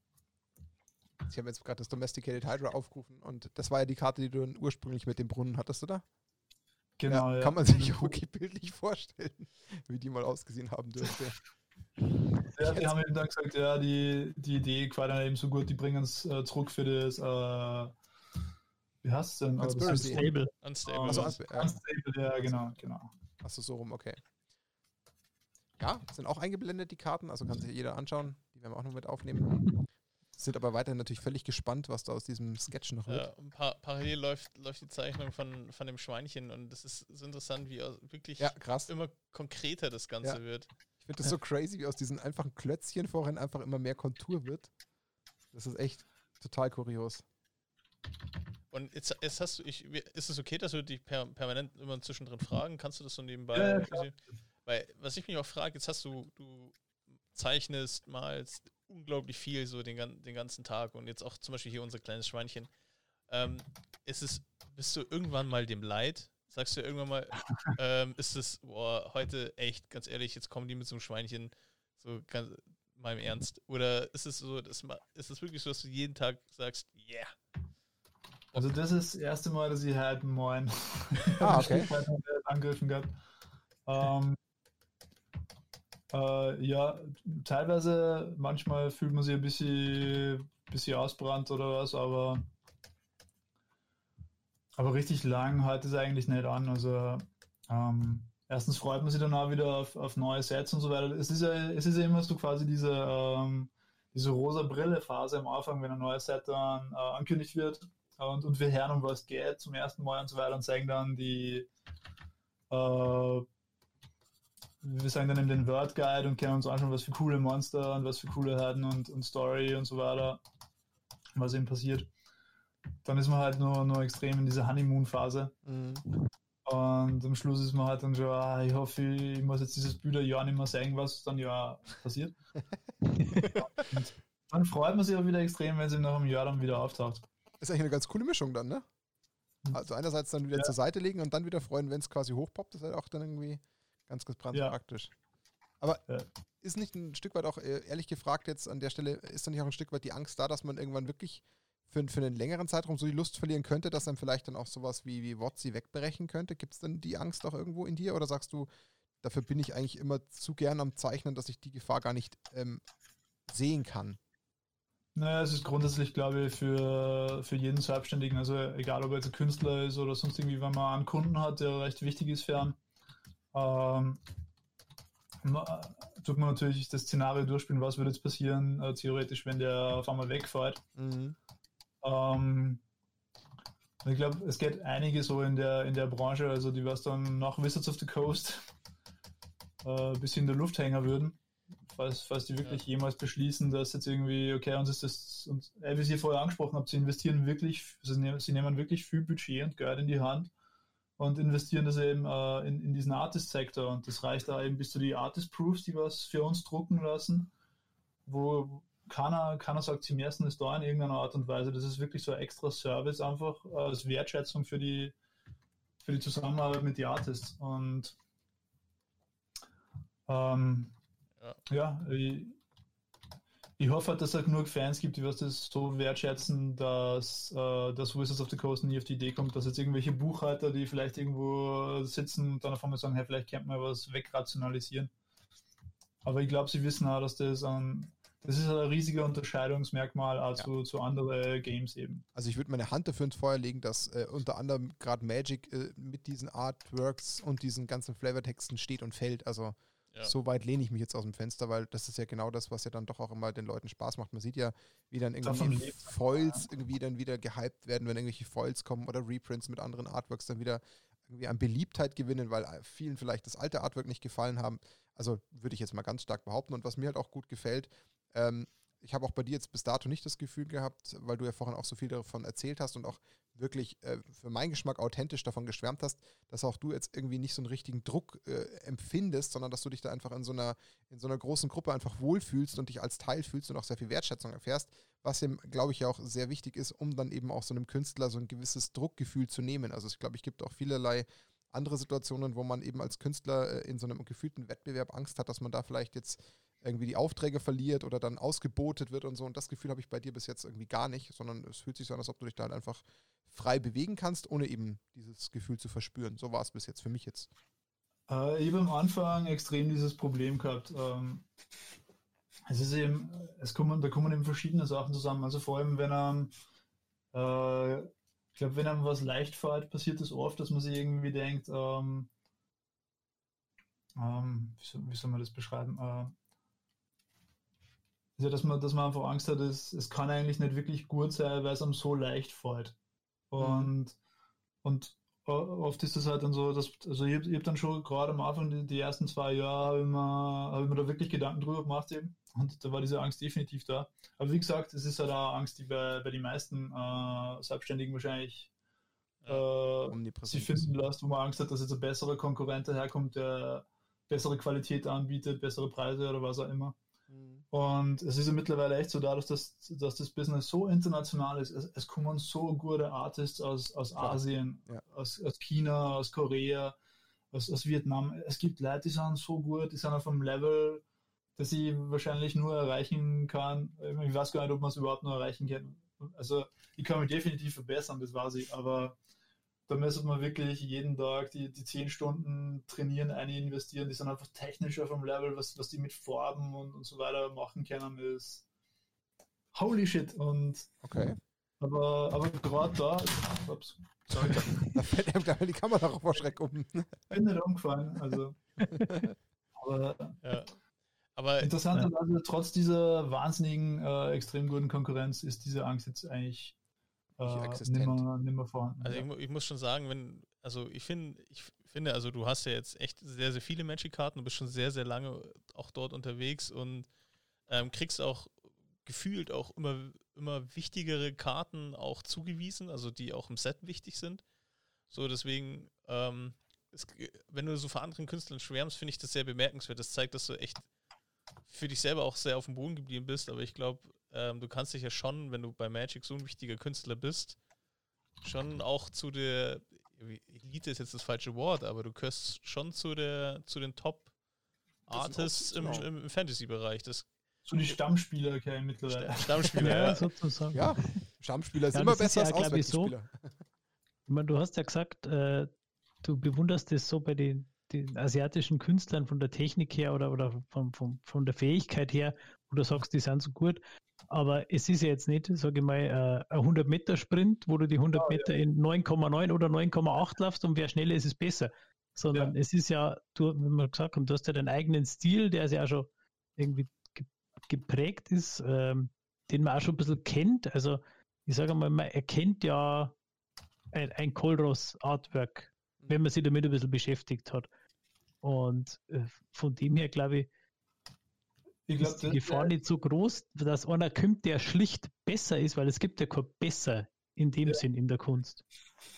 ich habe jetzt gerade das Domesticated Hydra aufgerufen und das war ja die Karte, die du ursprünglich mit dem Brunnen hattest, oder? Genau. Ja, ja. Kann man sich auch okay bildlich vorstellen, wie die mal ausgesehen haben dürfte. Ja, die haben eben dann gesagt, ja, die, die Idee war dann eben so gut, die bringen es äh, zurück für das, äh, wie heißt es denn? Unstable. Unstable. Also, Unstable, Unstable, ja, genau, genau. Achso, so rum, okay. Ja, sind auch eingeblendet, die Karten, also kann sich jeder anschauen. Die werden wir auch noch mit aufnehmen. Sind aber weiterhin natürlich völlig gespannt, was da aus diesem Sketch noch wird. Ja, par parallel läuft, läuft die Zeichnung von, von dem Schweinchen und es ist, ist interessant, wie wirklich ja, krass. immer konkreter das Ganze ja. wird. Ich finde das so crazy, wie aus diesen einfachen Klötzchen vorhin einfach immer mehr Kontur wird. Das ist echt total kurios. Und jetzt, jetzt hast du, ich, ist es okay, dass du dich per, permanent immer zwischendrin fragen? Kannst du das so nebenbei? Ja, Weil, was ich mich auch frage, jetzt hast du, du zeichnest, malst unglaublich viel so den, den ganzen Tag und jetzt auch zum Beispiel hier unser kleines Schweinchen. Ähm, ist es, bist du irgendwann mal dem Leid? Sagst du irgendwann mal, ähm, ist es, boah, heute echt, ganz ehrlich, jetzt kommen die mit so einem Schweinchen, so ganz, mal im Ernst? Oder ist es so, dass, ist es wirklich so, dass du jeden Tag sagst, yeah, also das ist das erste Mal, dass ich halt Moin ah, okay. angegriffen gehabt. Ähm, äh, ja, teilweise, manchmal fühlt man sich ein bisschen, bisschen ausbrannt oder was, aber, aber richtig lang hält es eigentlich nicht an. Also ähm, erstens freut man sich dann auch wieder auf, auf neue Sets und so weiter. Es ist ja, es ist ja immer so quasi diese, ähm, diese rosa Brille-Phase am Anfang, wenn ein neues Set dann äh, ankündigt wird und, und wir hören, um was geht zum ersten Mal und so weiter und zeigen dann die, äh, wir sagen dann eben den Word Guide und können uns anschauen, was für coole Monster und was für coole Herden und, und Story und so weiter, was eben passiert. Dann ist man halt nur, nur extrem in dieser Honeymoon-Phase. Mhm. Und am Schluss ist man halt dann schon, ah, ich hoffe, ich muss jetzt dieses Bilder ja nicht mehr sagen, was dann ja passiert. und dann freut man sich auch wieder extrem, wenn sie nach einem Jahr dann wieder auftaucht. Ist eigentlich eine ganz coole Mischung dann, ne? Hm. Also einerseits dann wieder ja. zur Seite legen und dann wieder freuen, wenn es quasi hochpoppt. Das ist halt auch dann irgendwie ganz, ganz ja. praktisch. Aber ja. ist nicht ein Stück weit auch, äh, ehrlich gefragt jetzt an der Stelle, ist dann nicht auch ein Stück weit die Angst da, dass man irgendwann wirklich für, für einen längeren Zeitraum so die Lust verlieren könnte, dass dann vielleicht dann auch sowas wie, wie Wotzi wegbrechen könnte? Gibt es denn die Angst auch irgendwo in dir oder sagst du, dafür bin ich eigentlich immer zu gern am Zeichnen, dass ich die Gefahr gar nicht ähm, sehen kann? Naja, es ist grundsätzlich, glaube ich, für, für jeden Selbstständigen, also egal ob er jetzt ein Künstler ist oder sonst irgendwie, wenn man einen Kunden hat, der recht wichtig ist für einen, ähm, tut man natürlich das Szenario durchspielen, was würde jetzt passieren, äh, theoretisch, wenn der auf einmal wegfährt. Mhm. Ähm, ich glaube, es geht einige so in der, in der Branche, also die was dann nach Wizards of the Coast äh, bis in der Luft hängen würden falls, falls die wirklich ja. jemals beschließen, dass jetzt irgendwie, okay, uns ist das, und wie Sie vorher angesprochen haben, sie investieren wirklich, sie, nehmen, sie nehmen wirklich viel Budget und Geld in die Hand und investieren das eben äh, in, in diesen Artist-Sektor. Und das reicht da eben bis zu die Artist-Proofs, die was für uns drucken lassen, wo keiner, keiner sagt, sie messen es da in irgendeiner Art und Weise. Das ist wirklich so ein extra Service einfach äh, als Wertschätzung für die, für die Zusammenarbeit mit den Artists. Und ähm, ja, ja ich, ich hoffe, dass es halt genug Fans gibt, die was das so wertschätzen, dass, äh, dass Wizards of the Coast nie auf die Idee kommt, dass jetzt irgendwelche Buchhalter, die vielleicht irgendwo sitzen und dann auf einmal sagen, hey, vielleicht könnte man was wegrationalisieren. Aber ich glaube, sie wissen auch, dass das ein, das ist ein riesiger Unterscheidungsmerkmal auch ja. zu, zu anderen Games eben. Also ich würde meine Hand dafür ins Feuer legen, dass äh, unter anderem gerade Magic äh, mit diesen Artworks und diesen ganzen Flavortexten steht und fällt. Also ja. So weit lehne ich mich jetzt aus dem Fenster, weil das ist ja genau das, was ja dann doch auch immer den Leuten Spaß macht. Man sieht ja, wie dann irgendwie Foils irgendwie dann wieder gehypt werden, wenn irgendwelche Foils kommen oder Reprints mit anderen Artworks dann wieder irgendwie an Beliebtheit gewinnen, weil vielen vielleicht das alte Artwork nicht gefallen haben. Also würde ich jetzt mal ganz stark behaupten. Und was mir halt auch gut gefällt, ähm, ich habe auch bei dir jetzt bis dato nicht das Gefühl gehabt, weil du ja vorhin auch so viel davon erzählt hast und auch wirklich äh, für meinen Geschmack authentisch davon geschwärmt hast, dass auch du jetzt irgendwie nicht so einen richtigen Druck äh, empfindest, sondern dass du dich da einfach in so einer in so einer großen Gruppe einfach wohlfühlst und dich als Teil fühlst und auch sehr viel Wertschätzung erfährst, was eben, glaube ich, ja auch sehr wichtig ist, um dann eben auch so einem Künstler so ein gewisses Druckgefühl zu nehmen. Also ich glaube, ich gibt auch vielerlei andere Situationen, wo man eben als Künstler äh, in so einem gefühlten Wettbewerb Angst hat, dass man da vielleicht jetzt irgendwie die Aufträge verliert oder dann ausgebotet wird und so. Und das Gefühl habe ich bei dir bis jetzt irgendwie gar nicht, sondern es fühlt sich so an, als ob du dich da halt einfach frei bewegen kannst, ohne eben dieses Gefühl zu verspüren. So war es bis jetzt für mich jetzt. Äh, ich habe am Anfang extrem dieses Problem gehabt. Ähm, es ist eben, es kommen, da kommen eben verschiedene Sachen zusammen. Also vor allem, wenn er, äh, ich glaube, wenn einem was leicht fällt, passiert es das oft, dass man sich irgendwie denkt, ähm, ähm, wie, soll, wie, soll, man das beschreiben? Äh, also, dass man, dass man einfach Angst hat, es, es kann eigentlich nicht wirklich gut sein, weil es einem so leicht fällt. Und, mhm. und oft ist es halt dann so, dass, also ich, ich habe dann schon gerade am Anfang, die, die ersten zwei Jahre, habe ich, mir, hab ich mir da wirklich Gedanken drüber gemacht eben. Und da war diese Angst definitiv da. Aber wie gesagt, es ist halt auch Angst, die bei, bei den meisten äh, Selbstständigen wahrscheinlich äh, sich finden lässt, wo man Angst hat, dass jetzt ein besserer Konkurrent daherkommt, der bessere Qualität anbietet, bessere Preise oder was auch immer. Und es ist ja mittlerweile echt so, dadurch, dass, dass das Business so international ist, es, es kommen so gute Artists aus, aus Asien, ja. aus, aus China, aus Korea, aus, aus Vietnam. Es gibt Leute, die sind so gut, die sind auf einem Level, das ich wahrscheinlich nur erreichen kann. Ich weiß gar nicht, ob man es überhaupt nur erreichen kann. Also ich kann mich definitiv verbessern, das weiß ich, aber da müsste man wirklich jeden Tag die, die 10 Stunden trainieren, eine investieren. Die sind einfach technisch auf dem Level, was, was die mit Farben und, und so weiter machen können, ist holy shit. Und okay. Aber, aber gerade da, ups, sorry. da fällt einem gleich die Kamera auch vor Schreck um. Bin nicht umgefallen, also. aber, ja. aber interessanterweise, ja. trotz dieser wahnsinnigen, äh, extrem guten Konkurrenz, ist diese Angst jetzt eigentlich äh, nimmer, nimmer vorhanden. Also ich, ich, muss schon sagen, wenn, also ich finde, ich finde, also du hast ja jetzt echt sehr, sehr viele Magic-Karten, du bist schon sehr, sehr lange auch dort unterwegs und ähm, kriegst auch gefühlt auch immer, immer wichtigere Karten auch zugewiesen, also die auch im Set wichtig sind. So, deswegen, ähm, es, wenn du so vor anderen Künstlern schwärmst, finde ich das sehr bemerkenswert. Das zeigt, dass du echt für dich selber auch sehr auf dem Boden geblieben bist, aber ich glaube, ähm, du kannst dich ja schon, wenn du bei Magic so ein wichtiger Künstler bist, schon auch zu der Elite ist jetzt das falsche Wort, aber du gehörst schon zu der zu den Top Artists im, genau. im, Fantasy-Bereich. Das zu den Stammspieler okay, mittlerweile. Stammspieler, ja, sozusagen. Ja, Stammspieler sind ja, immer besser ja, als Auswechselspieler. So. Ich meine, du hast ja gesagt, äh, du bewunderst es so bei den, den asiatischen Künstlern von der Technik her oder, oder von, von, von der Fähigkeit her, wo du sagst, die sind so gut. Aber es ist ja jetzt nicht, sage ich mal, äh, ein 100 Meter Sprint, wo du die 100 oh, Meter ja. in 9,9 oder 9,8 laufst und wer schneller ist, ist besser. Sondern ja. es ist ja, du, wie wir gesagt haben, du hast ja deinen eigenen Stil, der ja schon irgendwie geprägt ist, ähm, den man auch schon ein bisschen kennt. Also ich sage mal, man erkennt ja ein, ein Colros Artwork, wenn man sich damit ein bisschen beschäftigt hat. Und äh, von dem her glaube ich, ich glaub, ist die Gefahr nicht so groß, dass einer kommt, der schlicht besser ist, weil es gibt ja kein besser in dem ja. Sinn in der Kunst.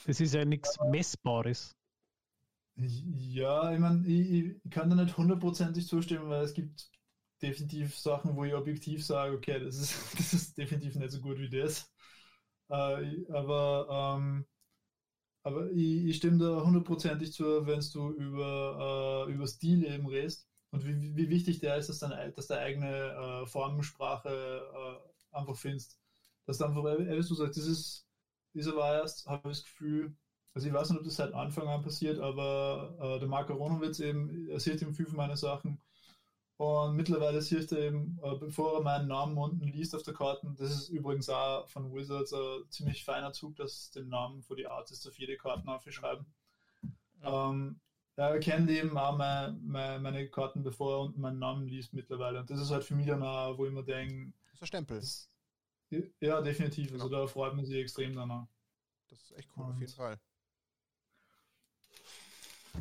Das ist ja nichts Messbares. Ja, ich meine, ich, ich, kann da nicht hundertprozentig zustimmen, weil es gibt definitiv Sachen, wo ich objektiv sage, okay, das ist, das ist definitiv nicht so gut wie das. Äh, aber ähm, aber ich, ich, stimme da hundertprozentig zu, wenn du über, äh, über Stil eben redest und wie, wie wichtig der ist, dass, deine, dass du eigene äh, Formensprache äh, einfach findest. Dass du einfach, wie du sagst, das ist, dieser war erst, habe ich das Gefühl, also ich weiß nicht, ob das seit Anfang an passiert, aber äh, der Marco Ronowitz eben, er sieht eben viel von meinen Sachen. Und mittlerweile sieht er eben, äh, bevor er meinen Namen unten liest auf der Karte, das ist übrigens auch von Wizards ein ziemlich feiner Zug, dass den Namen für die Artists auf jede Karte aufschreiben. Ja. Ähm, er kennt eben auch meine, meine, meine, Karten, bevor er unten meinen Namen liest mittlerweile. Und das ist halt für mich dann auch, wo ich mir denke. Das ist ein Stempel. Das, ja, definitiv. Also da freut man sich extrem danach. Das ist echt cool, Und auf jeden Fall.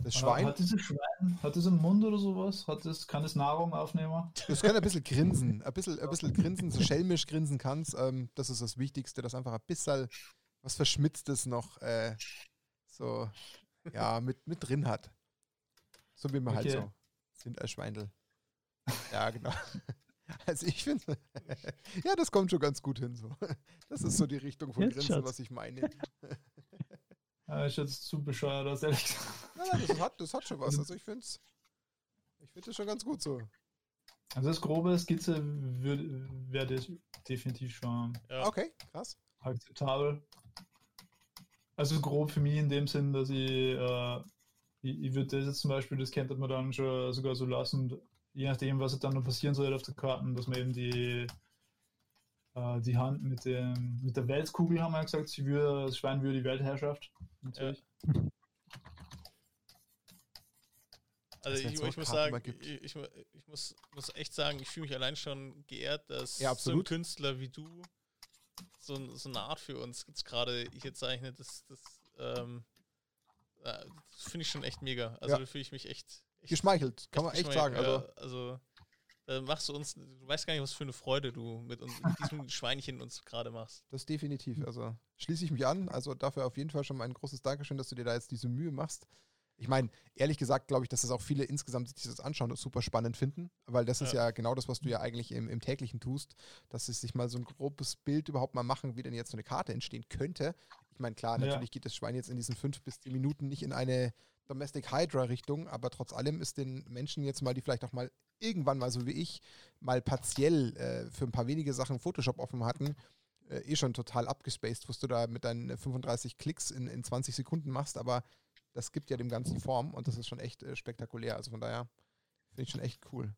Das Schwein, Hat dieses Schwein, hat es einen Mund oder sowas? Hat es, kann es Nahrung aufnehmen? das kann ein bisschen grinsen. Ein bisschen, ein bisschen grinsen, so schelmisch grinsen kannst. Ähm, das ist das Wichtigste, dass einfach ein bisschen was Verschmitztes noch äh, so ja, mit, mit drin hat. So wie wir halt Okay. so sind als Schweindel. Ja, genau. Also ich finde, ja, das kommt schon ganz gut hin. So. Das ist so die Richtung von Jetzt Grinsen, was ich meine. Äh, ist jetzt zu bescheuert, aus ehrlich gesagt. Nein, nein, das hat, das hat schon was. Also ich finde es ich find das schon ganz gut so. Also das grobe Skizze wäre definitiv schon Ja. Okay, krass. akzeptabel. Also grob für mich in dem Sinn, dass ich, äh, ich, ich würde das jetzt zum Beispiel, das könnte man dann schon sogar so lassen, je nachdem, was dann noch passieren soll auf der Karte, dass man eben die, äh, die Hand mit, dem, mit der Weltkugel, haben wir ja gesagt, sie würde, das Schwein würde die Weltherrschaft. Natürlich. Also Dass ich, ich muss sagen, ich, ich, mu- ich muss, muss echt sagen, ich fühle mich allein schon geehrt, dass Ja, so ein. Künstler wie du so, so eine Art für uns gerade hier zeichnet. Das, das, ähm, äh, das finde ich schon echt mega. Also Ja. da fühle ich mich echt, echt Geschmeichelt, kann man echt sagen. Also, Ja, also da machst du uns, du weißt gar nicht, was für eine Freude du mit, uns, mit diesem Schweinchen uns gerade machst. das definitiv. Also schließe ich mich an. Also dafür auf jeden Fall schon mal ein großes Dankeschön, dass du dir da jetzt diese Mühe machst. Ich meine, ehrlich gesagt, glaube ich, dass das auch viele insgesamt sich das anschauen und super spannend finden, weil das ist Ja. ja genau das, was du ja eigentlich im, im täglichen tust, dass sie sich mal so ein grobes Bild überhaupt mal machen, wie denn jetzt so eine Karte entstehen könnte. Ich meine, klar, Ja. natürlich geht das Schwein jetzt in diesen fünf bis zehn Minuten nicht in eine Domestic Hydra-Richtung, aber trotz allem ist den Menschen jetzt mal, die vielleicht auch mal irgendwann mal so wie ich, mal partiell äh, für ein paar wenige Sachen Photoshop offen hatten, äh, eh schon total abgespaced, was du da mit deinen 35 Klicks in, in 20 Sekunden machst, aber das gibt ja dem Ganzen Form und das ist schon echt äh, spektakulär. Also von daher finde ich schon echt cool.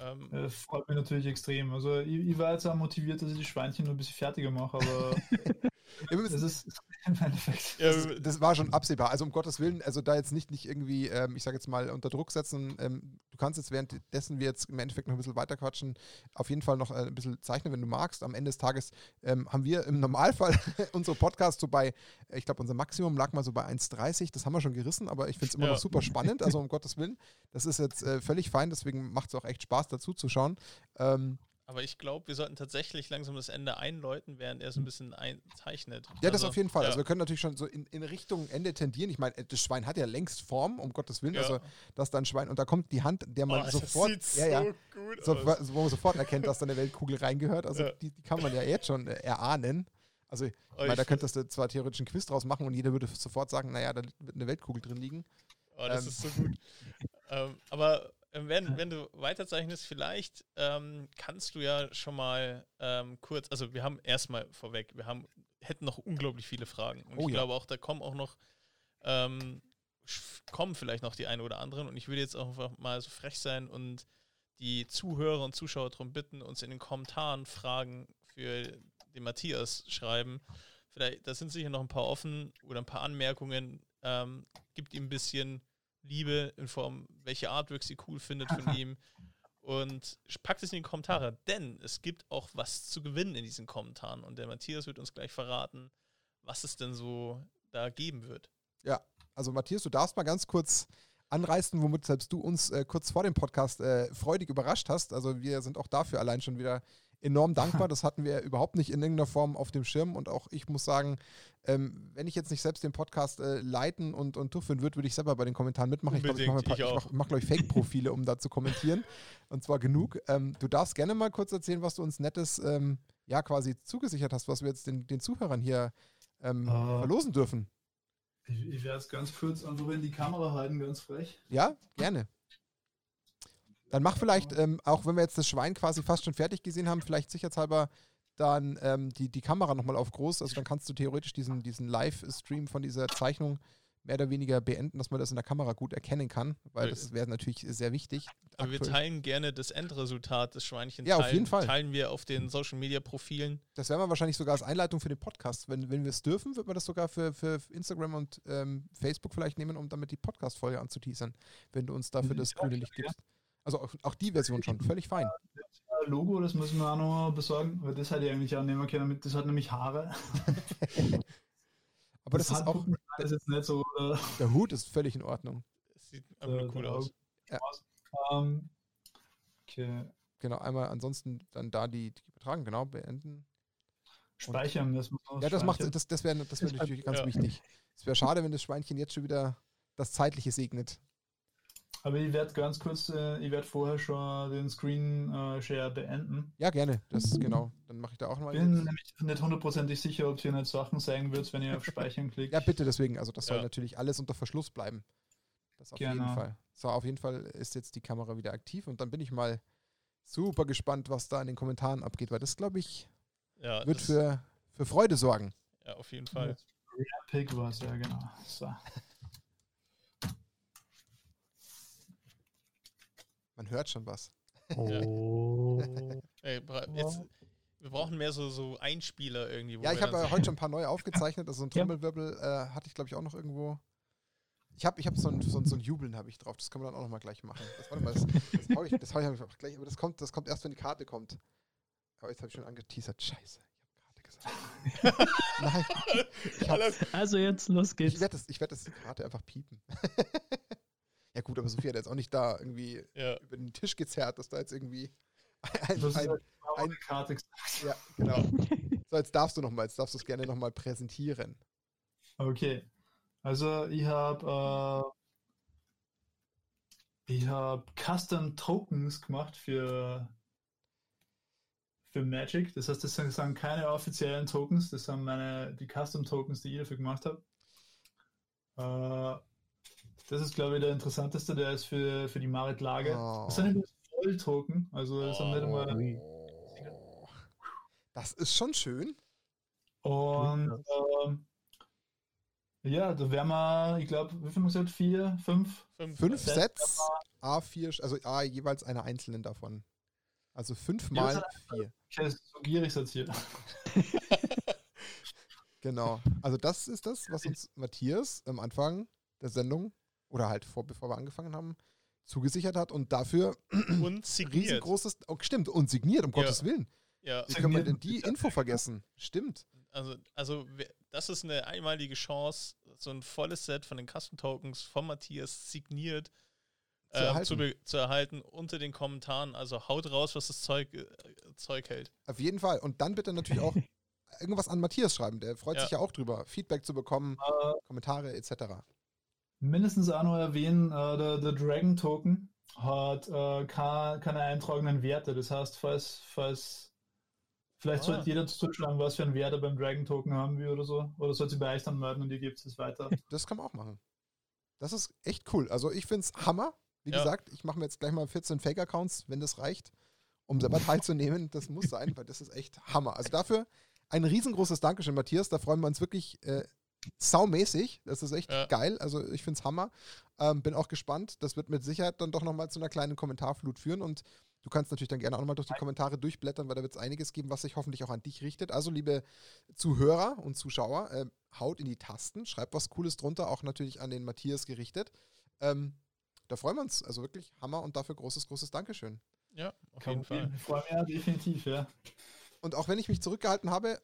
Ähm, Äh, freut mich natürlich extrem. Also ich, ich war jetzt auch motiviert, dass ich die Schweinchen nur ein bisschen fertiger mache, aber das ist im Endeffekt. ja, Das, das war schon absehbar. Also um Gottes Willen, also da jetzt nicht, nicht irgendwie, ähm, ich sage jetzt mal, unter Druck setzen. Ähm, du kannst jetzt währenddessen wir jetzt im Endeffekt noch ein bisschen weiter quatschen, auf jeden Fall noch äh, ein bisschen zeichnen, wenn du magst. Am Ende des Tages ähm, haben wir im Normalfall unsere Podcasts so bei, ich glaube, unser Maximum lag mal so bei 1,30. Das haben wir schon gerissen, aber ich finde es immer Ja. noch super spannend. Also um Gottes Willen, das ist jetzt äh, völlig fein, deswegen macht es auch echt Spaß dazu zu schauen. Ähm, aber ich glaube, wir sollten tatsächlich langsam das Ende einläuten, während er so ein bisschen einzeichnet. Ja, das Also, auf jeden Fall. ja. Also wir können natürlich schon so in, in Richtung Ende tendieren. Ich meine, das Schwein hat ja längst Form, um Gottes Willen. Ja. Also, dass da ein Schwein, und da kommt die Hand, der man Oh, sofort, das sieht ja, ja, so gut so, aus. wo man sofort erkennt, dass da eine Weltkugel reingehört. Also die, die kann man ja jetzt schon äh, erahnen. Also, ich Oh, meine, da könntest du zwar theoretisch einen Quiz draus machen und jeder würde sofort sagen, naja, da wird eine Weltkugel drin liegen. Oh, das Ähm. ist so gut. ähm, aber wenn, wenn du weiterzeichnest, vielleicht ähm, kannst du ja schon mal ähm, kurz, also wir haben erstmal vorweg, wir haben, hätten noch unglaublich viele Fragen. Und Oh ich ja. glaube auch, da kommen auch noch, ähm, kommen vielleicht noch die eine oder anderen. Und ich würde jetzt auch einfach mal so frech sein und die Zuhörer und Zuschauer darum bitten, uns in den Kommentaren Fragen für den Matthias schreiben. Vielleicht, da sind sicher noch ein paar offen oder ein paar Anmerkungen. Ähm, gibt ihm ein bisschen Liebe in Form, welche Artworks ihr cool findet von ihm. Und packt es in die Kommentare, denn es gibt auch was zu gewinnen in diesen Kommentaren. Und der Matthias wird uns gleich verraten, was es denn so da geben wird. Ja, also Matthias, du darfst mal ganz kurz anreißen, womit selbst du uns äh, kurz vor dem Podcast äh, freudig überrascht hast. Also wir sind auch dafür allein schon wieder enorm dankbar. Das hatten wir überhaupt nicht in irgendeiner Form auf dem Schirm. Und auch ich muss sagen, ähm, wenn ich jetzt nicht selbst den Podcast äh, leiten und, und durchführen würde, würde ich selber bei den Kommentaren mitmachen. Ich glaube, ich mache Unbedingt, ich ich auch. mach, mach, glaube ich, Fake-Profile, um da zu kommentieren. Und zwar genug. Ähm, du darfst gerne mal kurz erzählen, was du uns Nettes ähm, ja quasi zugesichert hast, was wir jetzt den, den Zuhörern hier ähm, Ah. verlosen dürfen. Ich, ich werde es ganz kurz einfach in die Kamera halten, ganz frech. Ja, gerne. Dann mach vielleicht, ähm, auch wenn wir jetzt das Schwein quasi fast schon fertig gesehen haben, vielleicht sicherheitshalber dann ähm, die, die Kamera nochmal auf groß. Also dann kannst du theoretisch diesen, diesen Live-Stream von dieser Zeichnung mehr oder weniger beenden, dass man das in der Kamera gut erkennen kann, weil Weil- das wäre natürlich sehr wichtig. Aber wir teilen gerne das Endresultat des Schweinchens. Ja, auf teilen, jeden Fall. Teilen wir auf den Social Media Profilen. Das wäre wir wahrscheinlich sogar als Einleitung für den Podcast. Wenn, wenn wir es dürfen, wird man das sogar für, für Instagram und ähm, Facebook vielleicht nehmen, um damit die Podcast-Folge anzuteasern, wenn du uns dafür das Ja, grüne Licht gibst. Also auch, auch die Version schon, völlig fein. Äh, Logo, das müssen wir auch noch besorgen, weil das hätte ich eigentlich auch nehmen können. Mit, das hat nämlich Haare. Aber das, ist auch, mit ist jetzt nicht so. Äh, Der Hut ist völlig in Ordnung. Das sieht nur äh, cool aus. Ja. Ähm, okay. Genau, einmal ansonsten dann da die, die übertragen, genau, beenden. Speichern, das muss man Ja, das macht das, das wäre das wär natürlich ganz ja. wichtig. Es wäre schade, wenn das Schweinchen jetzt schon wieder das Zeitliche segnet. Aber ich werde ganz kurz, äh, ich werde vorher schon den Screen äh, Share beenden. Ja, gerne. Das genau. Dann mache ich da auch Ich mal. bin nämlich nicht hundertprozentig sicher, ob ihr nicht Sachen zeigen wird, wenn ihr auf Speichern klickt. Ja, bitte deswegen. Also das soll Ja. natürlich alles unter Verschluss bleiben. Das auf jeden Genau. Fall. So, auf jeden Fall ist jetzt die Kamera wieder aktiv und dann bin ich mal super gespannt, was da in den Kommentaren abgeht, weil das, glaube ich, Ja, wird das, für, für Freude sorgen. ja, auf jeden Fall. Pick war es, ja, genau. So. Man hört schon was. Oh. Ey, jetzt, wir brauchen mehr so, so Einspieler irgendwie. wo Ja, ich habe ja heute schon ein paar neue aufgezeichnet. Also so ein. Trommelwirbel äh, hatte ich, glaube ich, auch noch irgendwo. Ich habe ich hab so, ein, so, ein, so ein Jubeln habe ich drauf. Das können wir dann auch noch mal gleich machen. Das, warte mal, das, das hau ich, das hau ich einfach gleich. Aber das kommt, das kommt erst, wenn die Karte kommt. Aber jetzt habe ich schon angeteasert. Scheiße. Ich habe Karte gesagt. Nein. Ich, Also jetzt, los ich geht's. werde das, ich werd das die Karte einfach piepen. Ja gut, aber Sophie hat jetzt auch nicht da irgendwie Ja, über den Tisch gezerrt, dass da jetzt irgendwie ein, ein, ein, eine Karte gesagt. ja, genau. So, jetzt darfst du noch mal, jetzt darfst du es gerne noch mal präsentieren. Okay. Also ich habe äh, ich habe Custom Tokens gemacht für für Magic. Das heißt, das sind, sind keine offiziellen Tokens, das sind meine die Custom Tokens, die ich dafür gemacht habe. Äh, das ist glaube ich der interessanteste, der ist für, für die Marit Lage. Oh. Das sind übrigens Voll-Token, also das sind nicht einmal Ui. Das ist schon schön. Und ähm, ja, da wären wir, ich glaube, wie viel haben wir gesagt? Vier, fünf? fünf. Fünf Set Sets, A4, also A jeweils einer einzelnen davon. Also fünf mal Ja, vier. Okay, das ist so gierig jetzt hier. Genau. Also das ist das, was uns Matthias am Anfang der Sendung oder halt vor, bevor wir angefangen haben, zugesichert hat und dafür Und signiert. riesengroßes, oh, stimmt, und signiert, um Ja. Gottes Willen. Ja, Wie können wir denn die Info vergessen? Stimmt. also, also wer- das ist eine einmalige Chance, so ein volles Set von den Custom Tokens von Matthias signiert Zu ähm, erhalten. zu, zu erhalten unter den Kommentaren. Also haut raus, was das Zeug, äh, Zeug hält. Auf jeden Fall. Und dann bitte natürlich auch irgendwas an Matthias schreiben. Der freut Ja. sich ja auch drüber, Feedback zu bekommen, Äh, Kommentare etc. mindestens auch noch erwähnen, äh, der, der Dragon Token hat äh, keine, keine eintragenden Werte. Das heißt, falls, falls vielleicht Ah. sollte jeder zuschlagen, was für einen Wert er beim Dragon Token haben will oder so. Oder sollte sie bei euch dann melden und ihr gebt es weiter. Das kann man auch machen. Das ist echt cool. Also ich finde es Hammer. Wie Ja. gesagt, ich mache mir jetzt gleich mal 14 Fake-Accounts, wenn das reicht, um selber teilzunehmen. Das muss sein, weil das ist echt Hammer. Also dafür ein riesengroßes Dankeschön, Matthias. Da freuen wir uns wirklich äh, saumäßig. Das ist echt Ja. geil. Also ich finde es Hammer. Ähm, bin auch gespannt. Das wird mit Sicherheit dann doch nochmal zu einer kleinen Kommentarflut führen und Du kannst natürlich dann gerne auch nochmal durch die Kommentare durchblättern, weil da wird es einiges geben, was sich hoffentlich auch an dich richtet. Also, liebe Zuhörer und Zuschauer, äh, haut in die Tasten, schreibt was Cooles drunter, auch natürlich an den Matthias gerichtet. Ähm, da freuen wir uns. Also wirklich Hammer und dafür großes, großes Dankeschön. Ja, auf jeden Kein Problem. Fall. Ich freue mich ja definitiv, ja. Und auch wenn ich mich zurückgehalten habe,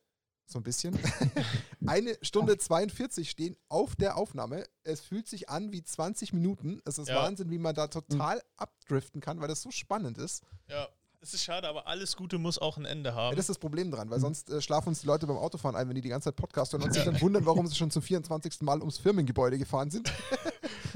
so ein bisschen, eine Stunde 42 stehen auf der Aufnahme. Es fühlt sich an wie 20 Minuten. Es ist Ja. Wahnsinn, wie man da total abdriften kann, weil das so spannend ist. Ja, es ist schade, aber alles Gute muss auch ein Ende Ja, haben. das ist das Problem dran, weil sonst äh, schlafen uns die Leute beim Autofahren ein, wenn die die ganze Zeit Podcast hören und sich dann wundern, warum sie schon zum 24. Mal ums Firmengebäude gefahren sind.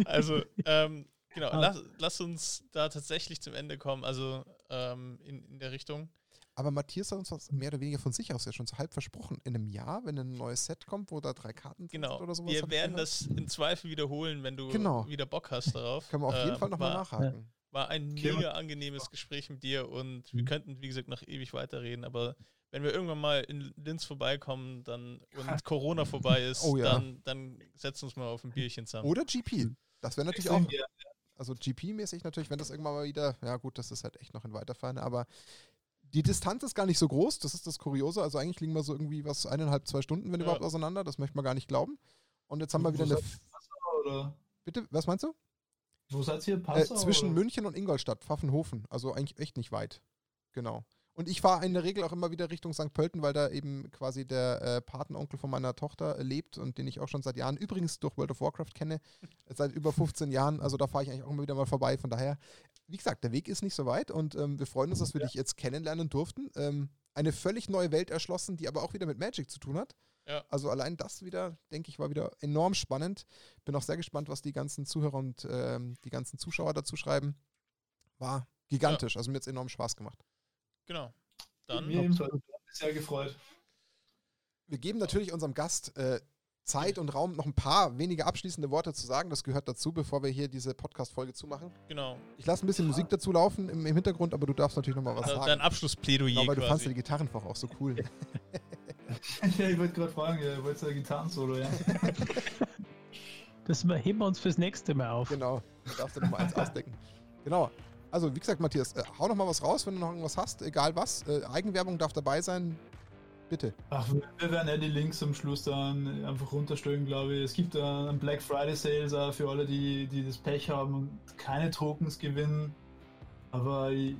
Also, ähm, genau, Ah. lass, lass uns da tatsächlich zum Ende kommen, also ähm, in, in der Richtung. Aber Matthias hat uns was mehr oder weniger von sich aus ja schon so halb versprochen. In einem Jahr, wenn ein neues Set kommt, wo da drei Karten drin Genau. sind oder sowas. Wir werden das im Zweifel wiederholen, wenn du Genau. wieder Bock hast darauf. Können wir auf jeden Ähm, Fall nochmal nachhaken. War ein mega angenehmes Gespräch mit dir und wir Mhm. könnten, wie gesagt, noch ewig weiterreden, aber wenn wir irgendwann mal in Linz vorbeikommen dann und Corona vorbei ist, Oh ja. dann, dann setzen wir uns mal auf ein Bierchen zusammen. Oder GP. Das wäre natürlich auch, also GP-mäßig natürlich, wenn das irgendwann mal wieder, ja gut, das ist halt echt noch in weiter Ferne, aber die Distanz ist gar nicht so groß, das ist das Kuriose. Also eigentlich liegen wir so irgendwie was eineinhalb, zwei Stunden, wenn Ja. überhaupt auseinander. Das möchte man gar nicht glauben. Und jetzt haben wir wieder eine. Oder? Bitte, was meinst du? Wo seid ihr? Äh, Passau? zwischen oder? München und Ingolstadt, Pfaffenhofen. Also eigentlich echt nicht weit. Genau. Und ich fahre in der Regel auch immer wieder Richtung St. Pölten, weil da eben quasi der äh, Patenonkel von meiner Tochter äh, lebt und den ich auch schon seit Jahren übrigens durch World of Warcraft kenne, seit über 15 Jahren. Also da fahre ich eigentlich auch immer wieder mal vorbei. Von daher, wie gesagt, der Weg ist nicht so weit und ähm, wir freuen uns, dass wir ja. dich jetzt kennenlernen durften. Ähm, eine völlig neue Welt erschlossen, die aber auch wieder mit Magic zu tun hat. Ja. Also allein das wieder, denke ich, war wieder enorm spannend. Bin auch sehr gespannt, was die ganzen Zuhörer und ähm, die ganzen Zuschauer dazu schreiben. War gigantisch. Ja. Also mir hat es enorm Spaß gemacht. Genau. Dann. Mir ebenfalls sehr gefreut. Wir geben natürlich unserem Gast äh, Zeit und Raum, noch ein paar wenige abschließende Worte zu sagen. Das gehört dazu, bevor wir hier diese Podcast-Folge zumachen. Genau. Ich lasse ein bisschen Musik dazu laufen im, im, Hintergrund, aber du darfst natürlich noch mal was also sagen. Dein Abschlussplädoyer. Genau, weil du fandst ja die Gitarrenfach auch so cool. ja, ich wollte gerade fragen, ihr wollt ja Gitarren-Solo, ja. Das heben wir uns fürs nächste Mal auf. Genau, da darfst du noch mal eins ausdecken. Genau. Also, wie gesagt, Matthias, äh, hau noch mal was raus, wenn du noch irgendwas hast, egal was. Äh, Eigenwerbung darf dabei sein. Bitte. Ach, wir werden ja die Links zum Schluss dann einfach runterstellen, glaube ich. Es gibt einen Black Friday Sales auch für alle, die, die das Pech haben und keine Tokens gewinnen. Aber ich,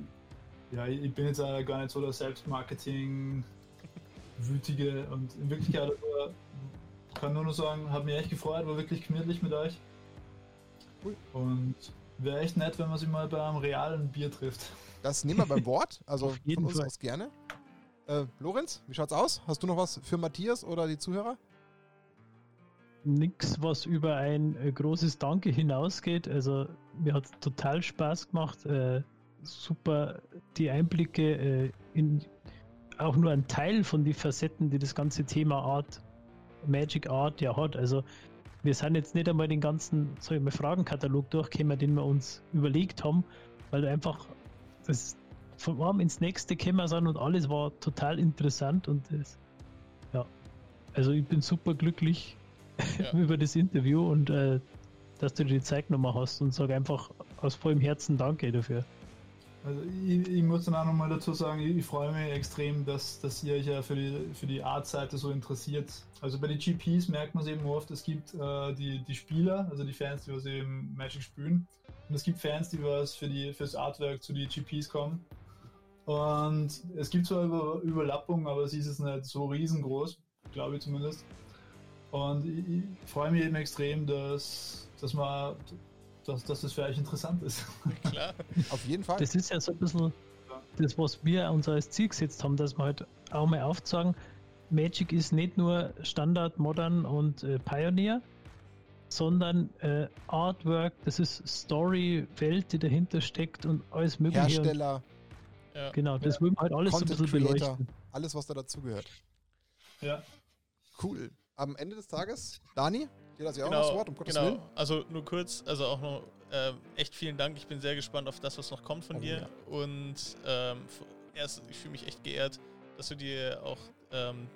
ja, ich bin jetzt auch gar nicht so der Selbstmarketing-Wütige und in Wirklichkeit aber, kann nur noch sagen, hat mich echt gefreut, war wirklich gemütlich mit euch. Cool. Und wäre echt nett, wenn man sich mal bei einem realen Bier trifft. Das nehmen wir beim Wort, also von uns Fall. aus gerne. Äh, Lorenz, wie schaut's aus? Hast du noch was für Matthias oder die Zuhörer? Nix, was über ein äh, großes Danke hinausgeht. Also mir hat total Spaß gemacht. Äh, super die Einblicke äh, in auch nur ein Teil von den Facetten, die das ganze Thema Art, Magic Art ja hat. Also wir sind jetzt nicht einmal den ganzen, sag Fragenkatalog durchgekommen, den wir uns überlegt haben, weil einfach das von einem ins nächste gekommen sind und alles war total interessant und das, ja, also ich bin super glücklich ja. über das Interview und äh, dass du dir die Zeit genommen hast und sage einfach aus vollem Herzen Danke dafür. Also ich, ich, muss dann auch nochmal dazu sagen, ich, ich, freue mich extrem, dass, dass ihr euch ja für die, für die Art-Seite so interessiert. Also bei den GPs merkt man es eben oft, es gibt äh, die, die Spieler, also die Fans, die was eben Magic spielen. Und es gibt Fans, die was für die, fürs Artwork zu den GPs kommen. Und es gibt zwar Über Überlappungen, aber sie ist jetzt nicht so riesengroß, glaube ich zumindest. Und ich, ich freue mich eben extrem, dass, dass, man, dass, dass das für euch interessant ist. Klar, auf jeden Fall. Das ist ja so ein bisschen das, was wir uns als Ziel gesetzt haben, dass wir halt auch mal aufzeigen, Magic ist nicht nur Standard, Modern und äh, Pioneer, sondern äh, Artwork, das ist Story, Welt, die dahinter steckt und alles mögliche. Hersteller. Ja. Genau, das ja. wir halt alles Content so ein bisschen beleuchten. Alles, was da dazugehört. Ja. Cool. Am Ende des Tages, Dani, dir das ja genau, auch das Wort, um Gottes genau. Willen. Also nur kurz, also auch noch äh, echt vielen Dank. Ich bin sehr gespannt auf das, was noch kommt von oh, dir. Ja. Und ähm, erst, ich fühle mich echt geehrt, dass du dir auch ähm,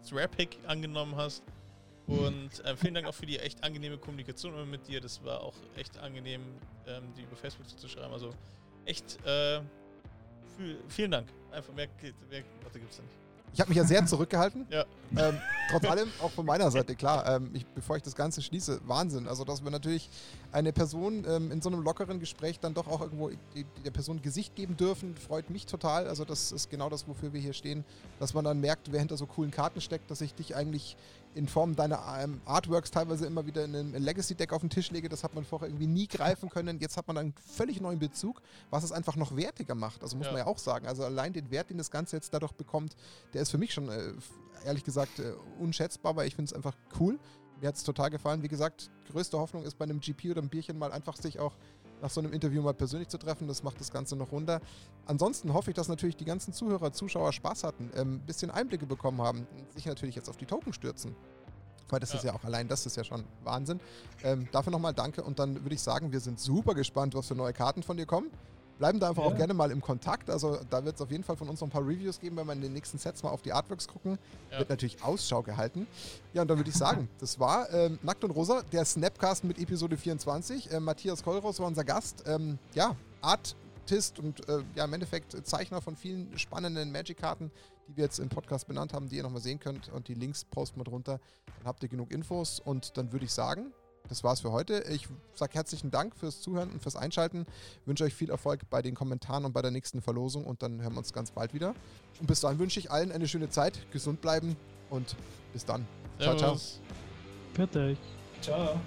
das Rare-Pick angenommen hast. Und äh, vielen Dank auch für die echt angenehme Kommunikation mit dir. Das war auch echt angenehm, ähm, die über Facebook zu schreiben. Also echt äh, vielen Dank. Einfach mehr, mehr Worte gibt es nicht. Ich habe mich ja sehr zurückgehalten. ja. Ähm, trotz allem, auch von meiner Seite, klar, ähm, ich, bevor ich das Ganze schließe, Wahnsinn. Also, dass wir natürlich eine Person ähm, in so einem lockeren Gespräch dann doch auch irgendwo die, der Person Gesicht geben dürfen, freut mich total. Also, das ist genau das, wofür wir hier stehen. Dass man dann merkt, wer hinter so coolen Karten steckt, dass ich dich eigentlich in Form deiner ähm, Artworks teilweise immer wieder in einem Legacy-Deck auf den Tisch lege. Das hat man vorher irgendwie nie greifen können. Jetzt hat man einen völlig neuen Bezug, was es einfach noch wertiger macht. Also muss ja. man ja auch sagen. Also allein den Wert, den das Ganze jetzt dadurch bekommt, der ist für mich schon, äh, ehrlich gesagt, äh, unschätzbar, weil ich finde es einfach cool. Mir hat es total gefallen. Wie gesagt, größte Hoffnung ist bei einem GP oder einem Bierchen mal einfach sich auch nach so einem Interview mal persönlich zu treffen. Das macht das Ganze noch runter. Ansonsten hoffe ich, dass natürlich die ganzen Zuhörer, Zuschauer Spaß hatten, ein ähm, bisschen Einblicke bekommen haben, sich natürlich jetzt auf die Token stürzen. Weil das ja. ist ja auch allein, das ist ja schon Wahnsinn. Ähm, dafür nochmal danke und dann würde ich sagen, wir sind super gespannt, was für neue Karten von dir kommen. Bleiben da einfach ja. auch gerne mal im Kontakt. Also da wird es auf jeden Fall von uns noch ein paar Reviews geben, wenn wir in den nächsten Sets mal auf die Artworks gucken. Ja. Wird natürlich Ausschau gehalten. Ja, und dann würde ich sagen, das war ähm, Nackt und Rosa, der Snapcast mit Episode 24. Äh, Matthias Kollros war unser Gast. Ähm, ja, Artist und äh, ja, im Endeffekt Zeichner von vielen spannenden Magic-Karten, die wir jetzt im Podcast benannt haben, die ihr nochmal sehen könnt. Und die Links posten wir drunter. Dann habt ihr genug Infos. Und dann würde ich sagen, das war's für heute. Ich sage herzlichen Dank fürs Zuhören und fürs Einschalten. Wünsche euch viel Erfolg bei den Kommentaren und bei der nächsten Verlosung und dann hören wir uns ganz bald wieder. Und bis dahin wünsche ich allen eine schöne Zeit, gesund bleiben und bis dann. Ciao, ciao. Servus. Für euch. Ciao.